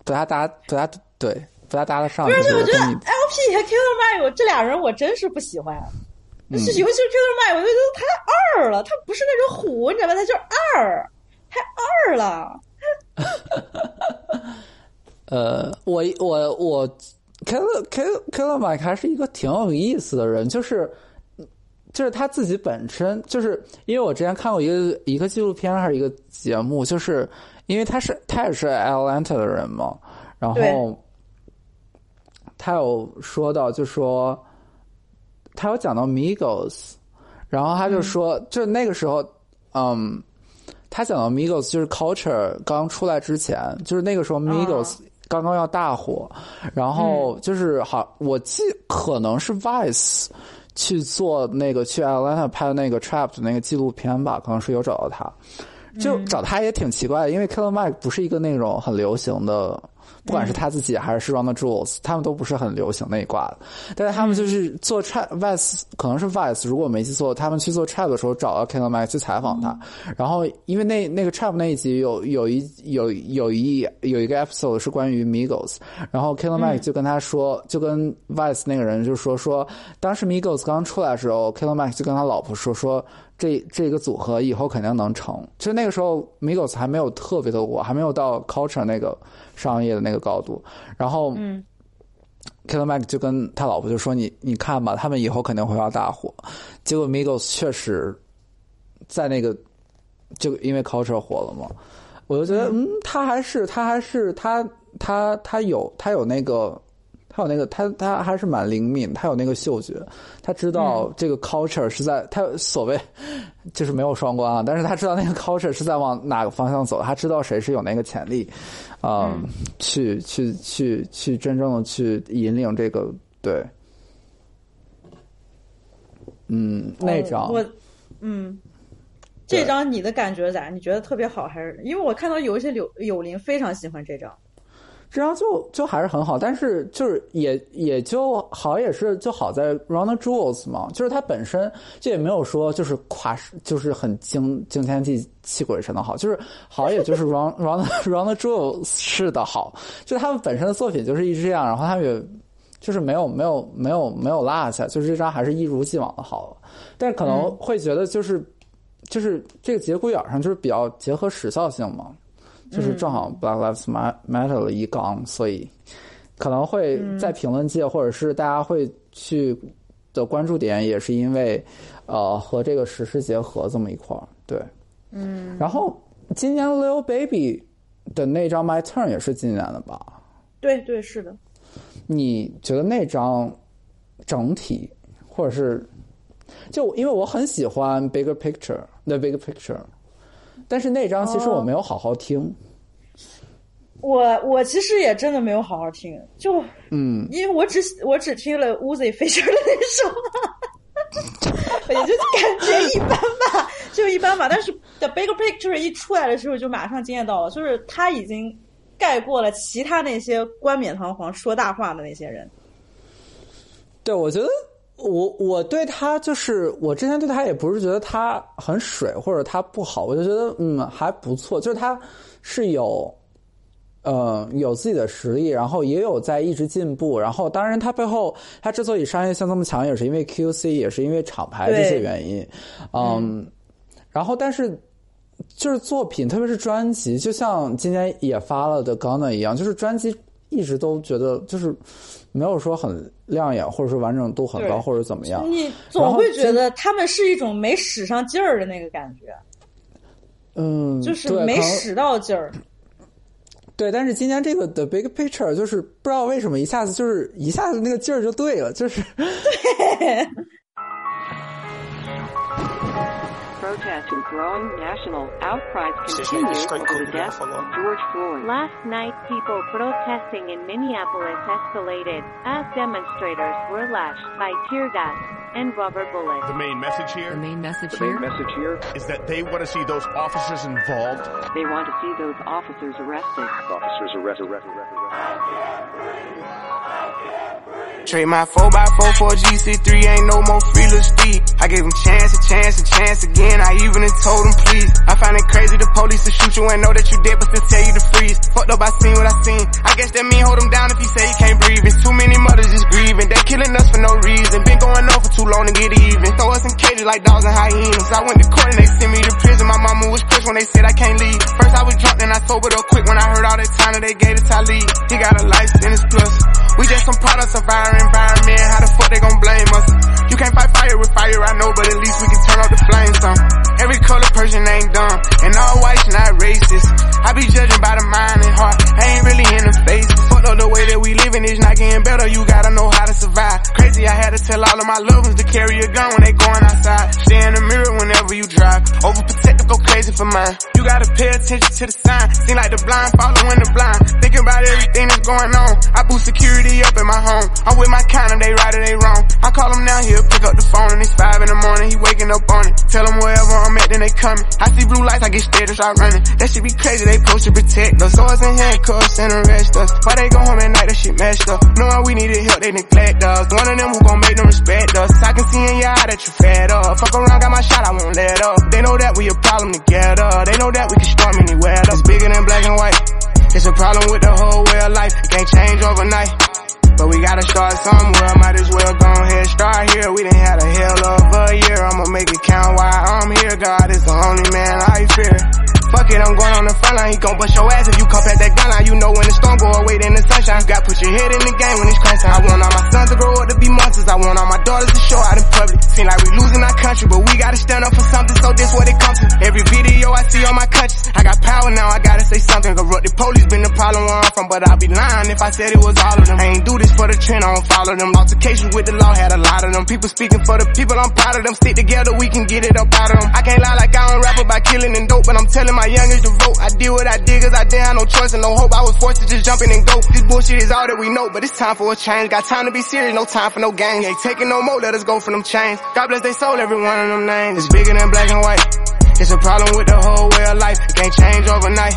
不大搭，不大对，不大搭得上。不是，就是我觉得 LP 和 Killer Mike 这俩人我真是不喜欢，嗯是尤其是 Killer Mike，我就觉得太二了，他不是那种虎，你知道吧？他就是二，太二了。呃，我我我 Killer Killer Killer Mike 还是一个挺有意思的人，就是就是他自己本身就是，因为我之前看过一个一个纪录片还是一个节目，就是因为他是他也是 Atlanta 的人嘛，然后他有说到，就说他有讲到 Migos，然后他就说，就那个时候，嗯。他讲到 Migos 就是 Culture 刚出来之前，就是那个时候 Migos 刚刚要大火，然后就是好，我记可能是 Vice 去做那个去 Atlanta 拍的那个 Trap 的那个纪录片吧，可能是有找到他，就找他也挺奇怪的，因为 Killer Mike 不是一个那种很流行的。不管是他自己还是 Run the Jewels，他们都不是很流行那一挂的，但是他们就是做 Trap Vice，可能是 Vice，如果我没记错，他们去做 Trap 的时候找到 Mike 去采访他，然后因为那那个 Trap 那一集有有一有有一有一个 episode 是关于 Migos，然后 Mike 就跟他说，就跟 Vice 那个人就说说，当时 Migos 刚出来的时候 Mike 就跟他老婆说说。这这个组合以后肯定能成。其实那个时候，Migos 还没有特别的火，还没有到 Culture 那个商业的那个高度。然后，嗯 Killer Mike 就跟他老婆就说：“你你看吧，他们以后肯定会要大火。”结果 Migos 确实在那个就因为 Culture 火了嘛。我就觉得，嗯，他还是他还是他他他有他有那个。他有那个，他他还是蛮灵敏，他有那个嗅觉，他知道这个 culture 是在他所谓 就是没有双关啊，但是他知道那个 culture 是在往哪个方向走，他知道谁是有那个潜力，啊、嗯，去去去去真正的去引领这个对，嗯，那张、哦、我嗯，这张你的感觉咋？你觉得特别好还是？因为我看到有一些柳友邻非常喜欢这张。这张就就还是很好，但是就是也也就好，也是就好在 Run the Jewels 嘛，就是它本身就也没有说就是夸就是很惊惊天地泣鬼神的好，就是好也就是 Run Run Run the Jewels 式的好，就他们本身的作品就是一直这样，然后他们也就是没有没有没有没有落下，就是这张还是一如既往的好，但是可能会觉得就是、嗯、就是这个节骨眼上就是比较结合时效性嘛。就是正好 Black Lives Matter 了一杠，所以可能会在评论界或者是大家会去的关注点，也是因为呃和这个时事结合这么一块儿，对，嗯。然后今年 Lil Baby 的那张 My Turn 也是今年的吧？对对，是的。你觉得那张整体或者是就因为我很喜欢 Bigger Picture，The Big Picture，但是那张其实我没有好好听。我我其实也真的没有好好听，就嗯，因为我只我只听了 Uzi Fisher 的那首，也就感觉一般吧，就一般吧。但是 The Big Picture 一出来的时候，就马上惊艳到了，就是他已经盖过了其他那些冠冕堂皇说大话的那些人。对，我觉得我我对他就是我之前对他也不是觉得他很水或者他不好，我就觉得嗯还不错，就是他是有。呃，有自己的实力，然后也有在一直进步，然后当然他背后他之所以商业性这么强，也是因为 QC，也是因为厂牌这些原因，嗯，然后但是就是作品，特别是专辑，就像今年也发了的 Ghana 一样，就是专辑一直都觉得就是没有说很亮眼，或者说完整度很高，或者怎么样，你总会觉得他们是一种没使上劲儿的那个感觉，嗯，就是没使到劲儿。对，但是今年这个 The Big Picture 就是不知道为什么一下子就是一下子那个劲儿就对了，就是。对。Protest and growing national outcries continues over the death of George Floyd. Last night, people protesting in Minneapolis escalated as demonstrators were lashed by tear gas and rubber bullets. The main message here. The main message the here. main message here is that they want to see those officers involved. They want to see those officers arrested. Officers arrested. arrested, arrested, Trade my 4x4 for a GC3, ain't no more free little speed. I gave him chance, a chance, a chance again. I even told him please. I find it crazy the police to shoot you and know that you dead, but still tell you to freeze. Fucked up, I seen what I seen. I guess that mean hold him down if he say he can't breathe. It's too many mothers just grieving. They killing us for no reason. Been going on for too long to get even. Throw us in cages like dogs and hyenas. I went to court and they sent me to prison. My mama was pissed when they said I can't leave. First I was drunk, then I sobered up quick when I heard all that time that they gave to Talib. He got a life sentence plus. We just some products of our environment. How the fuck they gon' blame us? You can't fight fire with fire, I know, but at least we can turn off the flames some. Every color person ain't dumb, and all whites not racist. I be judging by the mind and heart, I ain't really in the face. Fuck up the way that we living is not getting better, you gotta know how to survive. Crazy, I had to tell all of my loved ones to carry a gun when they going outside. Stay in the mirror whenever you drive. Overprotective, go crazy for mine. You gotta pay attention to the sign. Seem like the blind following the blind. Thinking about everything that's going on. I boost security up in my home. I'm with my kind of they right or they wrong. I call him now, he'll pick up the phone and it's five in the morning. He waking up on it. Tell him wherever I'm at, then they coming. I see blue lights, I get scared and start running. That shit be crazy, they post to protect us. Swords and handcuffs and arrest us. Why they go home at night, that shit messed up. Knowing we needed help, they neglect us. One of them who gon' make them respect us. I can see in your eye that you fed up. Fuck around, got my shot, I won't let up. They know that we a problem together. They know that we can storm anywhere. That's bigger than black and white. It's a problem with the whole way of life. It can't change overnight. But we gotta start somewhere, might as well go ahead, start here. We done had a hell of a year, I'ma make it count while I'm here. God is the only man I fear. Fuck it, I'm going on the front line. He gon' bust your ass if you come past that gun line. You know when the storm go away, then the sunshine. You got put your head in the game when it's crunch time. I want all my sons to grow up to be monsters. I want all my daughters to show out in public. Seem like we losing our country, but we gotta stand up for something. So this what it comes to. Every video I see on my conscience, I got power now. I gotta say something. Corrupt the police been the problem where I'm from, but I'd be lying if I said it was all of them. I ain't do this for the trend, I don't follow them. Altercations with the law had a lot of them. People speaking for the people, I'm proud of them. Stick together, we can get it up out of them. I can't lie like I don't rap about killing and dope, but I'm telling my youngest to vote. I did what I did cause I didn't have no choice and no hope. I was forced to just jump in and go. This bullshit is all that we know, but it's time for a change. Got time to be serious, no time for no games. Ain't taking no more, let us go for them chains. God bless they soul, every one of them names. It's bigger than black and white. It's a problem with the whole way of life. It can't change overnight.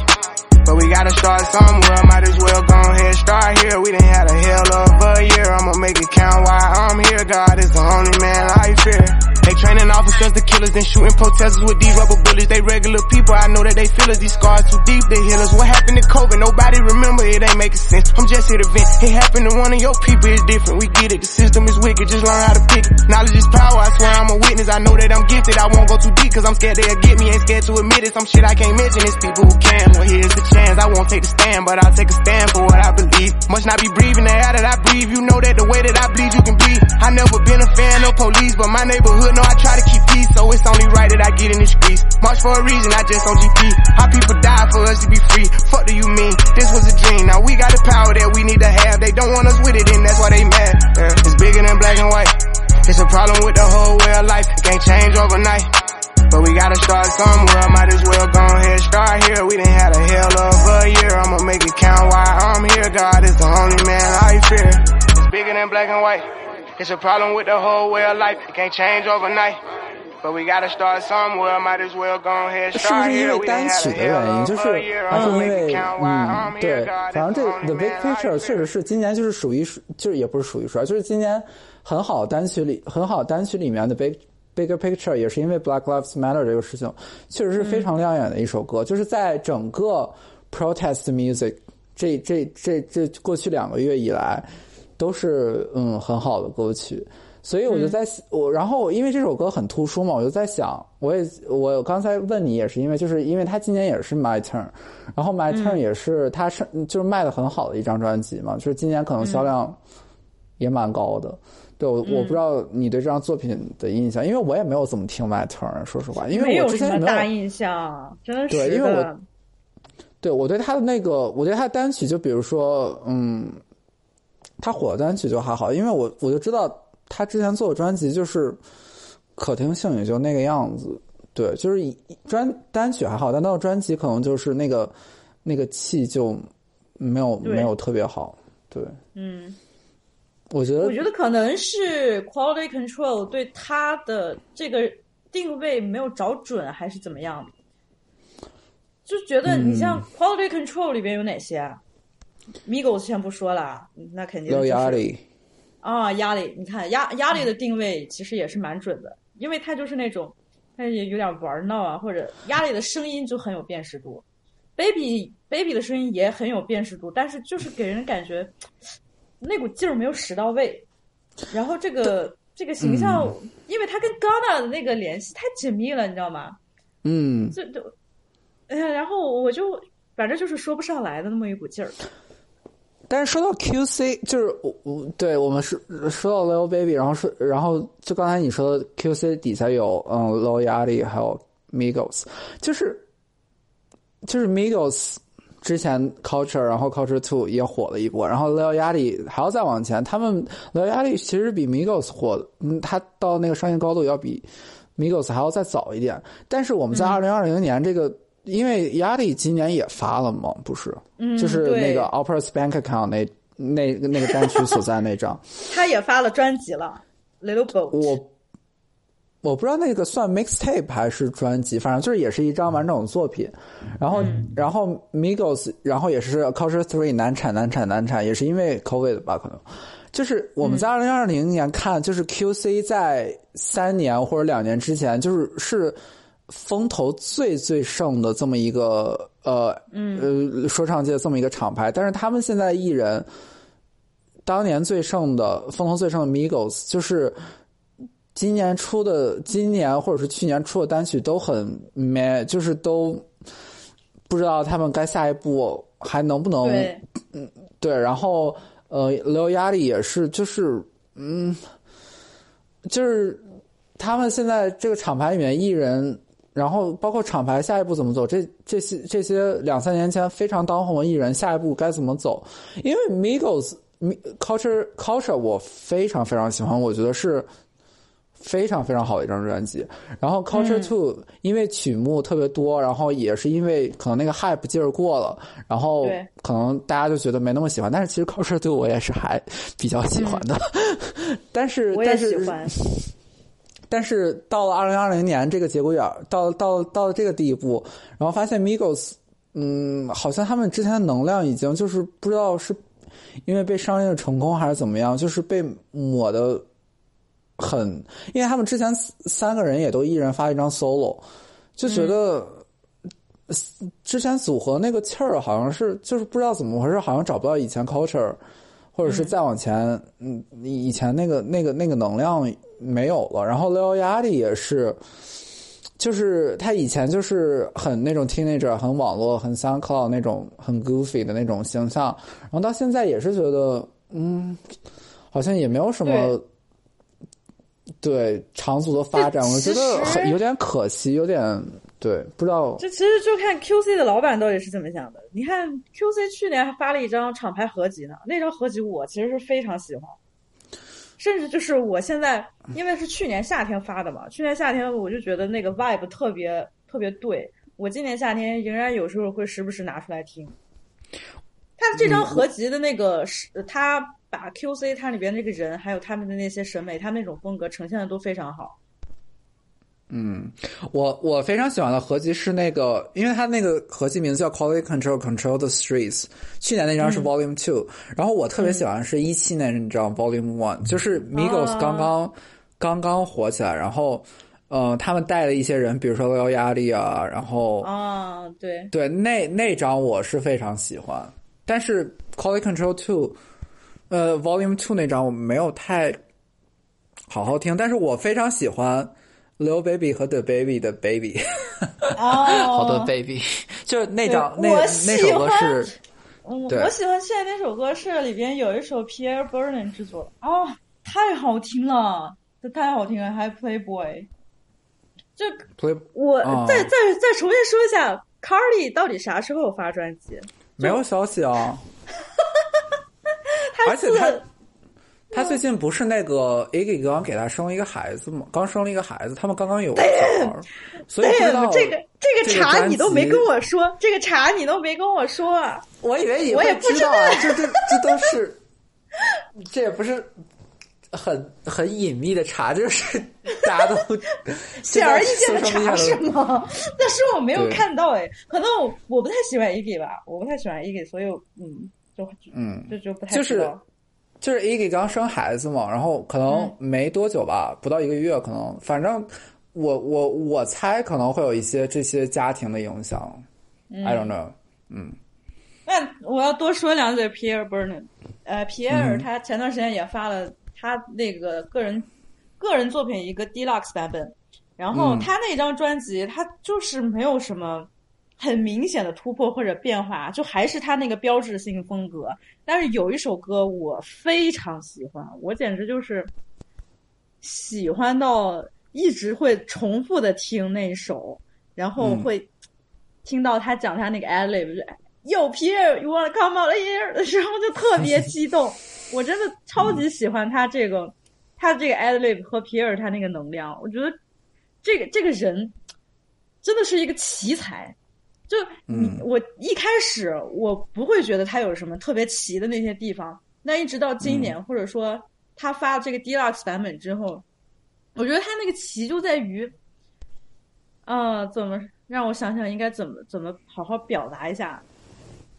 But we gotta start somewhere, might as well go ahead, start here. We done had a hell of a year, I'ma make it count while I'm here. God is the only man I fear. They training officers to killers, then shooting protesters with these rubber bullets. They regular people, I know that they feel us. These scars too deep, they heal us. What happened to COVID? Nobody remember, it ain't making sense. I'm just here to vent. It happened to one of your people, it's different. We get it, the system is wicked, just learn how to pick it. Knowledge is power, I swear I'm a witness. I know that I'm gifted, I won't go too deep, cause I'm scared they'll get me. Ain't scared to admit it, some shit I can't mention. It's people who can. Well, here's the chance, I won't take the stand, but I'll take a stand for what I believe. Must not be breathing the air that I breathe. You know that the way that I bleed, you can bleed. I never been a fan of police, but my neighborhood know I try to keep peace, so it's only right that I get in the streets. March for a reason, I just on GP. How people die for us to be free. Fuck do you mean? This was a dream. Now we got the power that we need to have. They don't want us with it, and that's why they mad. Yeah. It's bigger than black and white. It's a problem with the whole way of life. It can't change overnight. But we gotta start somewhere. Might as well go ahead start here. We done had a hell of a year. I'ma make it count while I'm here. God is the only man I fear. It's bigger than black and white. It's a problem with the whole way of life. It can't change overnight. But we gotta start somewhere. Might as well go ahead 是不是因 here. 为单曲的原因？就是.还是因为嗯对反正这 The Big Picture 确实是今年就是属于，就是也不是数一数二，就是今年很好单曲里很好单曲里面的 Big Bigger Picture 也是因为 Black Lives Matter 这个事情，确实是非常亮眼的一首歌，就是在整个 protest music 这这这这过去两个月以来，都是嗯很好的歌曲。所以我就在、我，然后因为这首歌很突出嘛，我就在想，我也我刚才问你也是因为就是因为他今年也是 My Turn，然后 My Turn 也是他是就是卖的很好的一张专辑嘛，就是今年可能销量也蛮高的。对，我我不知道你对这张作品的印象，因为我也没有怎么听 My Turn，说实话，因为我之前也没有大印象，真的。对因为我对我对他的那个，我对他的单曲，就比如说，嗯，他火的单曲就还好，因为我我就知道他之前做的专辑就是可听性也就那个样子，对，就是以专单曲还好，但到了专辑可能就是那个那个气就没有没有特别好，对，嗯，我觉得我觉得可能是 quality control 对他的这个定位没有找准，还是怎么样？就觉得你像 quality control 里边有哪些啊？Migos 先不说了，那肯定就有是压力，啊，压力，你看压压力的定位其实也是蛮准的，因为他就是那种，他也有点玩闹啊，或者压力的声音就很有辨识度，baby baby 的声音也很有辨识度，但是就是给人感觉 那股劲儿没有使到位，然后这个这个形象，因为他跟 Ghana 的那个联系太紧密了，你知道吗？嗯，这就，哎呀，然后我就反正就是说不上来的那么一股劲儿。但是说到 QC，就是我我对我们是说到 Lil Baby，然后说然后就刚才你说的 QC 底下有嗯 Lil Yachty 还有 Migos，就是就是 Migos 之前 Culture，然后 Culture Two 也火了一波，然后 Lil Yachty 还要再往前，他们 Lil Yachty 其实比 Migos 火，嗯，他到那个商业高度要比 Migos 还要再早一点。但是我们在二零二零年这个，因为 Yachty 今年也发了嘛，不是？嗯，就是那个对 Opera's Bank Account 那那那个单曲所在那张，他也发了专辑了，Little Boat。我我不知道那个算 mixtape 还是专辑，反正就是也是一张完整的作品。然后、然后 Migos，然后也是 Culture Three 难产难产难产，也是因为 COVID 吧，可能。就是我们在二零二零年看，就是 QC 在三年或者两年之前，就是是风头最最盛的这么一个呃嗯。呃说唱界这么一个厂牌，但是他们现在艺人当年最盛的风头最盛的 Migos，就是今年出的今年或者是去年出的单曲都很 man，就是都不知道他们该下一步还能不能嗯，对，然后呃，刘压力也是，就是嗯，就是他们现在这个厂牌里面艺人，然后包括厂牌下一步怎么走，这这些这些两三年前非常当红的艺人，下一步该怎么走？因为 Migos Mi- Culture Culture 我非常非常喜欢，我觉得是。非常非常好的一张专辑，然后 Culture Two、因为曲目特别多，然后也是因为可能那个 hype 劲儿过了，然后可能大家就觉得没那么喜欢，但是其实 Culture Two 我也是还比较喜欢的，但是我也但是喜欢。但是到了二零二零年这个节骨眼儿，到到到了这个地步，然后发现 Migos，嗯，好像他们之前的能量已经就是不知道是因为被商业成功还是怎么样，就是被抹的很，因为他们之前三个人也都一人发一张 solo，就觉得。之前组合那个气儿好像是就是不知道怎么回事，好像找不到以前 culture，或者是再往前，嗯，以前那个那个那个能量没有了。然后 Leo Yachty 也是，就是他以前就是很那种 teenager，很网络，很 SoundCloud 那种很 goofy 的那种形象，然后到现在也是觉得，嗯，好像也没有什么。对长足的发展，我觉得很有点可惜，有点对，不知道。这其实就看 QC 的老板到底是怎么想的。你看 QC 去年还发了一张厂牌合集呢，那张合集我其实是非常喜欢，甚至就是我现在，因为是去年夏天发的嘛，去年夏天我就觉得那个 vibe 特别特别对，我今年夏天仍然有时候会时不时拿出来听。他这张合集的那个是，他把 QC 他里边那个人，还有他们的那些审美，他们那种风格呈现的都非常好。嗯，我我非常喜欢的合集是那个，因为它那个合集名字叫 Quality Control Control the Streets，去年那张是 Volume Two，、然后我特别喜欢是一七年那张 Volume One，就是 Migos 刚刚、刚刚火起来，然后呃，他们带了一些人，比如说高压力啊，然后啊，对。对，那那张我是非常喜欢，但是 Quality Control Two，呃，Volume Two 那张我没有太好好听，但是我非常喜欢 Lil Baby 和 The Baby 的 Baby，哦，好多 Baby，就是那张对那那我喜首歌欢是，嗯，对我喜欢现在那首歌是里边有一首 Pierre Berlin 制作的，哦，太好听了，这太好听了，还 Playboy。这 Play 我啊再再再重新说一下，Carly 到底啥时候发专辑？没有消息啊，而且他他最近不是那个 Iggy 刚给他生了一个孩子吗？刚生了一个孩子，他们刚刚有小孩儿，所以知道这个这个这个专茬你都没跟我说，这个茶你都没跟我说啊！我以为你我也不知道啊，这这这都是，这也不是很很隐秘的茶，就是大家都 显而易见的就在茬是吗？但是我没有看到哎，可能我我不太喜欢 Iggy 吧，我不太喜欢 Iggy，所以嗯，就嗯这就不太就是就是 Iggy 刚生孩子嘛，然后可能嗯。没多久吧，不到一个月，可能反正我我我猜可能会有一些这些家庭的影响、嗯。I don't know，嗯。那我要多说两嘴 Pierre Berlin，呃，皮埃尔嗯他前段时间也发了他那个个人个人作品一个 deluxe 版本，然后嗯。他那张专辑他就是没有什么很明显的突破或者变化，就还是他那个标志性风格。但是有一首歌我非常喜欢，我简直就是喜欢到一直会重复的听那首，然后嗯会听到他讲他那个 ad lib，有 Pierre，you wanna come out here 的时候就特别 激动。我真的超级喜欢他这个，他这个 ad lib 和皮尔他那个能量，我觉得这个这个人真的是一个奇才。就你、嗯。我一开始我不会觉得他有什么特别奇的那些地方，那一直到今年、或者说他发这个 deluxe 版本之后，我觉得他那个奇就在于，呃，怎么让我想想应该怎么怎么好好表达一下？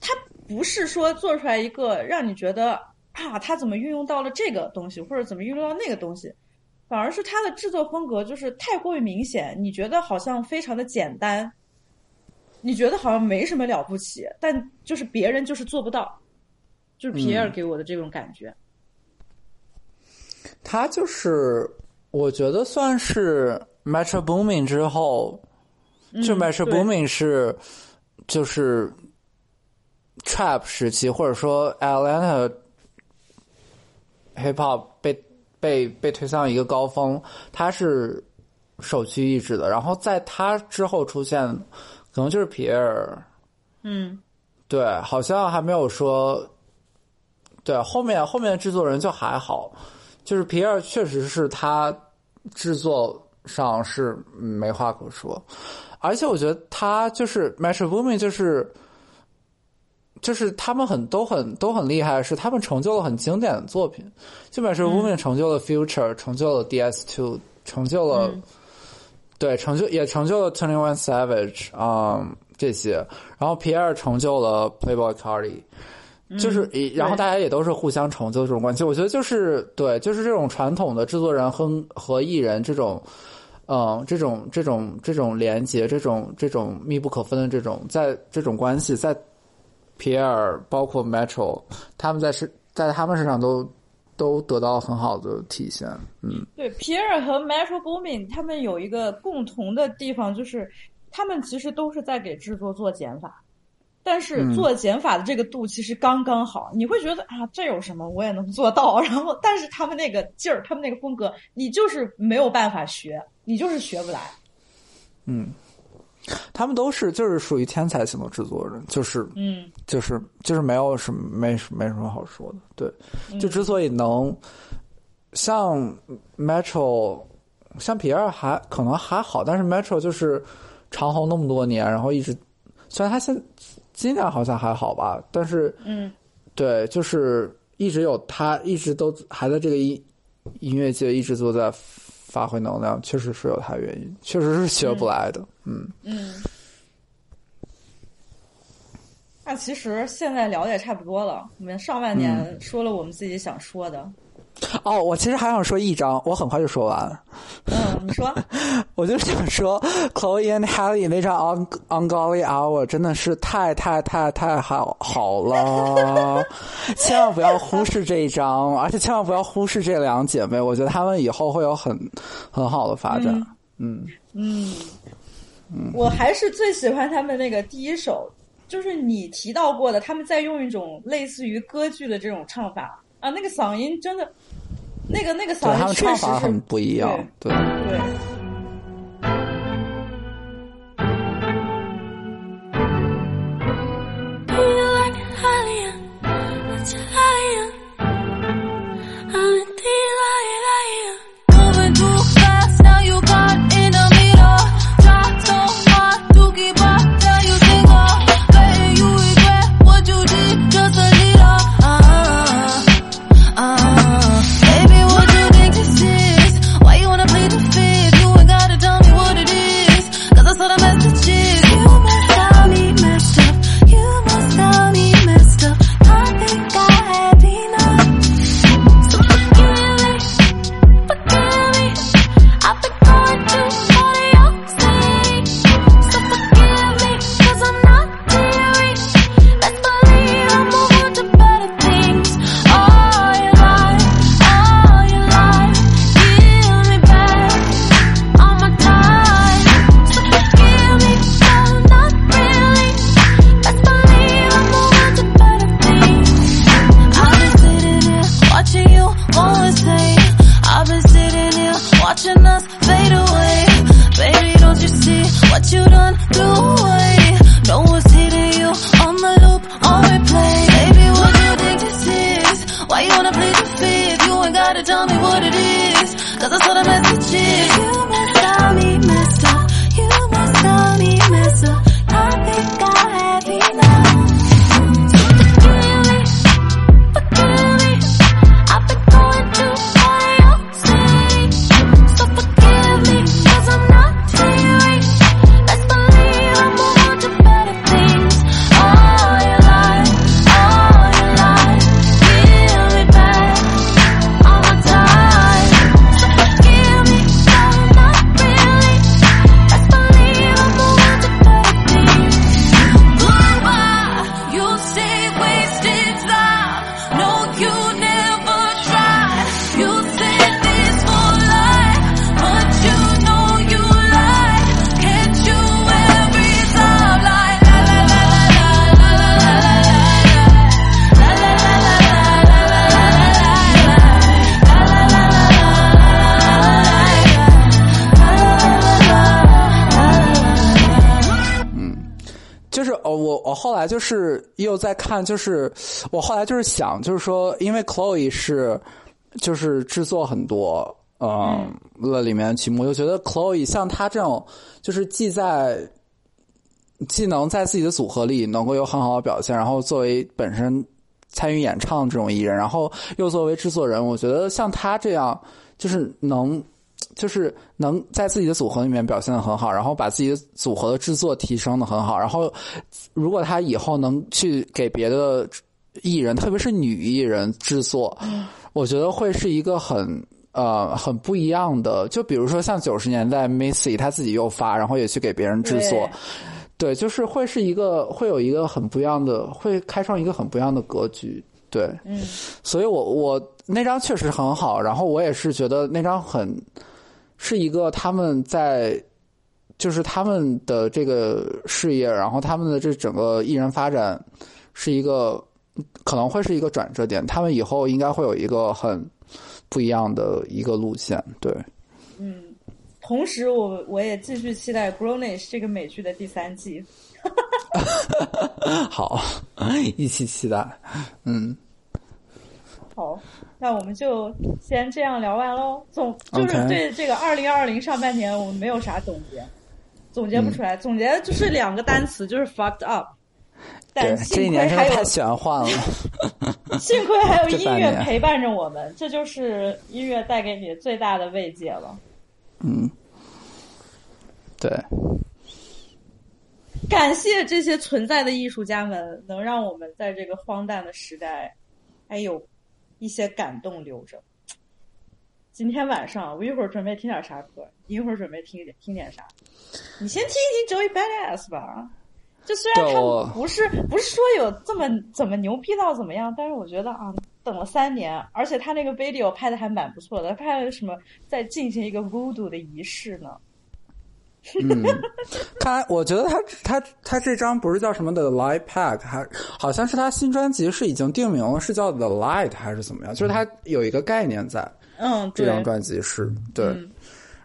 他不是说做出来一个让你觉得啊，他怎么运用到了这个东西，或者怎么运用到那个东西，反而是他的制作风格就是太过于明显，你觉得好像非常的简单，你觉得好像没什么了不起，但就是别人就是做不到，就是皮埃尔嗯给我的这种感觉。他就是我觉得算是 Metro Booming 之后，就嗯 Metro 对 Booming 是就是 Trap 时期，或者说 Atlanta Hip Hop 被被被推向一个高峰，他是首屈一指的。然后在他之后出现，可能就是皮埃尔，嗯。对，好像还没有说，对后面后面的制作人就还好，就是皮埃尔确实是他制作上是没话可说，而且我觉得他就是 Metro Boomin 就是。就是他们很都很都很厉害，是他们成就了很经典的作品，就 Metro Boomin 成就了 Future，、成就了 DS Two，成就了、嗯对成就也成就了 Twenty One Savage 啊、这些，然后皮埃尔成就了 Playboy Cardi，就是嗯然后大家也都是互相成就的这种关系。我觉得就是对，就是这种传统的制作人和和艺人这种，嗯，这种这种这种连接，这种这种密不可分的这种，在这种关系，在皮埃尔包括 Metro，他们在是在他们身上都都得到很好的体现。嗯对，皮尔和 Metro Boomin 他们有一个共同的地方，就是他们其实都是在给制作做减法，但是嗯做减法的这个度其实刚刚好。你会觉得啊，这有什么，我也能做到。然后，但是他们那个劲儿，他们那个风格，你就是没有办法学，你就是学不来。嗯，他们都是就是属于天才型的制作人，就是嗯。就是就是没有什么没没什么好说的。对，嗯。就之所以能像 Metro，像皮尔还可能还好，但是 Metro 就是长红那么多年，然后一直虽然他现今年好像还好吧，但是嗯，对，就是一直有他，一直都还在这个音音乐界一直都在发挥能量，确实是有他原因，确实是学不来的，嗯嗯。那其实现在聊的也差不多了，我们上半年说了我们自己想说的。哦，我其实还想说一张，我很快就说完。嗯，你说。我就想说，Chloe and Halle 那张《On Ungodly Hour》真的是太太太太好好了，千万不要忽视这一张，而且千万不要忽视这两姐妹，我觉得她们以后会有很很好的发展。嗯嗯嗯，我还是最喜欢他们那个第一首。就是你提到过的，他们在用一种类似于歌剧的这种唱法啊，那个嗓音真的，那个那个嗓音确实很不一样，对对。就在看，就是我后来就是想，就是说，因为 Chloe 是就是制作很多，嗯，了里面曲目，就觉得 Chloe 像她这种，就是既在既能在自己的组合里能够有很好的表现，然后作为本身参与演唱这种艺人，然后又作为制作人，我觉得像他这样，就是能。就是能在自己的组合里面表现的很好，然后把自己的组合的制作提升的很好，然后如果他以后能去给别的艺人，特别是女艺人制作，我觉得会是一个很呃很不一样的。就比如说像九十年代 Missy，他自己又发，然后也去给别人制作，对，就是会是一个会有一个很不一样的，会开创一个很不一样的格局。对，嗯，所以我我那张确实很好，然后我也是觉得那张很。是一个他们在，就是他们的这个事业，然后他们的这整个艺人发展，是一个可能会是一个转折点。他们以后应该会有一个很不一样的一个路线。对，嗯，同时我我也继续期待《Grownish》这个美剧的第三季。好，一起期待。嗯。好，那我们就先这样聊完喽。总就是对这个二零二零上半年我们没有啥总结，总结不出嗯来，总结就是两个单词，就是 fucked up。对但，这一幸亏年真的还有太玄幻了。幸亏还有音乐陪伴着我们，这就是音乐带给你最大的慰藉了。嗯，对，感谢这些存在的艺术家们，能让我们在这个荒诞的时代，还有一些感动留着。今天晚上我一会儿准备听点啥歌，你一会儿准备听听点啥？你先听一听 Joey Badass 吧。就虽然他不是不是说有这么怎么牛逼到怎么样，但是我觉得啊，等了三年，而且他那个 video 拍的还蛮不错的，拍了什么在进行一个 voodoo 的仪式呢？嗯，看来我觉得他他他这张不是叫什么的 Light Pack，还好像是他新专辑是已经定名了，是叫 The Light 还是怎么样？就是他有一个概念在。嗯，这张专辑是对，嗯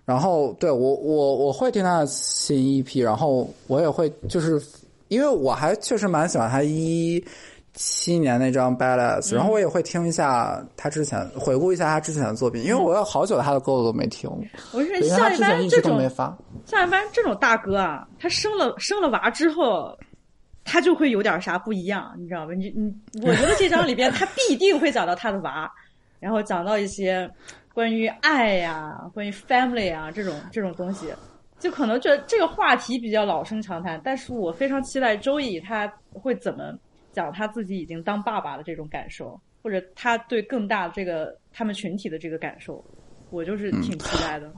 然后对我我我会听他的新 EP，然后我也会就是因为我还确实蛮喜欢他一七年那张 Balance 然后我也会听一下他之前回顾一下他之前的作品，因为我有好久他的歌我都没听，我是像一般这种。像一般这种大哥啊，他生了生了娃之后，他就会有点啥不一样，你知道吧？你你，我觉得这张里边他必定会讲到他的娃，然后讲到一些关于爱呀、关于 family 啊这种这种东西，就可能觉得这个话题比较老生常谈，但是我非常期待周易他会怎么讲他自己已经当爸爸的这种感受，或者他对更大这个他们群体的这个感受，我就是挺期待的。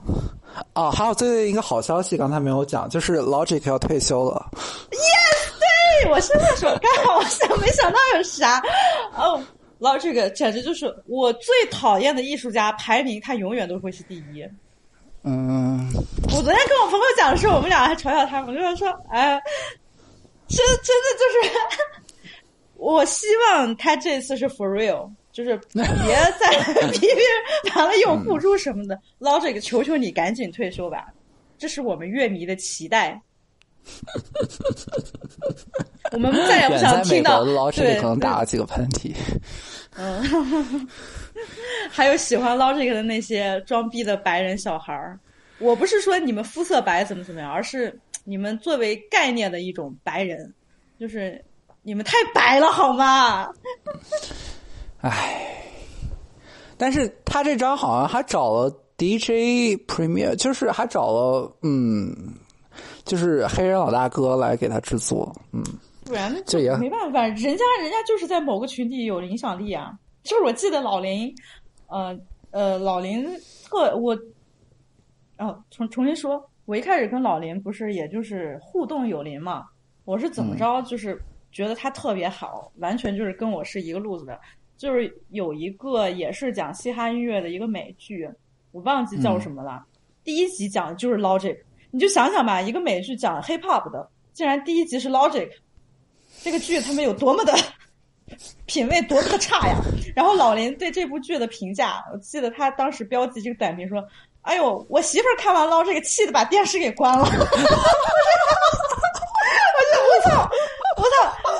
哦，还有最近一个好消息，刚才没有讲，就是 Logic 要退休了。Yes，对我现在说，刚好我想没想到有啥哦。Logic 简直就是我最讨厌的艺术家，排名他永远都会是第一。嗯，我昨天跟我朋友讲的时候，我们俩还嘲笑他，我就说，哎，真真的就是，我希望他这次是 for real，就是 别再 批评完了又付出什么的。捞这个，求求你赶紧退休吧，这是我们乐迷的期待。我们再也不想听到对可能打了几个喷嚏。嗯，还有喜欢 Logic 的那些装逼的白人小孩儿。我不是说你们肤色白怎么怎么样，而是你们作为概念的一种白人，就是你们太白了好吗？唉，但是他这张好像还找了 DJ Premier，就是还找了嗯，就是黑人老大哥来给他制作，嗯，不然那这也没办法，人家人家就是在某个群体有影响力啊。就是我记得老林，呃呃，老林特我，哦，重重新说，我一开始跟老林不是也就是互动有林嘛，我是怎么着，就是觉得他特别好，完全就是跟我是一个路子的。就是有一个也是讲嘻哈音乐的一个美剧，我忘记叫什么了。第一集讲的就是 Logic，你就想想吧，一个美剧讲 Hip Hop 的，竟然第一集是 Logic，这个剧他们有多么的 品味多么的差呀！然后老林对这部剧的评价，我记得他当时标记这个短评说：“哎呦，我媳妇儿看完 Logic，气的把电视给关了。”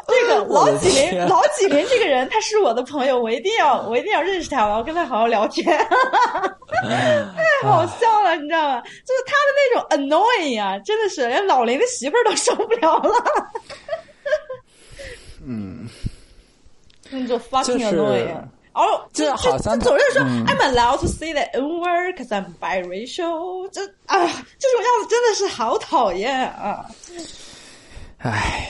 这个老纪的天林，老纪林这个人，他是我的朋友，我一定要，我一定要认识他，我要跟他好好聊天。太好笑了，你知道吗？就是他的那种 annoying 啊，真的是连老林的媳妇儿都受不了了。嗯，那就 fucking 就是 annoying。哦，这就好像就总是说、嗯 I'm allowed to say the N word because I'm biracial。这啊，这种样子真的是好讨厌啊！唉，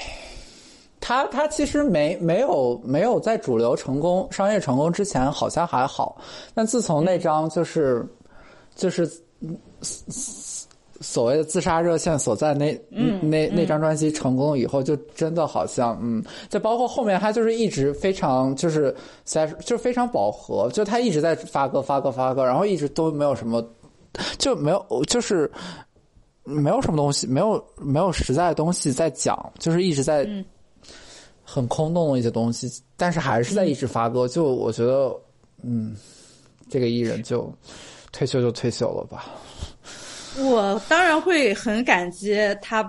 他他其实没没有没有在主流成功商业成功之前好像还好，但自从那张就是就是嗯所谓的自杀热线所在那嗯那那嗯。张专辑成功以后，就真的好像嗯，就包括后面他就是一直非常就是在就非常饱和，就他一直在发歌发歌发歌，然后一直都没有什么就没有就是。没有什么东西，没有没有实在的东西在讲，就是一直在嗯很空洞的一些东西，但是还是在一直发歌。就我觉得，嗯，这个艺人就退休就退休了吧。我当然会很感激他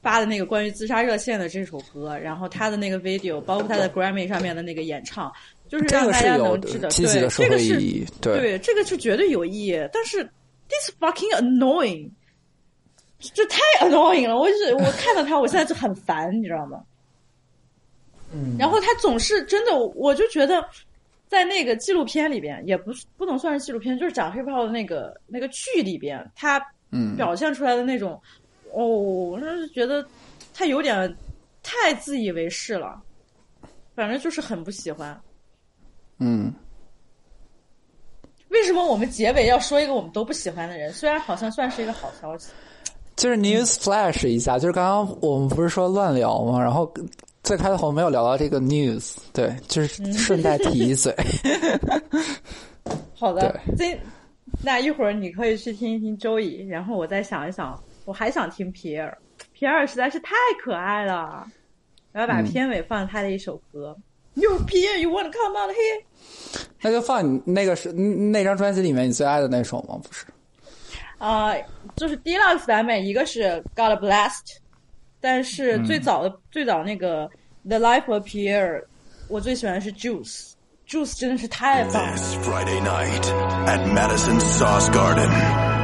发的那个关于自杀热线的这首歌，然后他的那个 video，包括他的 Grammy 上面的那个演唱，就是让大家能知道，对这个是会意义，对对，这个是绝对有意义。但是 this fucking annoying，这太 annoying 了。我就是我看到他，我现在就很烦，你知道吗？嗯然后他总是真的，我就觉得在那个纪录片里边，也不是不能算是纪录片，就是讲黑豹的那个那个剧里边，他嗯表现出来的那种，哦，我是觉得他有点太自以为是了，反正就是很不喜欢。嗯，为什么我们结尾要说一个我们都不喜欢的人？虽然好像算是一个好消息。就是 news flash 一下，就是刚刚我们不是说乱聊吗？然后最开头没有聊到这个 news，对，就是顺带提一嘴。好的，这那一会儿你可以去听一听周乙，然后我再想一想，我还想听皮尔，皮尔实在是太可爱了，我要把嗯片尾放他的一首歌。Yo, Pierre, you wanna come out here？那就放你那个是那张专辑里面你最爱的那首吗？不是？啊、就是 Deluxe 版本，一个是 God Blessed，但是最早的最早那个 the life of pierre 我最喜欢的是 juice juice 真的是太棒 friday night at madison saus garden